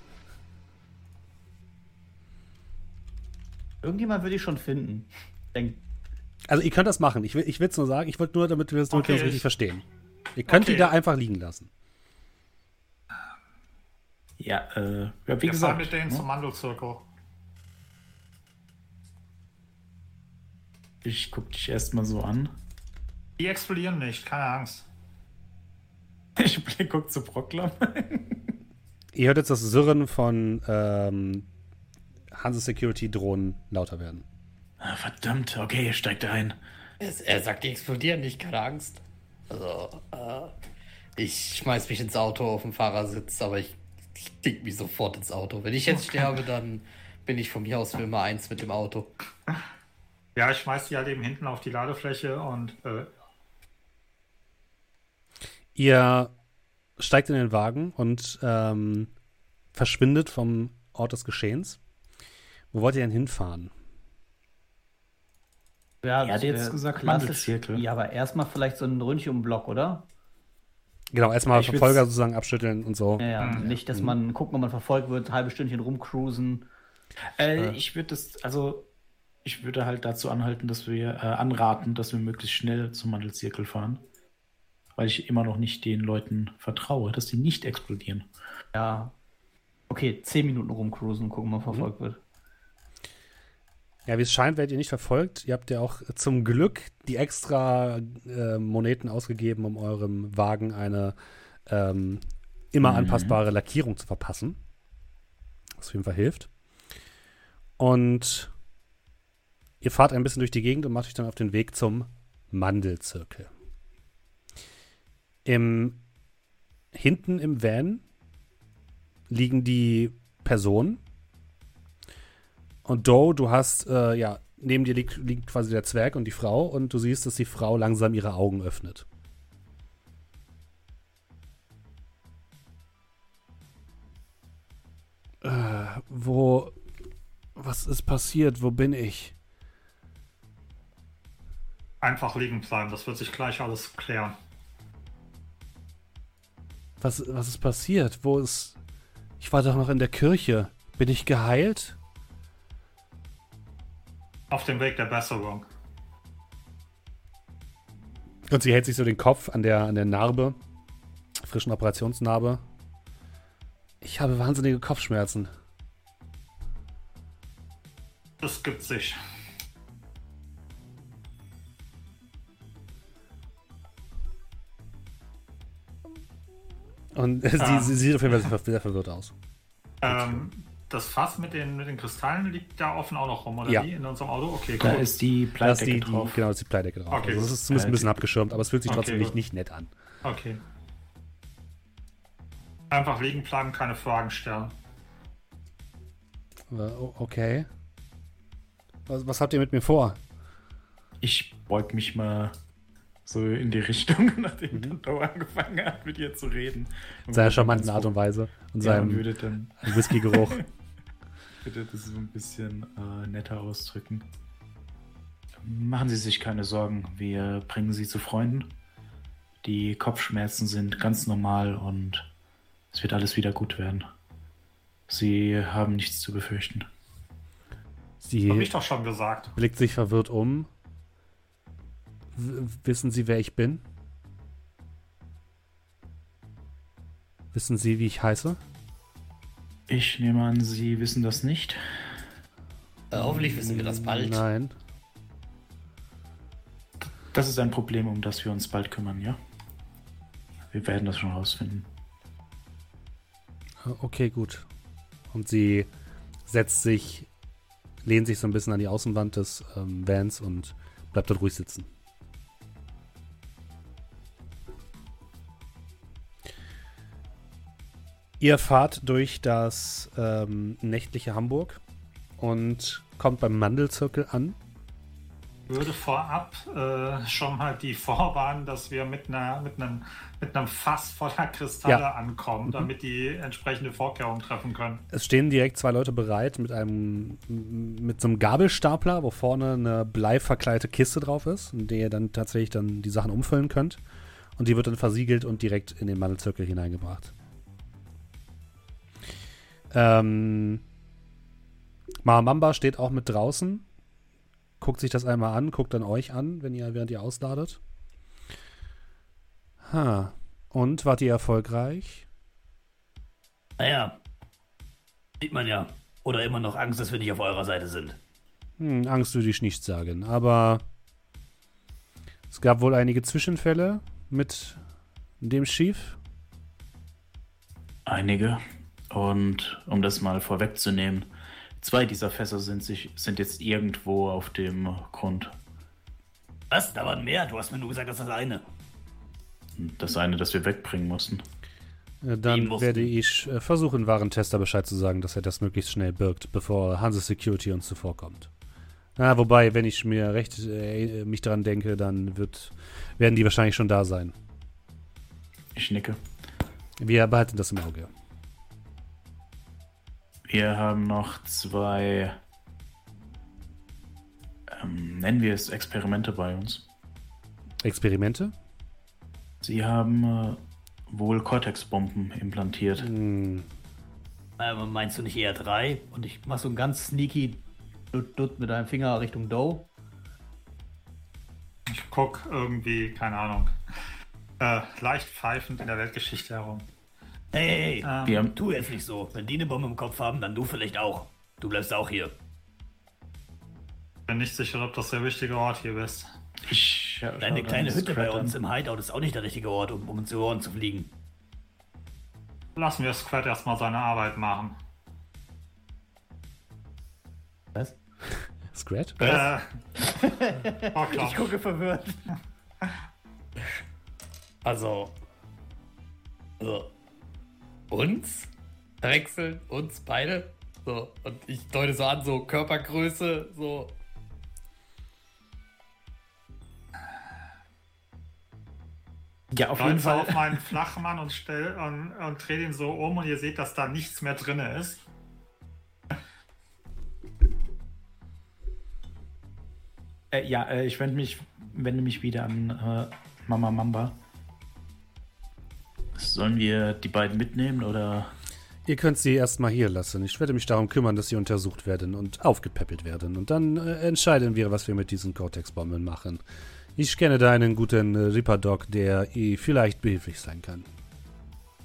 S2: Irgendjemand würde ich schon finden. Denk,
S1: Also ihr könnt das machen. Ich will es ich nur sagen. Ich wollte nur, damit wir es
S3: Okay,
S1: richtig
S3: ich-
S1: verstehen. Ihr könnt
S3: Okay.
S1: die da einfach liegen lassen.
S5: Ja, äh, ja wie
S3: Wir fahren
S5: gesagt.
S3: mit denen
S5: ne?
S3: zum Mandelzirkel.
S5: Ich guck dich erstmal so an.
S3: Die explodieren nicht, keine Angst.
S5: Ich guck zu Proklam.
S1: Ihr hört jetzt das Sirren von ähm, Hanse Security Drohnen lauter werden.
S5: Ah, verdammt, okay, steigt ein.
S4: Es, er sagt, die explodieren nicht, keine Angst. Also, äh, ich schmeiß mich ins Auto auf dem Fahrersitz, aber ich, ich leg mich sofort ins Auto. Wenn ich jetzt sterbe, dann bin ich von mir aus für immer eins mit dem Auto.
S3: Ja, ich schmeiß die halt eben hinten auf die Ladefläche und äh,
S1: Ihr steigt in den Wagen und ähm, verschwindet vom Ort des Geschehens. Wo wollt ihr denn hinfahren?
S2: Ja,
S5: Er hat jetzt gesagt
S2: klassisch.
S5: Mandelzirkel.
S2: Ja, aber erstmal vielleicht so ein Ründchen um Block, oder?
S1: Genau, erstmal
S5: Ich
S1: Verfolger sozusagen abschütteln und so.
S2: Ja, ja.
S3: Mhm.
S2: Nicht, dass man gucken, ob man verfolgt wird, ein halbes Stündchen rumcruisen.
S5: Äh, ich würde das, also ich würde halt dazu anhalten, dass wir äh, anraten, dass wir möglichst schnell zum Mandelzirkel fahren. Weil ich immer noch nicht den Leuten vertraue, dass die nicht explodieren.
S2: Ja. Okay, 10 Minuten rumcruisen und gucken, ob man
S5: Mhm.
S2: verfolgt wird.
S1: Ja, wie es scheint, werdet ihr nicht verfolgt. Ihr habt ja auch zum Glück die extra äh, Moneten ausgegeben, um eurem Wagen eine ähm, immer
S5: Mhm.
S1: anpassbare Lackierung zu verpassen. Was auf jeden Fall hilft. Und ihr fahrt ein bisschen durch die Gegend und macht euch dann auf den Weg zum Mandelzirkel. Im, hinten im Van liegen die Personen. Und Doe, du hast, äh, ja, neben dir liegt, liegt quasi der Zwerg und die Frau und du siehst, dass die Frau langsam ihre Augen öffnet. Äh, wo, was ist passiert? Wo bin ich?
S3: einfach liegen bleiben. Das wird sich gleich alles klären.
S1: Was, was ist passiert? Wo ist, ich war doch noch in der Kirche. Bin ich geheilt?
S3: Auf dem Weg der Besserung.
S1: Und sie hält sich so den Kopf an der, an der Narbe, frischen Operationsnarbe. Ich habe wahnsinnige Kopfschmerzen.
S3: Das gibt sich.
S1: Und sie,
S3: Ah.
S1: sie sieht auf jeden Fall sehr verwirrt aus.
S3: Ähm, das Fass mit den, mit den Kristallen liegt da offen auch noch rum, oder
S1: Ja.
S3: wie? In unserem Auto? Okay,
S5: Da
S3: cool.
S5: ist die
S1: Da ist
S5: Pleitdecke
S1: die, die,
S5: drauf.
S1: genau, da ist die Pleidecke drauf.
S3: Okay,
S1: also das ist zumindest ein bisschen abgeschirmt, aber es fühlt sich
S3: Okay,
S1: trotzdem nicht, nicht nett an.
S3: Okay. Einfach liegen bleiben, keine Fragen stellen.
S1: Äh, Okay. Was, was habt ihr mit mir vor?
S5: Ich beug mich mal so in die Richtung, nachdem
S1: Mhm.
S5: Doe angefangen hat, mit ihr zu reden.
S1: In seiner charmanten Art und Weise und
S5: ja,
S1: seinem Whisky-Geruch.
S5: bitte das so ein bisschen äh, netter ausdrücken. Machen Sie sich keine Sorgen, wir bringen Sie zu Freunden. Die Kopfschmerzen sind ganz normal und es wird alles wieder gut werden. Sie haben nichts zu befürchten.
S3: Hab
S1: Sie
S3: ich doch schon gesagt.
S1: blickt sich verwirrt um. W wissen Sie, wer ich bin? Wissen Sie, wie ich heiße?
S5: Ich nehme an, Sie wissen das nicht.
S4: Äh, hoffentlich wissen wir das bald.
S1: Nein.
S5: Das ist ein Problem, um das wir uns bald kümmern, ja? Wir werden das schon rausfinden.
S1: Äh, Okay, gut. Und sie setzt sich, lehnt sich so ein bisschen an die Außenwand des ähm, Vans und bleibt dort ruhig sitzen. Ihr fahrt durch das ähm, nächtliche Hamburg und kommt beim Mandelzirkel an.
S3: Würde vorab äh, schon mal die vorwarnen, dass wir mit, einer, mit, einem, mit einem Fass voller Kristalle
S1: Ja.
S3: ankommen, damit die entsprechende Vorkehrungen treffen können.
S1: Es stehen direkt zwei Leute bereit mit einem mit so einem Gabelstapler, wo vorne eine bleiverkleidete Kiste drauf ist, in der ihr dann tatsächlich dann die Sachen umfüllen könnt. Und die wird dann versiegelt und direkt in den Mandelzirkel hineingebracht. Ähm, Mahamamba steht auch mit draußen, guckt sich das einmal an, guckt dann euch an, wenn ihr, während ihr ausladet. Ha. Und wart ihr erfolgreich?
S2: Naja, sieht man ja. Oder immer noch Angst, dass wir nicht auf eurer Seite sind.
S1: Hm, Angst würde ich nicht sagen, aber es gab wohl einige Zwischenfälle mit dem Schiff.
S5: Einige. Und um das mal vorwegzunehmen, zwei dieser Fässer sind, sich, sind jetzt irgendwo auf dem Grund.
S2: Was? Da waren mehr. Du hast mir nur gesagt, das ist das eine.
S5: Das eine, das wir wegbringen mussten.
S1: Äh, Dann
S2: mussten-
S1: werde ich äh, versuchen, Warentester Bescheid zu sagen, dass er das möglichst schnell birgt, bevor Hanse Security uns zuvorkommt. Na, wobei, wenn ich mir recht äh, mich daran denke, dann wird, werden die wahrscheinlich schon da sein.
S5: Ich nicke.
S1: Wir behalten das im Auge.
S5: Wir haben noch zwei, ähm, nennen wir es Experimente bei uns.
S1: Experimente?
S5: Sie haben äh, wohl Cortex-Bomben implantiert.
S1: Hm,
S2: Äh, meinst du nicht eher drei? Und ich mach so einen ganz sneaky Dutt Dutt mit deinem Finger Richtung Doe.
S3: Ich guck irgendwie, keine Ahnung, äh, leicht pfeifend in der Weltgeschichte herum.
S2: Hey, hey, hey.
S3: Ähm,
S2: Tu jetzt nicht so. Wenn die eine Bombe im Kopf haben, dann du vielleicht auch. Du bleibst auch hier.
S3: bin nicht sicher, ob das der richtige Ort hier ist.
S5: ich
S2: Deine kleine Hütte bei uns
S5: an.
S2: im Hideout ist auch nicht der richtige Ort, um, um uns die Ohren zu fliegen.
S3: Lassen wir Squad erstmal seine Arbeit machen.
S2: Was?
S1: Scrat?
S3: Äh, oh.
S2: Ich gucke verwirrt.
S4: Also. So. Uns? Wechseln? Uns beide? So. Und ich deute so an, so Körpergröße, so.
S5: Ja, auf jeden Fall.
S3: auf meinen Flachmann und, stell, und, und dreht ihn so um und ihr seht, dass da nichts mehr drin ist.
S5: Äh, ja, äh, ich wende mich, wende mich wieder an äh, Mama Mamba. Sollen wir die beiden mitnehmen oder?
S1: Ihr könnt sie erstmal hier lassen. Ich werde mich darum kümmern, dass sie untersucht werden und aufgepäppelt werden. Und dann äh, entscheiden wir, was wir mit diesen Cortex-Bomben machen. Ich kenne da einen guten äh, Reaper-Dog, der eh vielleicht behilflich sein kann.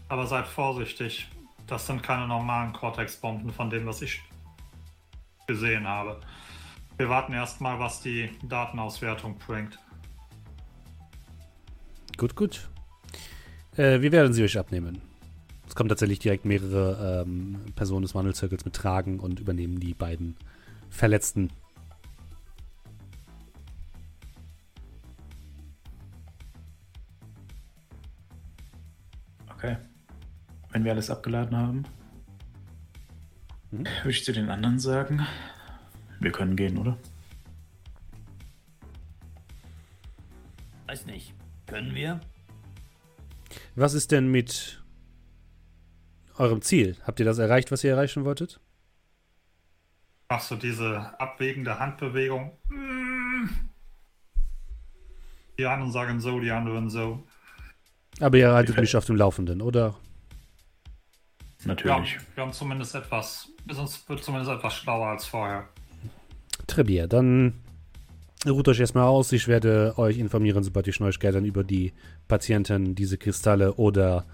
S3: Aber seid vorsichtig. Das sind keine normalen Cortex-Bomben von dem, was ich gesehen habe. Wir warten erstmal, was die Datenauswertung bringt.
S1: Gut, gut. Äh, wir werden sie euch abnehmen. Es kommen tatsächlich direkt mehrere ähm, Personen des Wandelzirkels mit Tragen und übernehmen die beiden Verletzten.
S5: Okay. Wenn wir alles abgeladen haben,
S1: Mhm.
S5: würde ich zu den anderen sagen, wir können gehen, oder?
S2: Weiß nicht. Können wir?
S1: Was ist denn mit eurem Ziel? Habt ihr das erreicht, was ihr erreichen wolltet?
S3: Machst du diese abwägende Handbewegung? Mm. Die einen sagen so, die anderen so.
S1: Aber ihr haltet mich auf dem Laufenden, oder?
S3: Ja,
S5: Natürlich.
S3: wir haben zumindest etwas, wir sind zumindest etwas schlauer als vorher.
S1: Trebier, dann ruht euch erstmal aus. Ich werde euch informieren, sobald ich Neuigkeiten über die Patienten, diese Kristalle oder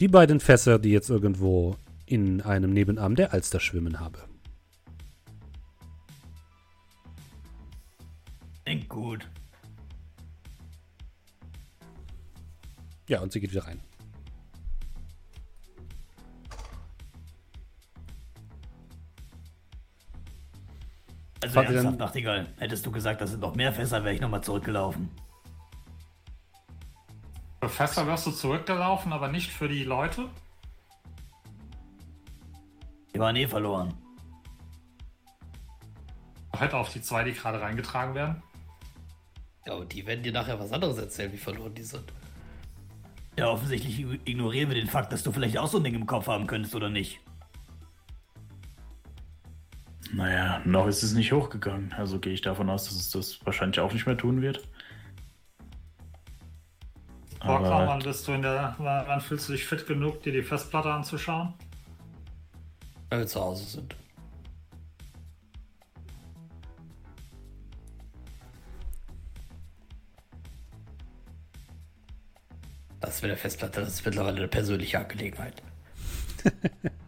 S1: die beiden Fässer, die jetzt irgendwo in einem Nebenarm der Alster schwimmen habe.
S2: Denk gut.
S1: Ja, und sie geht wieder rein.
S2: Also
S1: ihr
S2: ernsthaft, Nachtigall. Hättest du gesagt, das sind noch mehr Fässer, wäre ich nochmal zurückgelaufen.
S3: Für Fässer wirst du zurückgelaufen, aber nicht für die Leute.
S2: Die waren eh verloren.
S3: Hätte auf die zwei, die gerade reingetragen werden.
S4: Ja, und die werden dir nachher was anderes erzählen, wie verloren die sind.
S2: Ja, offensichtlich ignorieren wir den Fakt, dass du vielleicht auch so ein Ding im Kopf haben könntest, oder nicht?
S5: Naja, noch ist es nicht hochgegangen. Also gehe ich davon aus, dass es das wahrscheinlich auch nicht mehr tun wird. Aber
S3: wann bist du in der, wann fühlst du dich fit genug, dir die Festplatte anzuschauen?
S4: Wenn wir zu Hause sind. Das wäre der Festplatte, das ist mittlerweile eine persönliche Angelegenheit.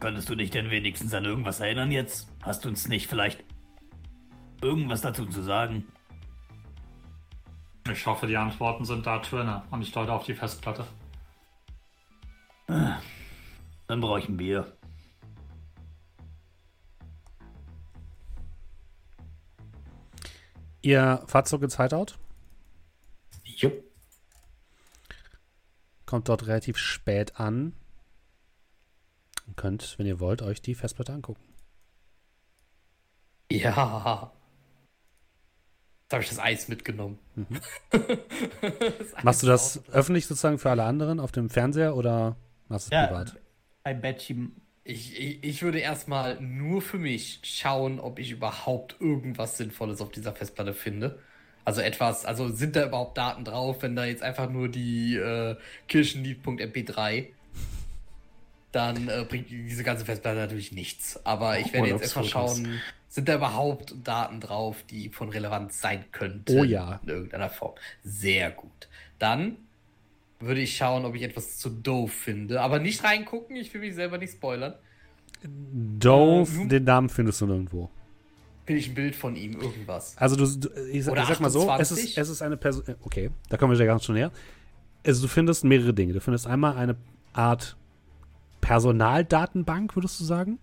S2: Könntest du dich denn wenigstens an irgendwas erinnern jetzt? Hast du uns nicht vielleicht irgendwas dazu zu sagen?
S3: Ich hoffe, die Antworten sind da drin und ich deute auf die Festplatte.
S2: Dann brauche ich ein Bier.
S1: Ihr fahrt zurück ins Hideout,
S5: Jupp.
S1: kommt dort relativ spät an und könnt, wenn ihr wollt, euch die Festplatte angucken.
S4: Ja. Jetzt habe ich das Eis mitgenommen. Das Eis
S1: Machst du das
S4: auch-
S1: öffentlich sozusagen für alle anderen auf dem Fernseher oder machst du es privat?
S2: ein Bettchen.
S4: Ich, ich, ich würde erstmal nur für mich schauen, ob ich überhaupt irgendwas Sinnvolles auf dieser Festplatte finde. Also etwas, also sind da überhaupt Daten drauf, wenn da jetzt einfach nur die äh, Kirchenlied.mp3, dann äh, bringt diese ganze Festplatte natürlich nichts. Aber ich werde jetzt erstmal schauen, sind da überhaupt Daten drauf, die von Relevanz sein könnten.
S1: Oh ja.
S4: In irgendeiner Form. Sehr gut. Dann würde ich schauen, ob ich etwas zu doof finde. Aber nicht reingucken, ich will mich selber nicht spoilern.
S1: Dove,
S4: Äh, nun-
S1: den Namen findest du nirgendwo.
S4: Will ich ein Bild von ihm, irgendwas.
S1: Also du, du ich, sag- ich sag mal so, es
S4: 28?
S1: ist, es ist eine Person. Okay, da kommen wir ja ganz schon näher. Also du findest mehrere Dinge. Du findest einmal eine Art Personaldatenbank, würdest du sagen,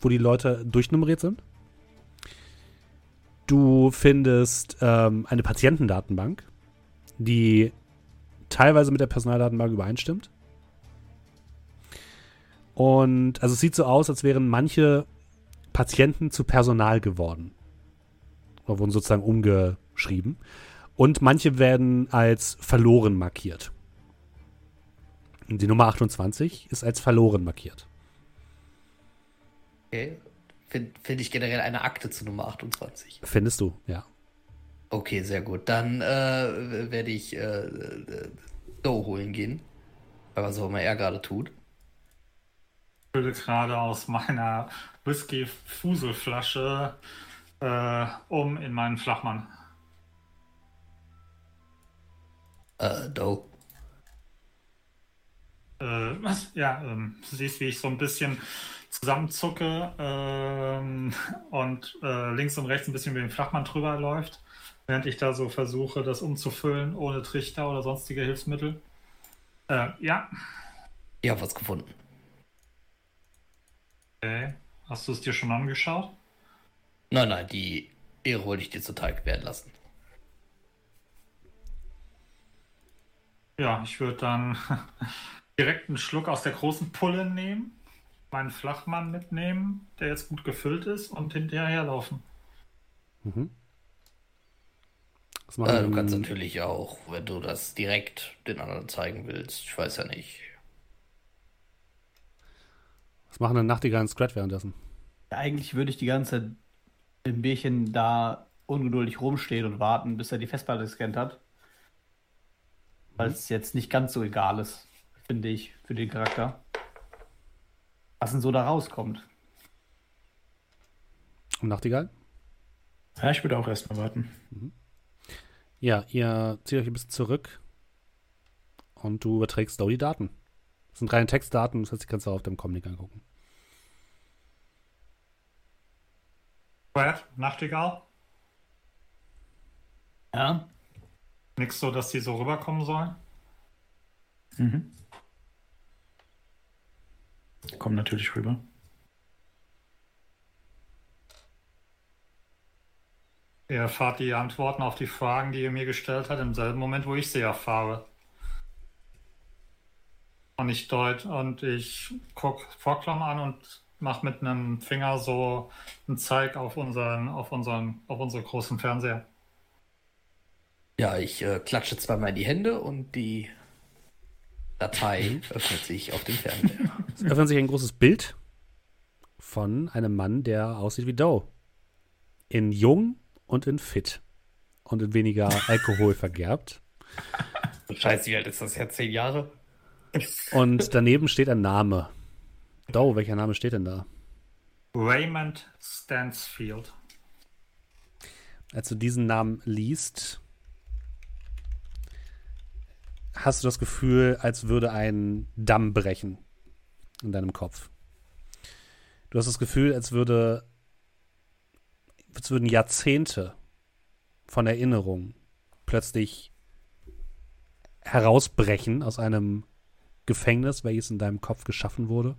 S1: wo die Leute durchnummeriert sind. Du findest ähm, eine Patientendatenbank, die teilweise mit der Personaldatenbank übereinstimmt. Und also es sieht so aus, als wären manche Patienten zu Personal geworden. Oder wurden sozusagen umgeschrieben. Und manche werden als verloren markiert. Und die Nummer 28 ist als verloren markiert.
S4: Okay. Finde find ich generell eine Akte zu Nummer 28.
S1: Findest du, ja.
S4: Okay, sehr gut. Dann äh, werde ich äh, äh, Dough holen gehen. Weil was auch immer er gerade tut.
S3: Ich fülle gerade aus meiner Whisky-Fuselflasche äh, um in meinen Flachmann.
S4: Äh, Dough.
S3: Äh? Ja, ähm, du siehst, wie ich so ein bisschen zusammenzucke ähm, und äh, links und rechts ein bisschen über den Flachmann drüber läuft, während ich da so versuche, das umzufüllen ohne Trichter oder sonstige Hilfsmittel. Äh, ja,
S4: Ich habe was gefunden.
S3: okay. Hast du es dir schon angeschaut?
S4: Nein, nein, die Ehre wollte ich dir zuteil werden lassen.
S3: Ja, ich würde dann direkt einen Schluck aus der großen Pulle nehmen, meinen Flachmann mitnehmen, der jetzt gut gefüllt ist, und hinterherlaufen.
S1: Mhm.
S4: Äh, du kannst natürlich auch, wenn du das direkt den anderen zeigen willst, ich weiß ja nicht.
S1: was machen denn Nachtigall und Scrat währenddessen?
S2: Eigentlich würde ich die ganze Zeit im Bierchen da ungeduldig rumstehen und warten, bis er die Festplatte gescannt hat. Weil es jetzt nicht ganz so egal ist, finde ich, für den Charakter. Was denn so da rauskommt.
S1: Und Nachtigall?
S5: Ja, ich würde auch erstmal warten.
S1: Ja, ihr zieht euch ein bisschen zurück und du überträgst Dow die Daten. Das sind reine Textdaten, das heißt, die kannst du auf dem Comlink angucken.
S3: Brad, Nachtigall?
S2: Ja?
S3: Nix so, dass die so rüberkommen sollen?
S5: Mhm. Kommt natürlich rüber.
S3: Ihr erfahrt die Antworten auf die Fragen, die ihr mir gestellt habt, im selben Moment, wo ich sie erfahre. Und ich deut und ich guck Vorklam an und mach mit einem Finger so einen Zeig auf unseren, auf unseren, auf unsere großen Fernseher.
S4: Ja, ich äh, klatsche zweimal in die Hände und die Datei öffnet sich auf dem Fernseher.
S1: Es öffnet sich ein großes Bild von einem Mann, der aussieht wie Doe. In jung und in fit. Und in weniger Alkohol vergerbt.
S4: Scheiße, wie alt ist das jetzt? Zehn Jahre?
S1: Und daneben steht ein Name. Doe, welcher Name steht denn da?
S3: Raymond Stansfield.
S1: als du diesen Namen liest, hast du das Gefühl, als würde ein Damm brechen in deinem Kopf. Du hast das Gefühl, als würde, als würden Jahrzehnte von Erinnerung plötzlich herausbrechen aus einem Gefängnis, welches in deinem Kopf geschaffen wurde.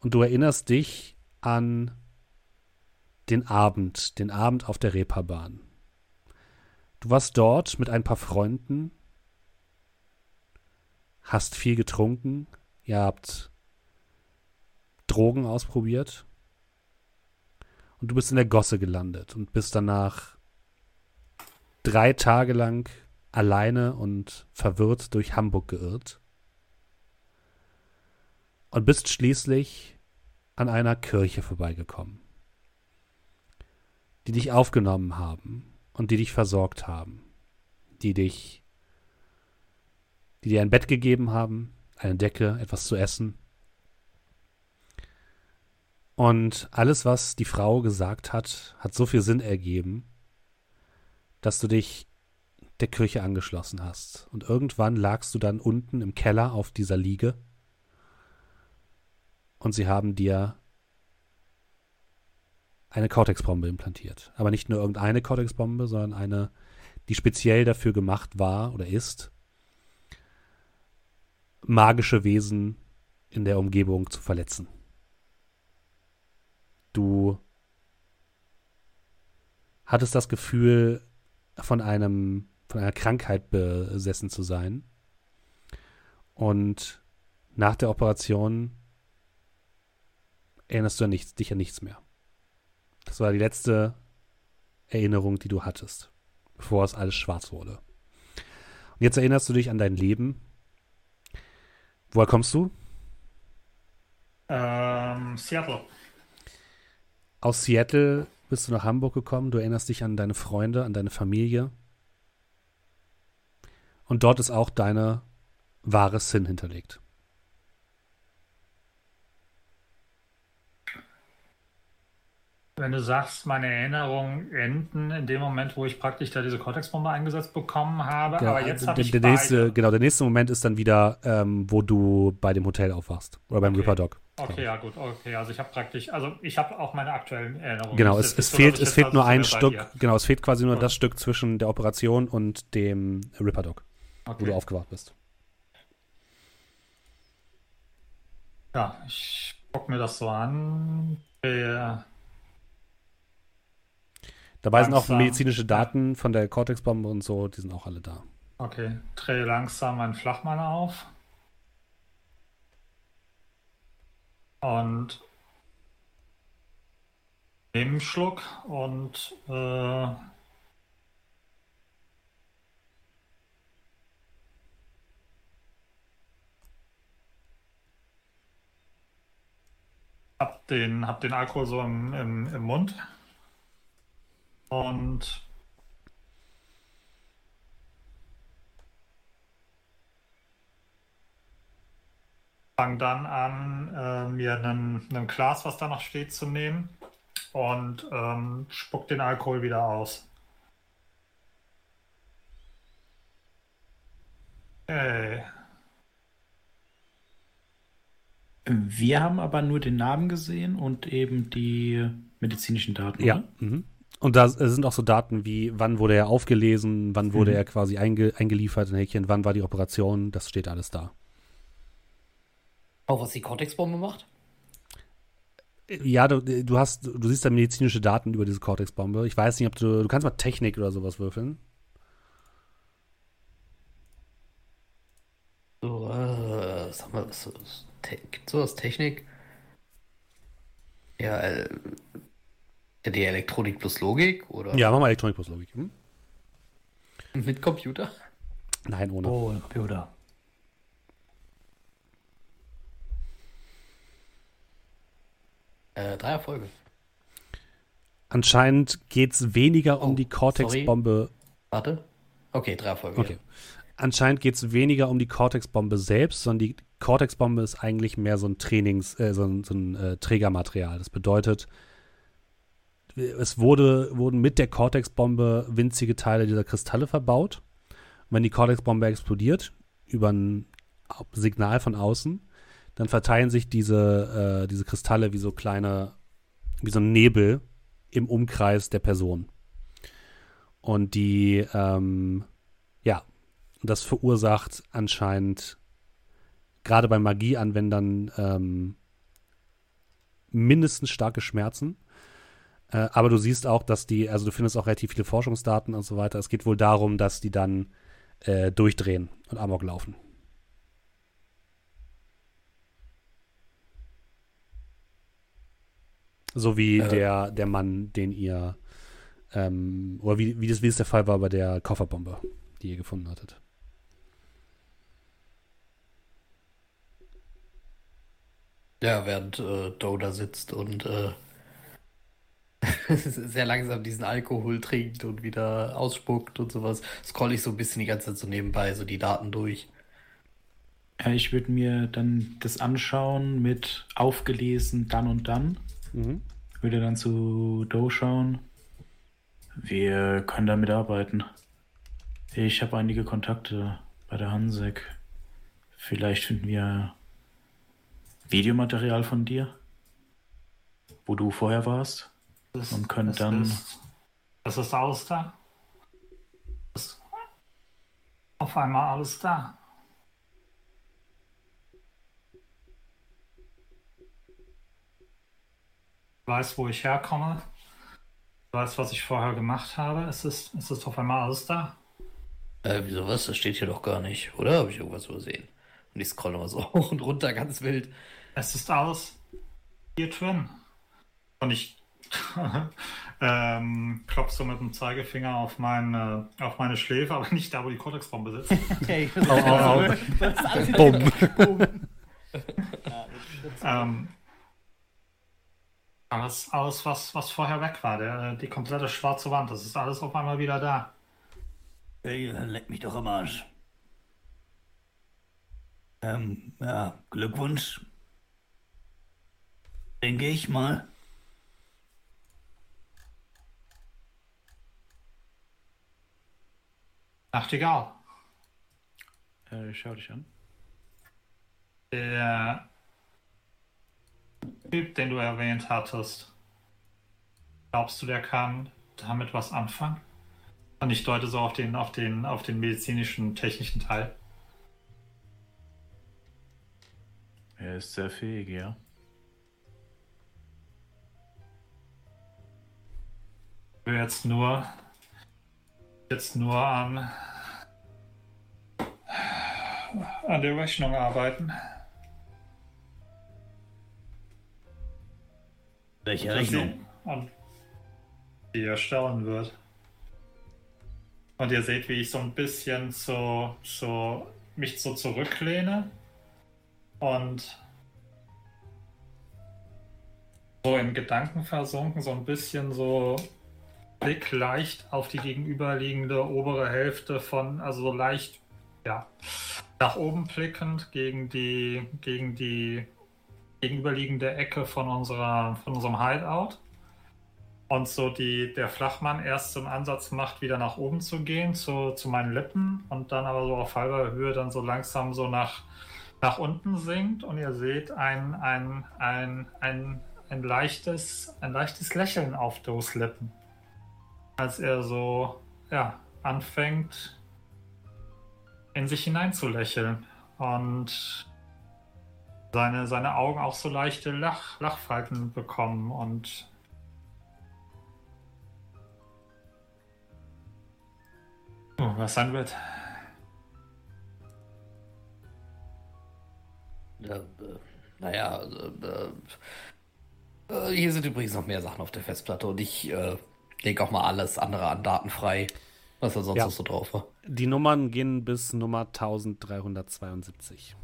S1: Und du erinnerst dich an den Abend, den Abend auf der Reeperbahn. Du warst dort mit ein paar Freunden, hast viel getrunken, ihr habt Drogen ausprobiert und du bist in der Gosse gelandet und bist danach drei Tage lang alleine und verwirrt durch Hamburg geirrt und bist schließlich an einer Kirche vorbeigekommen, die dich aufgenommen haben und die dich versorgt haben, die dich, die dir ein Bett gegeben haben, eine Decke, etwas zu essen. Und alles, was die Frau gesagt hat, hat so viel Sinn ergeben, dass du dich der Kirche angeschlossen hast. Und irgendwann lagst du dann unten im Keller auf dieser Liege und sie haben dir eine Cortex-Bombe implantiert. Aber nicht nur irgendeine Cortex-Bombe, sondern eine, die speziell dafür gemacht war oder ist, magische Wesen in der Umgebung zu verletzen. Du hattest das Gefühl, von einem, von einer Krankheit besessen zu sein. Und nach der Operation erinnerst du an nichts, dich an nichts mehr. Das war die letzte Erinnerung, die du hattest, bevor es alles schwarz wurde. Und jetzt erinnerst du dich an dein Leben. Woher kommst du?
S3: Ähm, Seattle.
S1: Aus Seattle bist du nach Hamburg gekommen. Du erinnerst dich an deine Freunde, an deine Familie. Und dort ist auch deine wahre Sinn hinterlegt.
S3: Wenn du sagst, meine Erinnerungen enden in dem Moment, wo ich praktisch da diese Cortex-Bombe eingesetzt bekommen habe,
S1: Genau,
S3: aber jetzt habe ich
S1: der nächste, genau, der nächste Moment ist dann wieder, ähm, wo du bei dem Hotel aufwachst. Oder beim
S3: Okay.
S1: Ripper Dog.
S3: Okay, ja gut, okay, also ich habe praktisch, also ich habe auch meine aktuellen Erinnerungen.
S1: Genau,
S3: Es
S1: es,
S3: so,
S1: fehlt, es fehlt
S3: also
S1: nur ein
S3: bei
S1: Stück, genau, es fehlt quasi nur
S3: Gut.
S1: das Stück zwischen der Operation und dem Ripper Dog, wo du
S3: Okay.
S1: aufgewacht bist.
S3: Ja, ich gucke mir das so an. Der,
S1: Dabei sind auch
S3: Langsam.
S1: medizinische Daten von der Cortex-Bombe und so, die sind auch alle da.
S3: okay, drehe langsam meinen Flachmann auf. Und nehme einen Schluck und äh, hab den, hab den Alkohol so im, im, im Mund und fange dann an, äh, mir einen, einen Glas, was da noch steht, zu nehmen und ähm, spuck den Alkohol wieder aus. Ey,
S5: Wir haben aber nur den Namen gesehen und eben die medizinischen Daten.
S1: Ja.
S5: oder?
S1: Mhm. Und da sind auch so Daten wie, wann wurde er aufgelesen, wann wurde
S5: Mhm.
S1: er quasi einge eingeliefert in Häkchen, wann war die Operation, das steht alles da.
S4: Auch was die Cortex-Bombe macht?
S1: Ja, du, du hast, du siehst da medizinische Daten über diese Cortex-Bombe. Ich weiß nicht, ob du, du kannst mal Technik oder sowas würfeln.
S4: So, äh, sag mal, was, was, Te gibt's sowas? Technik? Ja, äh, ja, die Elektronik plus Logik oder
S1: Ja, mach mal Elektronik plus Logik. Hm?
S4: mit Computer?
S1: Nein, ohne.
S2: Oh, Computer.
S4: Äh, drei Erfolge.
S1: Anscheinend geht es weniger um
S4: Oh,
S1: die Cortex-Bombe.
S4: Warte. Okay, drei Erfolge.
S1: Okay. Anscheinend geht es weniger um die Cortex-Bombe selbst, sondern die Cortex-Bombe ist eigentlich mehr so ein Trainings-, äh, so ein, so ein äh, Trägermaterial. Das bedeutet, es wurde, wurden mit der Cortex-Bombe winzige Teile dieser Kristalle verbaut. Und wenn die Cortex-Bombe explodiert, über ein Signal von außen, dann verteilen sich diese, äh, diese Kristalle wie so kleine, wie so ein Nebel im Umkreis der Person. Und die, ähm, ja, das verursacht anscheinend gerade bei Magieanwendern ähm, mindestens starke Schmerzen. Äh, aber du siehst auch, dass die, also du findest auch relativ viele Forschungsdaten und so weiter. Es geht wohl darum, dass die dann äh, durchdrehen und Amok laufen. So wie
S4: Äh.
S1: der, der Mann, den ihr, ähm, oder wie, wie, das, wie es der Fall war bei der Kofferbombe, die ihr gefunden hattet.
S4: Ja, während äh, Doe da sitzt und äh, sehr langsam diesen Alkohol trinkt und wieder ausspuckt und sowas, scroll ich so ein bisschen die ganze Zeit so nebenbei so die Daten durch.
S5: Ja, ich würde mir dann das anschauen mit aufgelesen dann und dann.
S1: Mhm.
S5: Würde dann zu Doe schauen. Wir können damit arbeiten. Ich habe einige Kontakte bei der Hansek. Vielleicht finden wir Videomaterial von dir, wo du vorher warst.
S3: Das,
S5: Und können
S3: das
S5: dann-
S3: Ist, das ist alles da. Das ist auf einmal alles da. Ich weiß, wo ich herkomme. Ich weiß, was ich vorher gemacht habe. Es ist, es ist auf einmal alles da.
S4: Äh, wieso was? Das steht hier doch gar nicht, oder? Habe ich irgendwas übersehen? Und ich scrolle mal so hoch und runter, ganz wild.
S3: Es ist alles hier drin. Und ich ähm, klopfe so mit dem Zeigefinger auf meine, auf meine Schläfe, aber nicht da, wo die Cortex-Bombe sitzt.
S1: Au.
S2: Das ist alles
S1: Bumm.
S3: ähm, alles, alles was, was vorher weg war, der, die komplette schwarze Wand, das ist alles auf einmal wieder da.
S2: Ey, leck mich doch am Arsch. Ähm, ja, Glückwunsch. Denke ich mal.
S3: Nachtigall,
S5: Äh, schau dich an.
S3: der Typ, den du erwähnt hattest, glaubst du, der kann damit was anfangen? Und ich deute so auf den, auf den, auf den medizinischen, technischen Teil.
S5: Er ist sehr fähig, ja.
S3: Jetzt nur jetzt nur an an der Rechnung arbeiten.
S2: Welche Rechnung?
S3: Und die erstellen wird. Und ihr seht, wie ich so ein bisschen so, so mich so zurücklehne und so in Gedanken versunken, so ein bisschen so Blick leicht auf die gegenüberliegende obere Hälfte von, also so leicht, ja, nach oben blickend gegen die, gegen die gegenüberliegende Ecke von unserer, von unserem Hideout. Und so die, der Flachmann erst einen Ansatz macht, wieder nach oben zu gehen, zu, zu meinen Lippen und dann aber so auf halber Höhe dann so langsam so nach, nach unten sinkt und ihr seht ein, ein, ein, ein, ein, leichtes, ein leichtes Lächeln auf Does Lippen. Als er so, ja, anfängt, in sich hinein zu lächeln. Und seine, seine Augen auch so leichte Lach, Lachfalten bekommen und Oh, was sein wird.
S4: Äh, naja, also, äh, äh, hier sind übrigens noch mehr Sachen auf der Festplatte und ich lege auch mal alles andere an Daten frei, was da sonst
S1: Ja.
S4: noch so drauf war.
S1: Die Nummern gehen bis Nummer 1372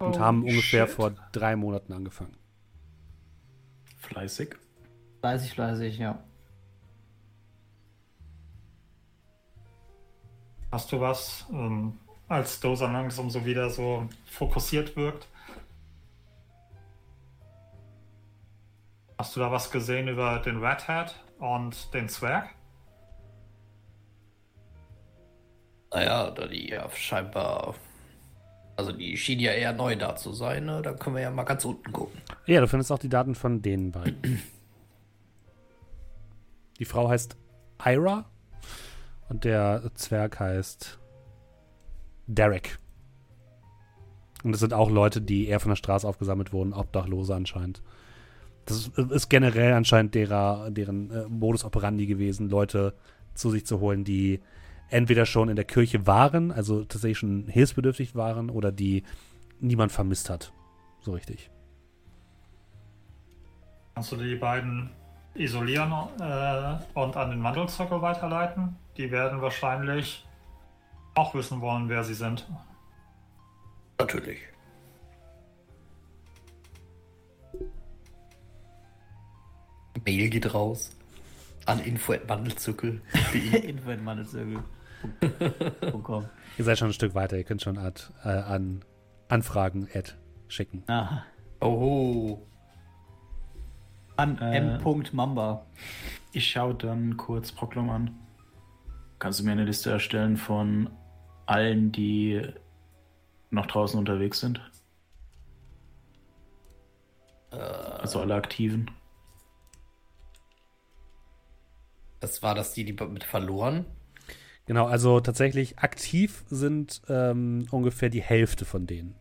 S1: und
S3: Oh,
S1: haben ungefähr
S3: shit.
S1: vor drei Monaten angefangen.
S5: Fleißig.
S2: Fleißig, fleißig, ja.
S3: Hast du was, ähm, als Dosa langsam so wieder so fokussiert wirkt? Hast du da was gesehen über den Red Hat und den Zwerg?
S4: Naja, da die ja scheinbar. Also die schien ja eher neu da zu sein, ne? Da können wir ja mal ganz unten gucken.
S1: Ja, du findest auch die Daten von den beiden. Die Frau heißt Ira und der Zwerg heißt Derek. Und das sind auch Leute, die eher von der Straße aufgesammelt wurden, Obdachlose anscheinend. Das ist, generell anscheinend derer, deren äh, Modus operandi gewesen, Leute zu sich zu holen, die entweder schon in der Kirche waren, also tatsächlich schon hilfsbedürftig waren, oder die niemand vermisst hat. So richtig.
S3: Kannst du die beiden isolieren äh, und an den Wandelzirkel weiterleiten? Die werden wahrscheinlich auch wissen wollen, wer sie sind.
S4: Natürlich. Mail geht raus an info@wandelzirkel.de.
S2: Info in Mandelzirkel.
S1: Ihr seid schon ein Stück weiter, ihr könnt schon Art, äh, an Anfragen Ad schicken.
S2: Ah,
S4: Oh,
S2: an
S5: Äh.
S2: M. Mamba.
S5: Ich schaue dann kurz Proklom an. Kannst du mir eine Liste erstellen von allen, die noch draußen unterwegs sind? Also alle Aktiven.
S4: Das war das die, die mit verloren.
S1: Genau, also tatsächlich aktiv sind ähm, ungefähr die Hälfte von denen.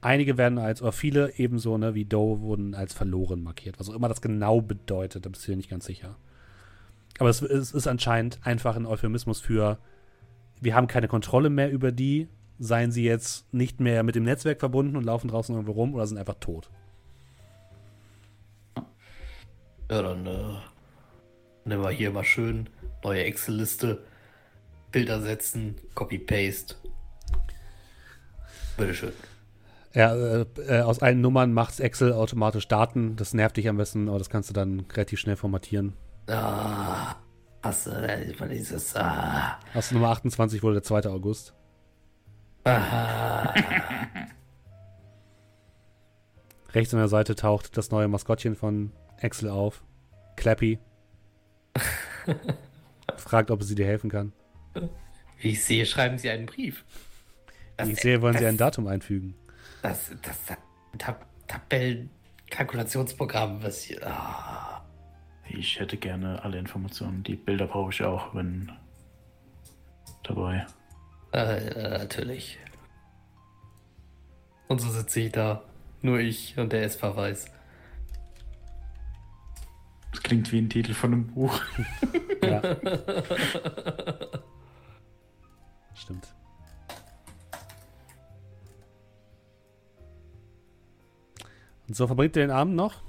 S1: Einige werden als, oder viele ebenso, ne, wie Doe, wurden als verloren markiert. Was auch immer das genau bedeutet, da bist du dir nicht ganz sicher. Aber es, es ist anscheinend einfach ein Euphemismus für, wir haben keine Kontrolle mehr über die, seien sie jetzt nicht mehr mit dem Netzwerk verbunden und laufen draußen irgendwo rum oder sind einfach tot.
S4: Ja, dann äh, nehmen wir hier mal schön neue Excel-Liste, Bilder setzen, Copy-Paste. Bitteschön.
S1: Ja, äh, äh, aus allen Nummern macht Excel automatisch Daten. Das nervt dich am besten, aber das kannst du dann relativ schnell formatieren.
S4: Ah, hast du äh, dieses. Ah,
S1: Aus Nummer 28 wurde der 2. August.
S4: ah,
S1: Rechts an der Seite taucht das neue Maskottchen von Excel auf. Clappy. Fragt, ob sie dir helfen kann.
S4: wie ich sehe, schreiben Sie einen Brief. Das,
S1: Wie ich sehe, wollen sie
S4: das,
S1: ein Datum einfügen.
S4: Das, das, das Tab Tabellen, Kalkulationsprogramm, was hier. Ah.
S5: Ich hätte gerne alle Informationen. Die Bilder brauche ich auch, wenn dabei.
S4: Äh, äh, natürlich. Und so sitze ich da. Nur ich und der SV weiß.
S5: Das klingt wie ein Titel von einem Buch.
S1: Ja. Stimmt. Und so verbringt ihr den Abend noch?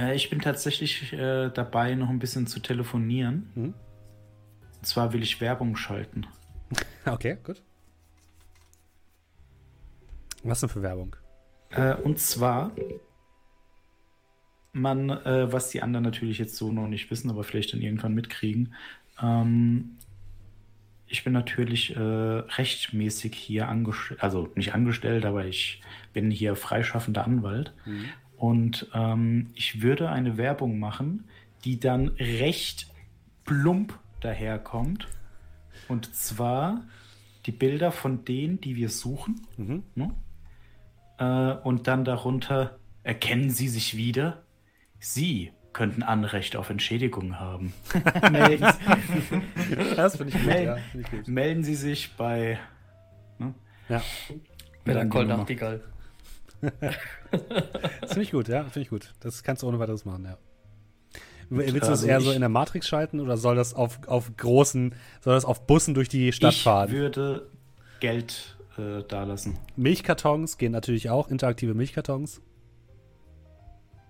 S5: Äh, ich bin tatsächlich äh, dabei, noch ein bisschen zu telefonieren.
S1: Mhm.
S5: Und zwar will ich Werbung schalten.
S1: Okay, gut. Was denn für Werbung?
S5: Äh, und zwar, man, äh, was die anderen natürlich jetzt so noch nicht wissen, aber vielleicht dann irgendwann mitkriegen. Ähm, ich bin natürlich äh, rechtmäßig hier angestellt, also nicht angestellt, aber ich bin hier freischaffender Anwalt. Und ähm, ich würde eine Werbung machen, die dann recht plump daherkommt. Und zwar die Bilder von denen, die wir suchen.
S1: Mhm.
S5: Ne? Äh, und dann darunter erkennen Sie sich wieder. Sie könnten Anrecht auf Entschädigung haben. melden,
S1: Das finde ich
S5: Mel-
S1: ja. Find ich gut.
S5: melden Sie sich bei.
S1: Ja,
S4: Melanchol
S5: Nummer.
S4: Nachtigall.
S1: das finde ich gut, ja, finde ich gut. Das kannst du ohne weiteres machen, ja. Willst du das
S5: also
S1: eher so
S5: ich-
S1: in der Matrix schalten oder soll das auf, auf großen, soll das auf Bussen durch die Stadt
S5: ich
S1: fahren?
S5: würde Geld äh, dalassen.
S1: Milchkartons gehen natürlich auch, interaktive Milchkartons.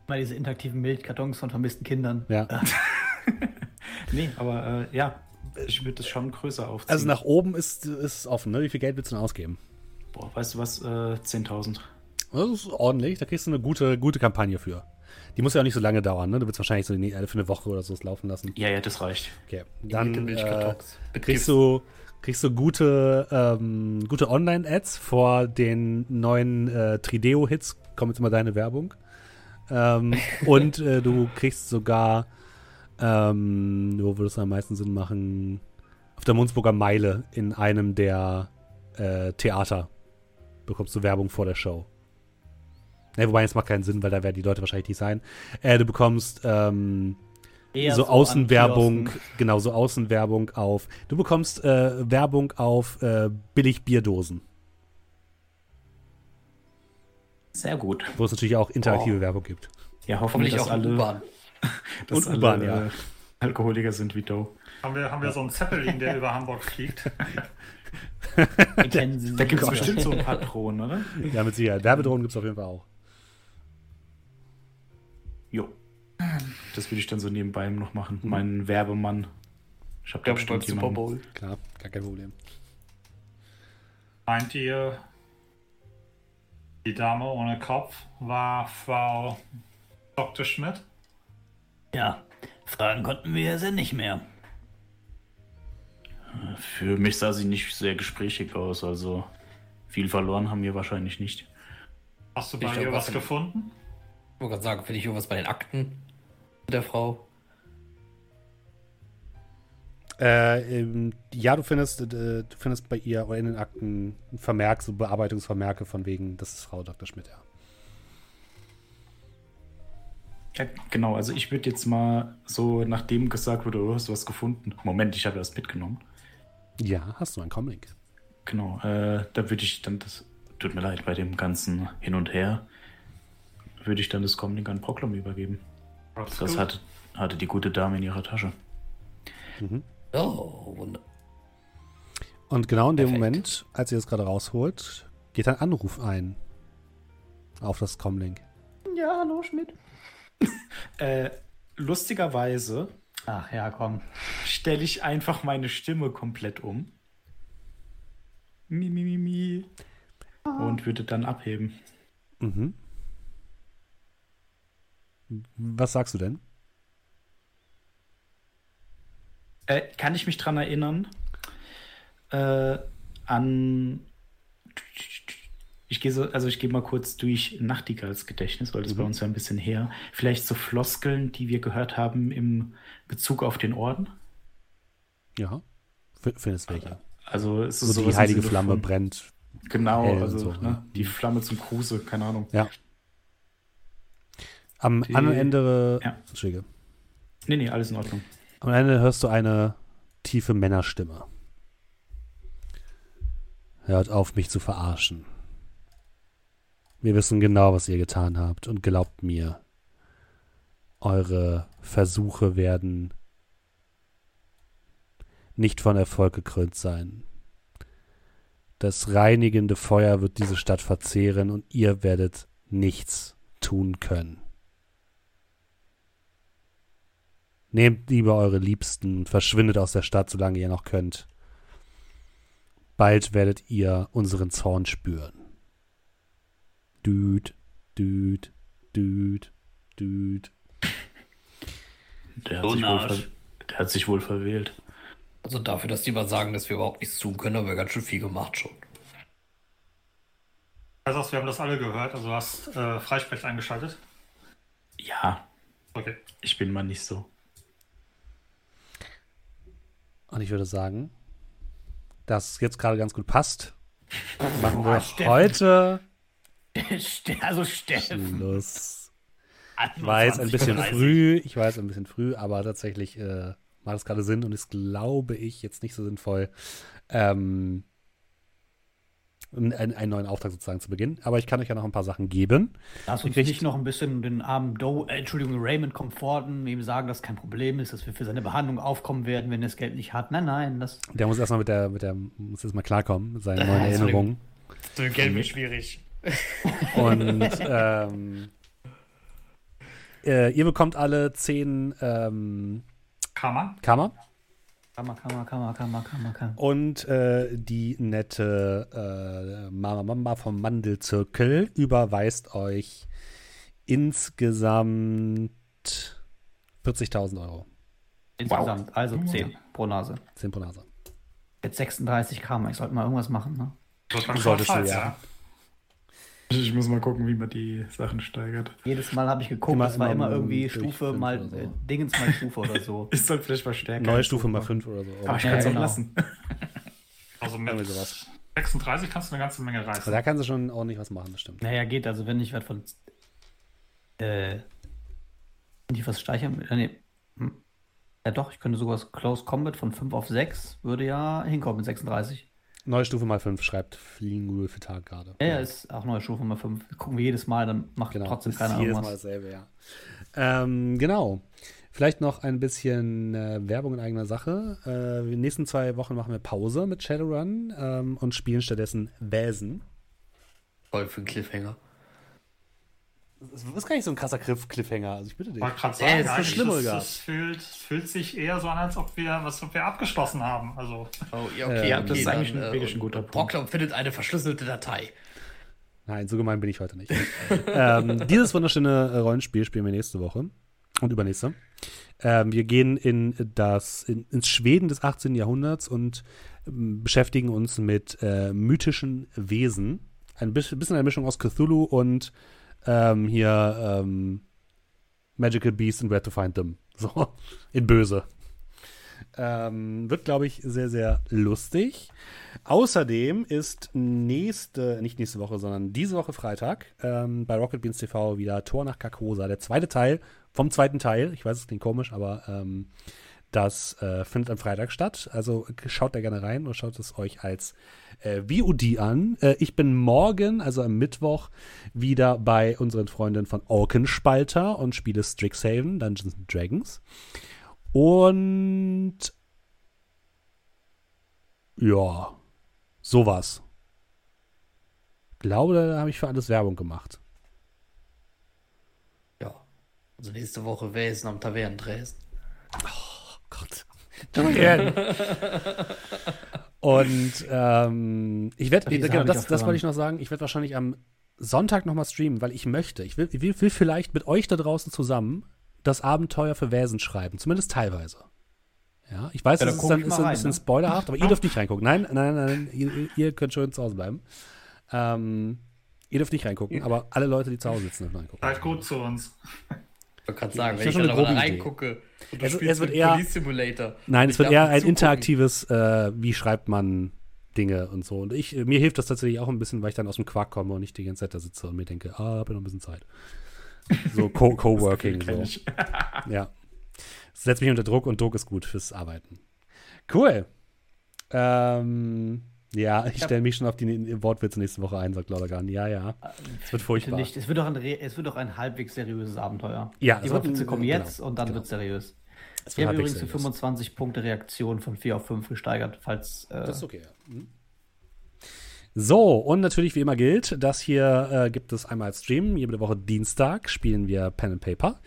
S2: Mal diese interaktiven Milchkartons von vermissten Kindern.
S1: Ja.
S5: Nee, aber äh, ja, ich würde es schon größer aufziehen.
S1: Also nach oben ist es offen, ne? Wie viel Geld willst du denn ausgeben?
S5: Boah, weißt du was? Äh, 10.000.
S1: Das ist ordentlich, da kriegst du eine gute, gute Kampagne für. Die muss ja auch nicht so lange dauern, ne? Du willst wahrscheinlich so die- für eine Woche oder so laufen lassen.
S5: Ja, ja, das reicht.
S1: Okay.
S4: Dann
S1: äh, kriegst du kriegst du gute, ähm, gute Online-Ads vor den neuen äh, Trideo-Hits. Kommt jetzt mal deine Werbung. Ähm, und äh, du kriegst sogar, ähm, wo würde es am meisten Sinn machen? Auf der Munzburger Meile in einem der äh, Theater bekommst du Werbung vor der Show. Ne, wobei, es macht keinen Sinn, weil da werden die Leute wahrscheinlich nicht sein. Äh, du bekommst ähm, so
S2: an
S1: Außenwerbung, genau, so Außenwerbung auf. Du bekommst äh, Werbung auf äh, billig
S5: Sehr gut.
S1: wo es natürlich auch interaktive
S4: Oh.
S1: Werbung gibt.
S5: Ja, hoffentlich,
S4: Hoffentlich
S5: dass
S4: auch
S5: alle,
S4: U-Bahn.
S5: dass
S1: Und U-Bahn,
S5: alle
S1: ja.
S5: äh, Alkoholiker sind wie Doe.
S3: Haben wir, haben wir so einen Zeppelin, der über Hamburg fliegt?
S5: Da gibt es
S2: sie?
S5: bestimmt so ein paar Drohnen, oder?
S1: Ja, mit Sicherheit. Werbedrohnen gibt es auf jeden Fall auch.
S5: Jo. Das würde ich dann so nebenbei noch machen. Mein Werbemann. Ich habe da bestimmt
S4: Super
S5: jemanden.
S4: Bowl.
S1: Klar, gar kein Problem.
S3: Meint ihr, die Dame ohne Kopf war Frau Dr. Schmidt?
S2: Ja, fragen konnten wir sie nicht mehr.
S5: Für mich sah sie nicht sehr gesprächig aus, also viel verloren haben wir wahrscheinlich nicht.
S3: Hast du
S4: Ich
S3: bei
S4: glaub,
S3: ihr was
S4: was-
S3: gefunden?
S4: Ich wollte gerade sagen, finde ich irgendwas bei den Akten der Frau.
S1: Äh, ähm, ja, du findest, äh, du findest bei ihr oder in den Akten ein Vermerk, so Bearbeitungsvermerke von wegen, das ist Frau Dr. Schmidt, ja.
S5: Ja, genau, also ich würde jetzt mal so, nachdem gesagt wurde, oh, hast du was gefunden? Moment, ich habe das mitgenommen.
S1: Ja, hast du einen Comlink.
S5: Genau, äh, da würde ich dann das, tut mir leid, bei dem ganzen Hin und Her, würde ich dann das Comlink an Proklom übergeben.
S3: Das
S5: Das hatte, hatte die gute Dame in ihrer Tasche.
S4: Oh, wunder.
S1: Und genau in dem
S4: Perfekt.
S1: Moment, als ihr das gerade rausholt, geht ein Anruf ein auf das Comlink.
S2: Ja, hallo Schmidt.
S5: Äh, lustigerweise
S2: Ach ja, komm.
S5: stelle ich einfach meine Stimme komplett um. Mi, mi, mi, mi. Und würde dann abheben.
S1: Mhm. Was sagst du denn?
S5: Äh, kann ich mich dran erinnern? Äh, an. Ich gehe so, also ich gehe mal kurz durch Nachtigalls Gedächtnis, weil das bei uns ja ein bisschen her. Vielleicht so Floskeln, die wir gehört haben im Bezug auf den Orden.
S1: Ja. F findest welche?
S5: Also es ist
S1: So die heilige
S5: Sinne
S1: Flamme
S5: von-
S1: brennt.
S5: Genau, also
S1: so,
S5: ne, die Flamme zum Gruße, keine Ahnung.
S1: Ja. Am anderen Ende.
S5: Ja.
S1: Entschuldige.
S5: Nee, nee, alles in Ordnung.
S1: Am Ende hörst du eine tiefe Männerstimme. Hört auf, mich zu verarschen. Wir wissen genau, was ihr getan habt und glaubt mir, eure Versuche werden nicht von Erfolg gekrönt sein. Das reinigende Feuer wird diese Stadt verzehren und ihr werdet nichts tun können. Nehmt lieber eure Liebsten und verschwindet aus der Stadt, solange ihr noch könnt. Bald werdet ihr unseren Zorn spüren. Düd, düd, düd, düd.
S5: Der hat,
S2: So
S5: sich wohl, der hat sich wohl verwählt.
S4: Also dafür, dass die mal sagen, dass wir überhaupt nichts tun können, haben wir ganz schön viel gemacht schon.
S3: Also, wir haben das alle gehört. Also, du hast äh, Freisprech eingeschaltet.
S5: Ja,
S3: Okay.
S5: ich bin mal nicht so.
S1: Und ich würde sagen, dass es jetzt gerade ganz gut passt. Machen wir
S2: Steffen.
S1: heute
S2: Also Steffen.
S1: Schluss. Ich weiß, ein bisschen
S2: 21:30.
S1: früh, ich weiß, ein bisschen früh, aber tatsächlich äh, macht es gerade Sinn und ist, glaube ich, jetzt nicht so sinnvoll, ähm, einen, einen neuen Auftrag sozusagen zu beginnen. Aber ich kann euch ja noch ein paar Sachen geben.
S2: Lass uns nicht noch ein bisschen den armen Doe, äh, Entschuldigung, Raymond komforten, ihm sagen, dass kein Problem ist, dass wir für seine Behandlung aufkommen werden, wenn er das Geld nicht hat. Nein, nein, das.
S1: Der muss erstmal mit der, mit der, muss erstmal klarkommen, mit seinen neuen Erinnerungen.
S4: So Geld wird schwierig.
S1: Und ähm, äh, ihr bekommt alle zehn ähm,
S3: Kammer.
S1: Kammer.
S2: Kammer, Kammer, Kammer, Kammer, Kammer, Kammer.
S1: Und äh, die nette äh, Mama Mama vom Mandelzirkel überweist euch insgesamt 40.000 Euro.
S2: Insgesamt, also 10 pro Nase.
S1: 10 pro Nase.
S2: Jetzt 36 kam, ich sollte mal irgendwas machen, ne?
S1: Solltest du,
S3: Zeit,
S1: ja.
S5: Ich muss mal gucken, wie man die Sachen steigert.
S2: Jedes Mal habe ich geguckt,
S1: Immer-
S2: es war
S1: immer
S2: immer irgendwie Stufe mal
S1: so.
S2: äh, Dingens mal Stufe oder so.
S5: Ich soll vielleicht mal stärker.
S1: Neue Stufe mal
S5: machen.
S1: 5 oder so.
S5: Aber ich
S2: Ja,
S5: kann es auch
S2: genau.
S5: lassen.
S3: Also mit
S1: sowas.
S3: 36 kannst du eine ganze Menge
S1: Aber
S3: reißen.
S1: da kannst du schon ordentlich was machen, das stimmt.
S2: Naja, geht, also wenn ich was von. Äh. Die was steigern. Äh, nee. Hm. Ja, doch, ich könnte sogar das Close Combat von 5 auf 6 würde ja hinkommen mit 36.
S1: Neue Stufe mal 5 schreibt Fliegen für Tag gerade.
S2: Ja, ja, ist auch neue Stufe mal 5. Gucken wir jedes Mal, dann macht
S1: Genau,
S2: trotzdem keiner
S1: jedes Mal dasselbe, ja. Ähm, genau. Vielleicht noch ein bisschen äh, Werbung in eigener Sache. Äh, in den nächsten zwei Wochen machen wir Pause mit Shadowrun ähm, und spielen stattdessen Wäsen.
S4: Voll für einen Cliffhanger.
S1: Das ist gar nicht so ein krasser Cliff Cliffhanger, also ich bitte
S3: Ich
S1: dich.
S3: wollte gerade
S1: Äh,
S3: sagen,
S1: ist so schlimm, Olga.
S3: das fühlt, fühlt sich eher so an, als ob wir, was ob wir abgeschlossen haben. Also
S4: Oh, ja,
S1: Äh,
S4: okay. okay,
S5: das ist eigentlich
S4: dann,
S5: ein- wirklich ein guter Punkt.
S4: Brockler findet eine verschlüsselte Datei.
S1: Nein, so gemein bin ich heute nicht. ähm, dieses wunderschöne äh, Rollenspiel spielen wir nächste Woche und übernächste. Ähm, wir gehen in das, in, ins Schweden des 18. Jahrhunderts und ähm, beschäftigen uns mit äh, mythischen Wesen. Ein bis- bisschen eine Mischung aus Cthulhu und ähm, hier ähm, Magical Beasts and Where to Find Them. So, in böse. Ähm, wird, glaube ich, sehr, sehr lustig. Außerdem ist nächste, nicht nächste Woche, sondern diese Woche Freitag ähm, bei Rocket Beans TV wieder Tor nach Carcosa, der zweite Teil vom zweiten Teil. Ich weiß, es klingt komisch, aber ähm, das äh, findet am Freitag statt. Also schaut da gerne rein und schaut es euch als äh, VOD an. Äh, ich bin morgen, also am Mittwoch, wieder bei unseren Freunden von Orkenspalter und spiele Strixhaven, Dungeons and Dragons. Und ja, sowas. Glaube, da habe ich für alles Werbung gemacht.
S4: Ja. Also nächste Woche Wesen am Tavernen Dresden.
S1: Gott. Und ähm, ich werde, genau, das, das wollte ich noch sagen, ich werde wahrscheinlich am Sonntag nochmal streamen, weil ich möchte. Ich will, will, will vielleicht mit euch da draußen zusammen das Abenteuer für Wesen schreiben, zumindest teilweise. Ja, ich weiß,
S2: Ja, da
S1: das ist, dann, ist
S2: mal
S1: ein
S2: rein,
S1: bisschen
S2: ne?
S1: spoilerhaft, aber ihr dürft nicht reingucken. Nein, nein, nein, ihr, ihr könnt schön zu Hause bleiben. Ähm, ihr dürft nicht reingucken, aber alle Leute, die zu Hause sitzen, dürfen reingucken.
S3: seid gut zu uns.
S4: Ich wollte gerade sagen,
S1: Ich
S4: wenn ich da reingucke und du
S1: Es- es wird eher-
S4: Police Simulator.
S1: Nein, es
S4: ich
S1: wird eher ein interaktives, äh, wie schreibt man Dinge und so. Und ich, mir hilft das tatsächlich auch ein bisschen, weil ich dann aus dem Quark komme und nicht die ganze Zeit da sitze und mir denke, ah, hab ja noch ein bisschen Zeit. So Co- Coworking. So.
S5: ich.
S1: Ja. Setzt mich unter Druck und Druck ist gut fürs Arbeiten. Cool. Ähm, ja, ich stelle mich schon auf die Wortwitze nächste Woche ein, sagt Laudergan. Ja, ja. Es wird furchtbar.
S2: Nicht. Es, wird doch ein, es wird doch ein halbwegs seriöses Abenteuer.
S1: Ja,
S2: Die
S1: es wird
S2: Wortwitze kommen
S1: genau,
S2: jetzt und dann
S1: genau.
S2: wird es seriös.
S1: Es
S2: Ich
S1: wird
S2: habe
S1: halbwegs
S2: übrigens die
S1: seriös.
S2: 25 Punkte Reaktion von 4 auf 5 gesteigert, falls. Äh,
S1: Das ist okay, ja. Mhm. So, und natürlich wie immer gilt, das hier äh, gibt es einmal als Stream. Jede Woche Dienstag spielen wir Pen and Paper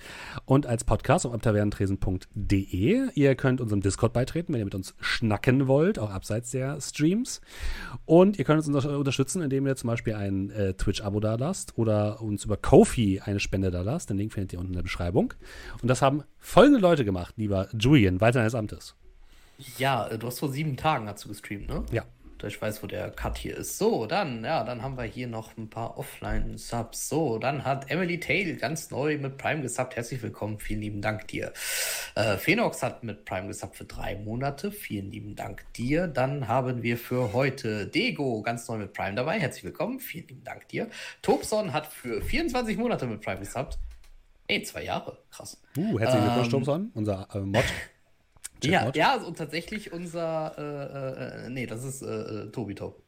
S1: und als Podcast auf abtavernentresen.de. Ihr könnt unserem Discord beitreten, wenn ihr mit uns schnacken wollt, auch abseits der Streams. Und ihr könnt uns unter unterstützen, indem ihr zum Beispiel ein äh, Twitch-Abo da lasst oder uns über Kofi eine Spende da lasst. Den Link findet ihr unten in der Beschreibung. Und das haben folgende Leute gemacht, lieber Julian, weiter deines Amtes.
S4: Ja, äh, du hast vor sieben Tagen du gestreamt, ne?
S1: Ja.
S4: Ich weiß, wo der Cut hier ist. So, dann, ja, dann haben wir hier noch ein paar Offline-Subs. So, dann hat Emily Tail ganz neu mit Prime gesubbt. Herzlich willkommen, vielen lieben Dank dir. Äh, Phenox hat mit Prime gesubbt für drei Monate. Vielen lieben Dank dir. Dann haben wir für heute Dego ganz neu mit Prime dabei. Herzlich willkommen, vielen lieben Dank dir. Tobson hat für 24 Monate mit Prime gesubbt. Ey, zwei Jahre, krass.
S1: Uh, herzlichen Glückwunsch,
S4: Ähm,
S1: Thompson, unser äh, Mod.
S4: Ja, ja, und tatsächlich unser, äh, äh, nee, das ist äh, äh, Tobi Top.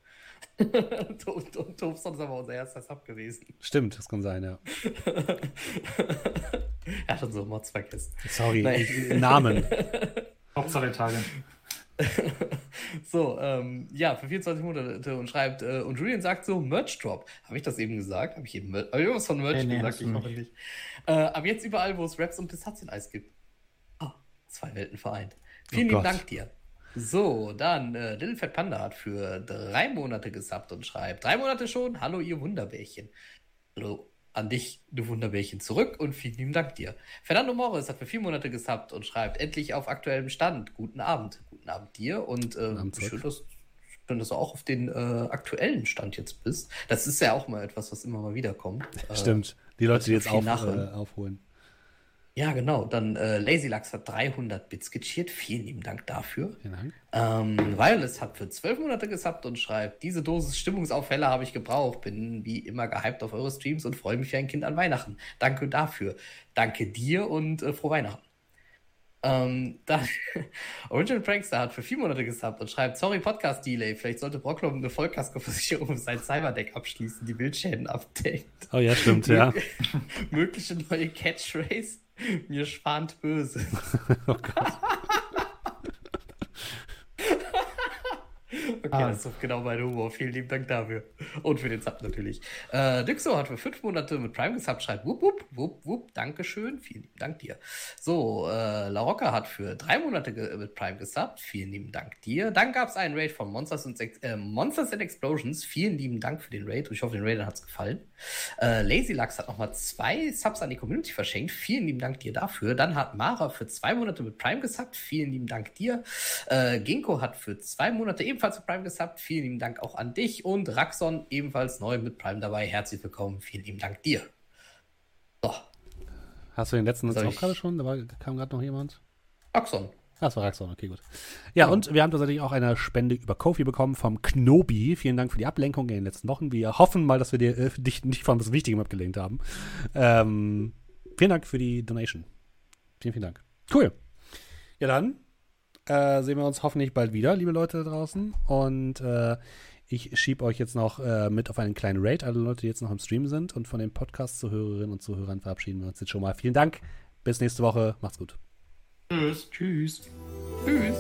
S4: Tob Tob- Tobson ist aber unser erster Sub gewesen.
S1: Stimmt, das kann sein, ja.
S4: er hat unsere Mods vergessen.
S1: Sorry, ich, Namen.
S3: Hauptsache Italien.
S4: So, ähm, ja, für 24 Monate und schreibt, äh, und Julian sagt so, Merch Drop. Habe ich das eben gesagt? Habe ich eben hab ich irgendwas von Merch
S2: Nee, nee,
S4: gesagt? Ich hoffe nicht. Äh, aber jetzt überall, wo es Raps und Pistazieneis gibt. Ah, zwei Welten vereint. Vielen
S1: Oh
S4: lieben. Dank dir. So, dann äh, Little Fat Panda hat für drei Monate gesubbt und schreibt, drei Monate schon? Hallo, ihr Wunderbärchen. Hallo, an dich, du Wunderbärchen, zurück und vielen lieben Dank dir. Fernando Morris hat für vier Monate gesubbt und schreibt, endlich auf aktuellem Stand. Guten Abend. Guten Abend dir und äh,
S1: Abend
S4: schön, dass, schön, dass du auch auf den äh, aktuellen Stand jetzt bist. Das ist ja auch mal etwas, was immer mal wieder kommt.
S1: Stimmt. Die Leute, die jetzt auf, äh, aufholen.
S4: Ja, genau. Dann äh, Lazy Lux hat 300 Bits gecheert. Vielen lieben Dank dafür.
S1: Vielen Dank.
S4: Ähm, Violet hat für 12 Monate gesubbt und schreibt, diese Dosis Stimmungsaufheller habe ich gebraucht. Bin wie immer gehypt auf eure Streams und freue mich wie ein Kind an Weihnachten. Danke dafür. Danke dir und äh, frohe Weihnachten. Ähm, dann Original Prankster hat für vier Monate gesubbt und schreibt, sorry Podcast-Delay, vielleicht sollte Brocklom eine Vollkaskoversicherung für sein Cyberdeck abschließen, die Bildschäden abdeckt.
S1: Oh ja, stimmt, ja.
S4: Mögliche neue Catchphrase, mir spannt böse.
S1: Oh Gott.
S4: Okay,
S2: Ah.
S4: das ist doch genau mein Humor. Vielen lieben Dank dafür. Und für den Sub natürlich. Äh, Dixo hat für fünf Monate mit Prime gesubbt, schreibt wupp, wupp, wupp, wupp, Dankeschön. Vielen lieben Dank dir. So, äh, La Rocca hat für drei Monate mit Prime gesubbt. Vielen lieben Dank dir. Dann gab es einen Raid von Monsters, und, äh, Monsters and Explosions. Vielen lieben Dank für den Raid. Ich hoffe, den Raidern hat es gefallen. Äh, Lazy Lux hat nochmal zwei Subs an die Community verschenkt. Vielen lieben Dank dir dafür. Dann hat Mara für zwei Monate mit Prime gesubbt. Vielen lieben Dank dir. Äh, Ginkgo hat für zwei Monate ebenfalls mit Prime gesubbt. Vielen lieben Dank auch an dich. Und Raxon ebenfalls neu mit Prime dabei. Herzlich willkommen. Vielen lieben Dank dir. So,
S1: Hast du den letzten
S4: Soll
S1: auch gerade schon? Da war, kam gerade noch jemand.
S4: Raxon.
S1: Ah, Das war Raxon, okay, gut. Ja, und wir haben tatsächlich auch eine Spende über Kofi bekommen vom Knobi. Vielen Dank für die Ablenkung in den letzten Wochen. Wir hoffen mal, dass wir dir, äh, dich nicht von was Wichtigem abgelenkt haben. Ähm, vielen Dank für die Donation. Vielen, vielen Dank. Cool. Ja, dann äh, sehen wir uns hoffentlich bald wieder, liebe Leute da draußen. Und äh, ich schiebe euch jetzt noch äh, mit auf einen kleinen Raid, alle Leute, die jetzt noch im Stream sind. Und von den Podcast-Zuhörerinnen und Zuhörern verabschieden wir uns jetzt schon mal. Vielen Dank. Bis nächste Woche. Macht's gut.
S3: Tschüss.
S5: Tschüss.
S4: Tschüss.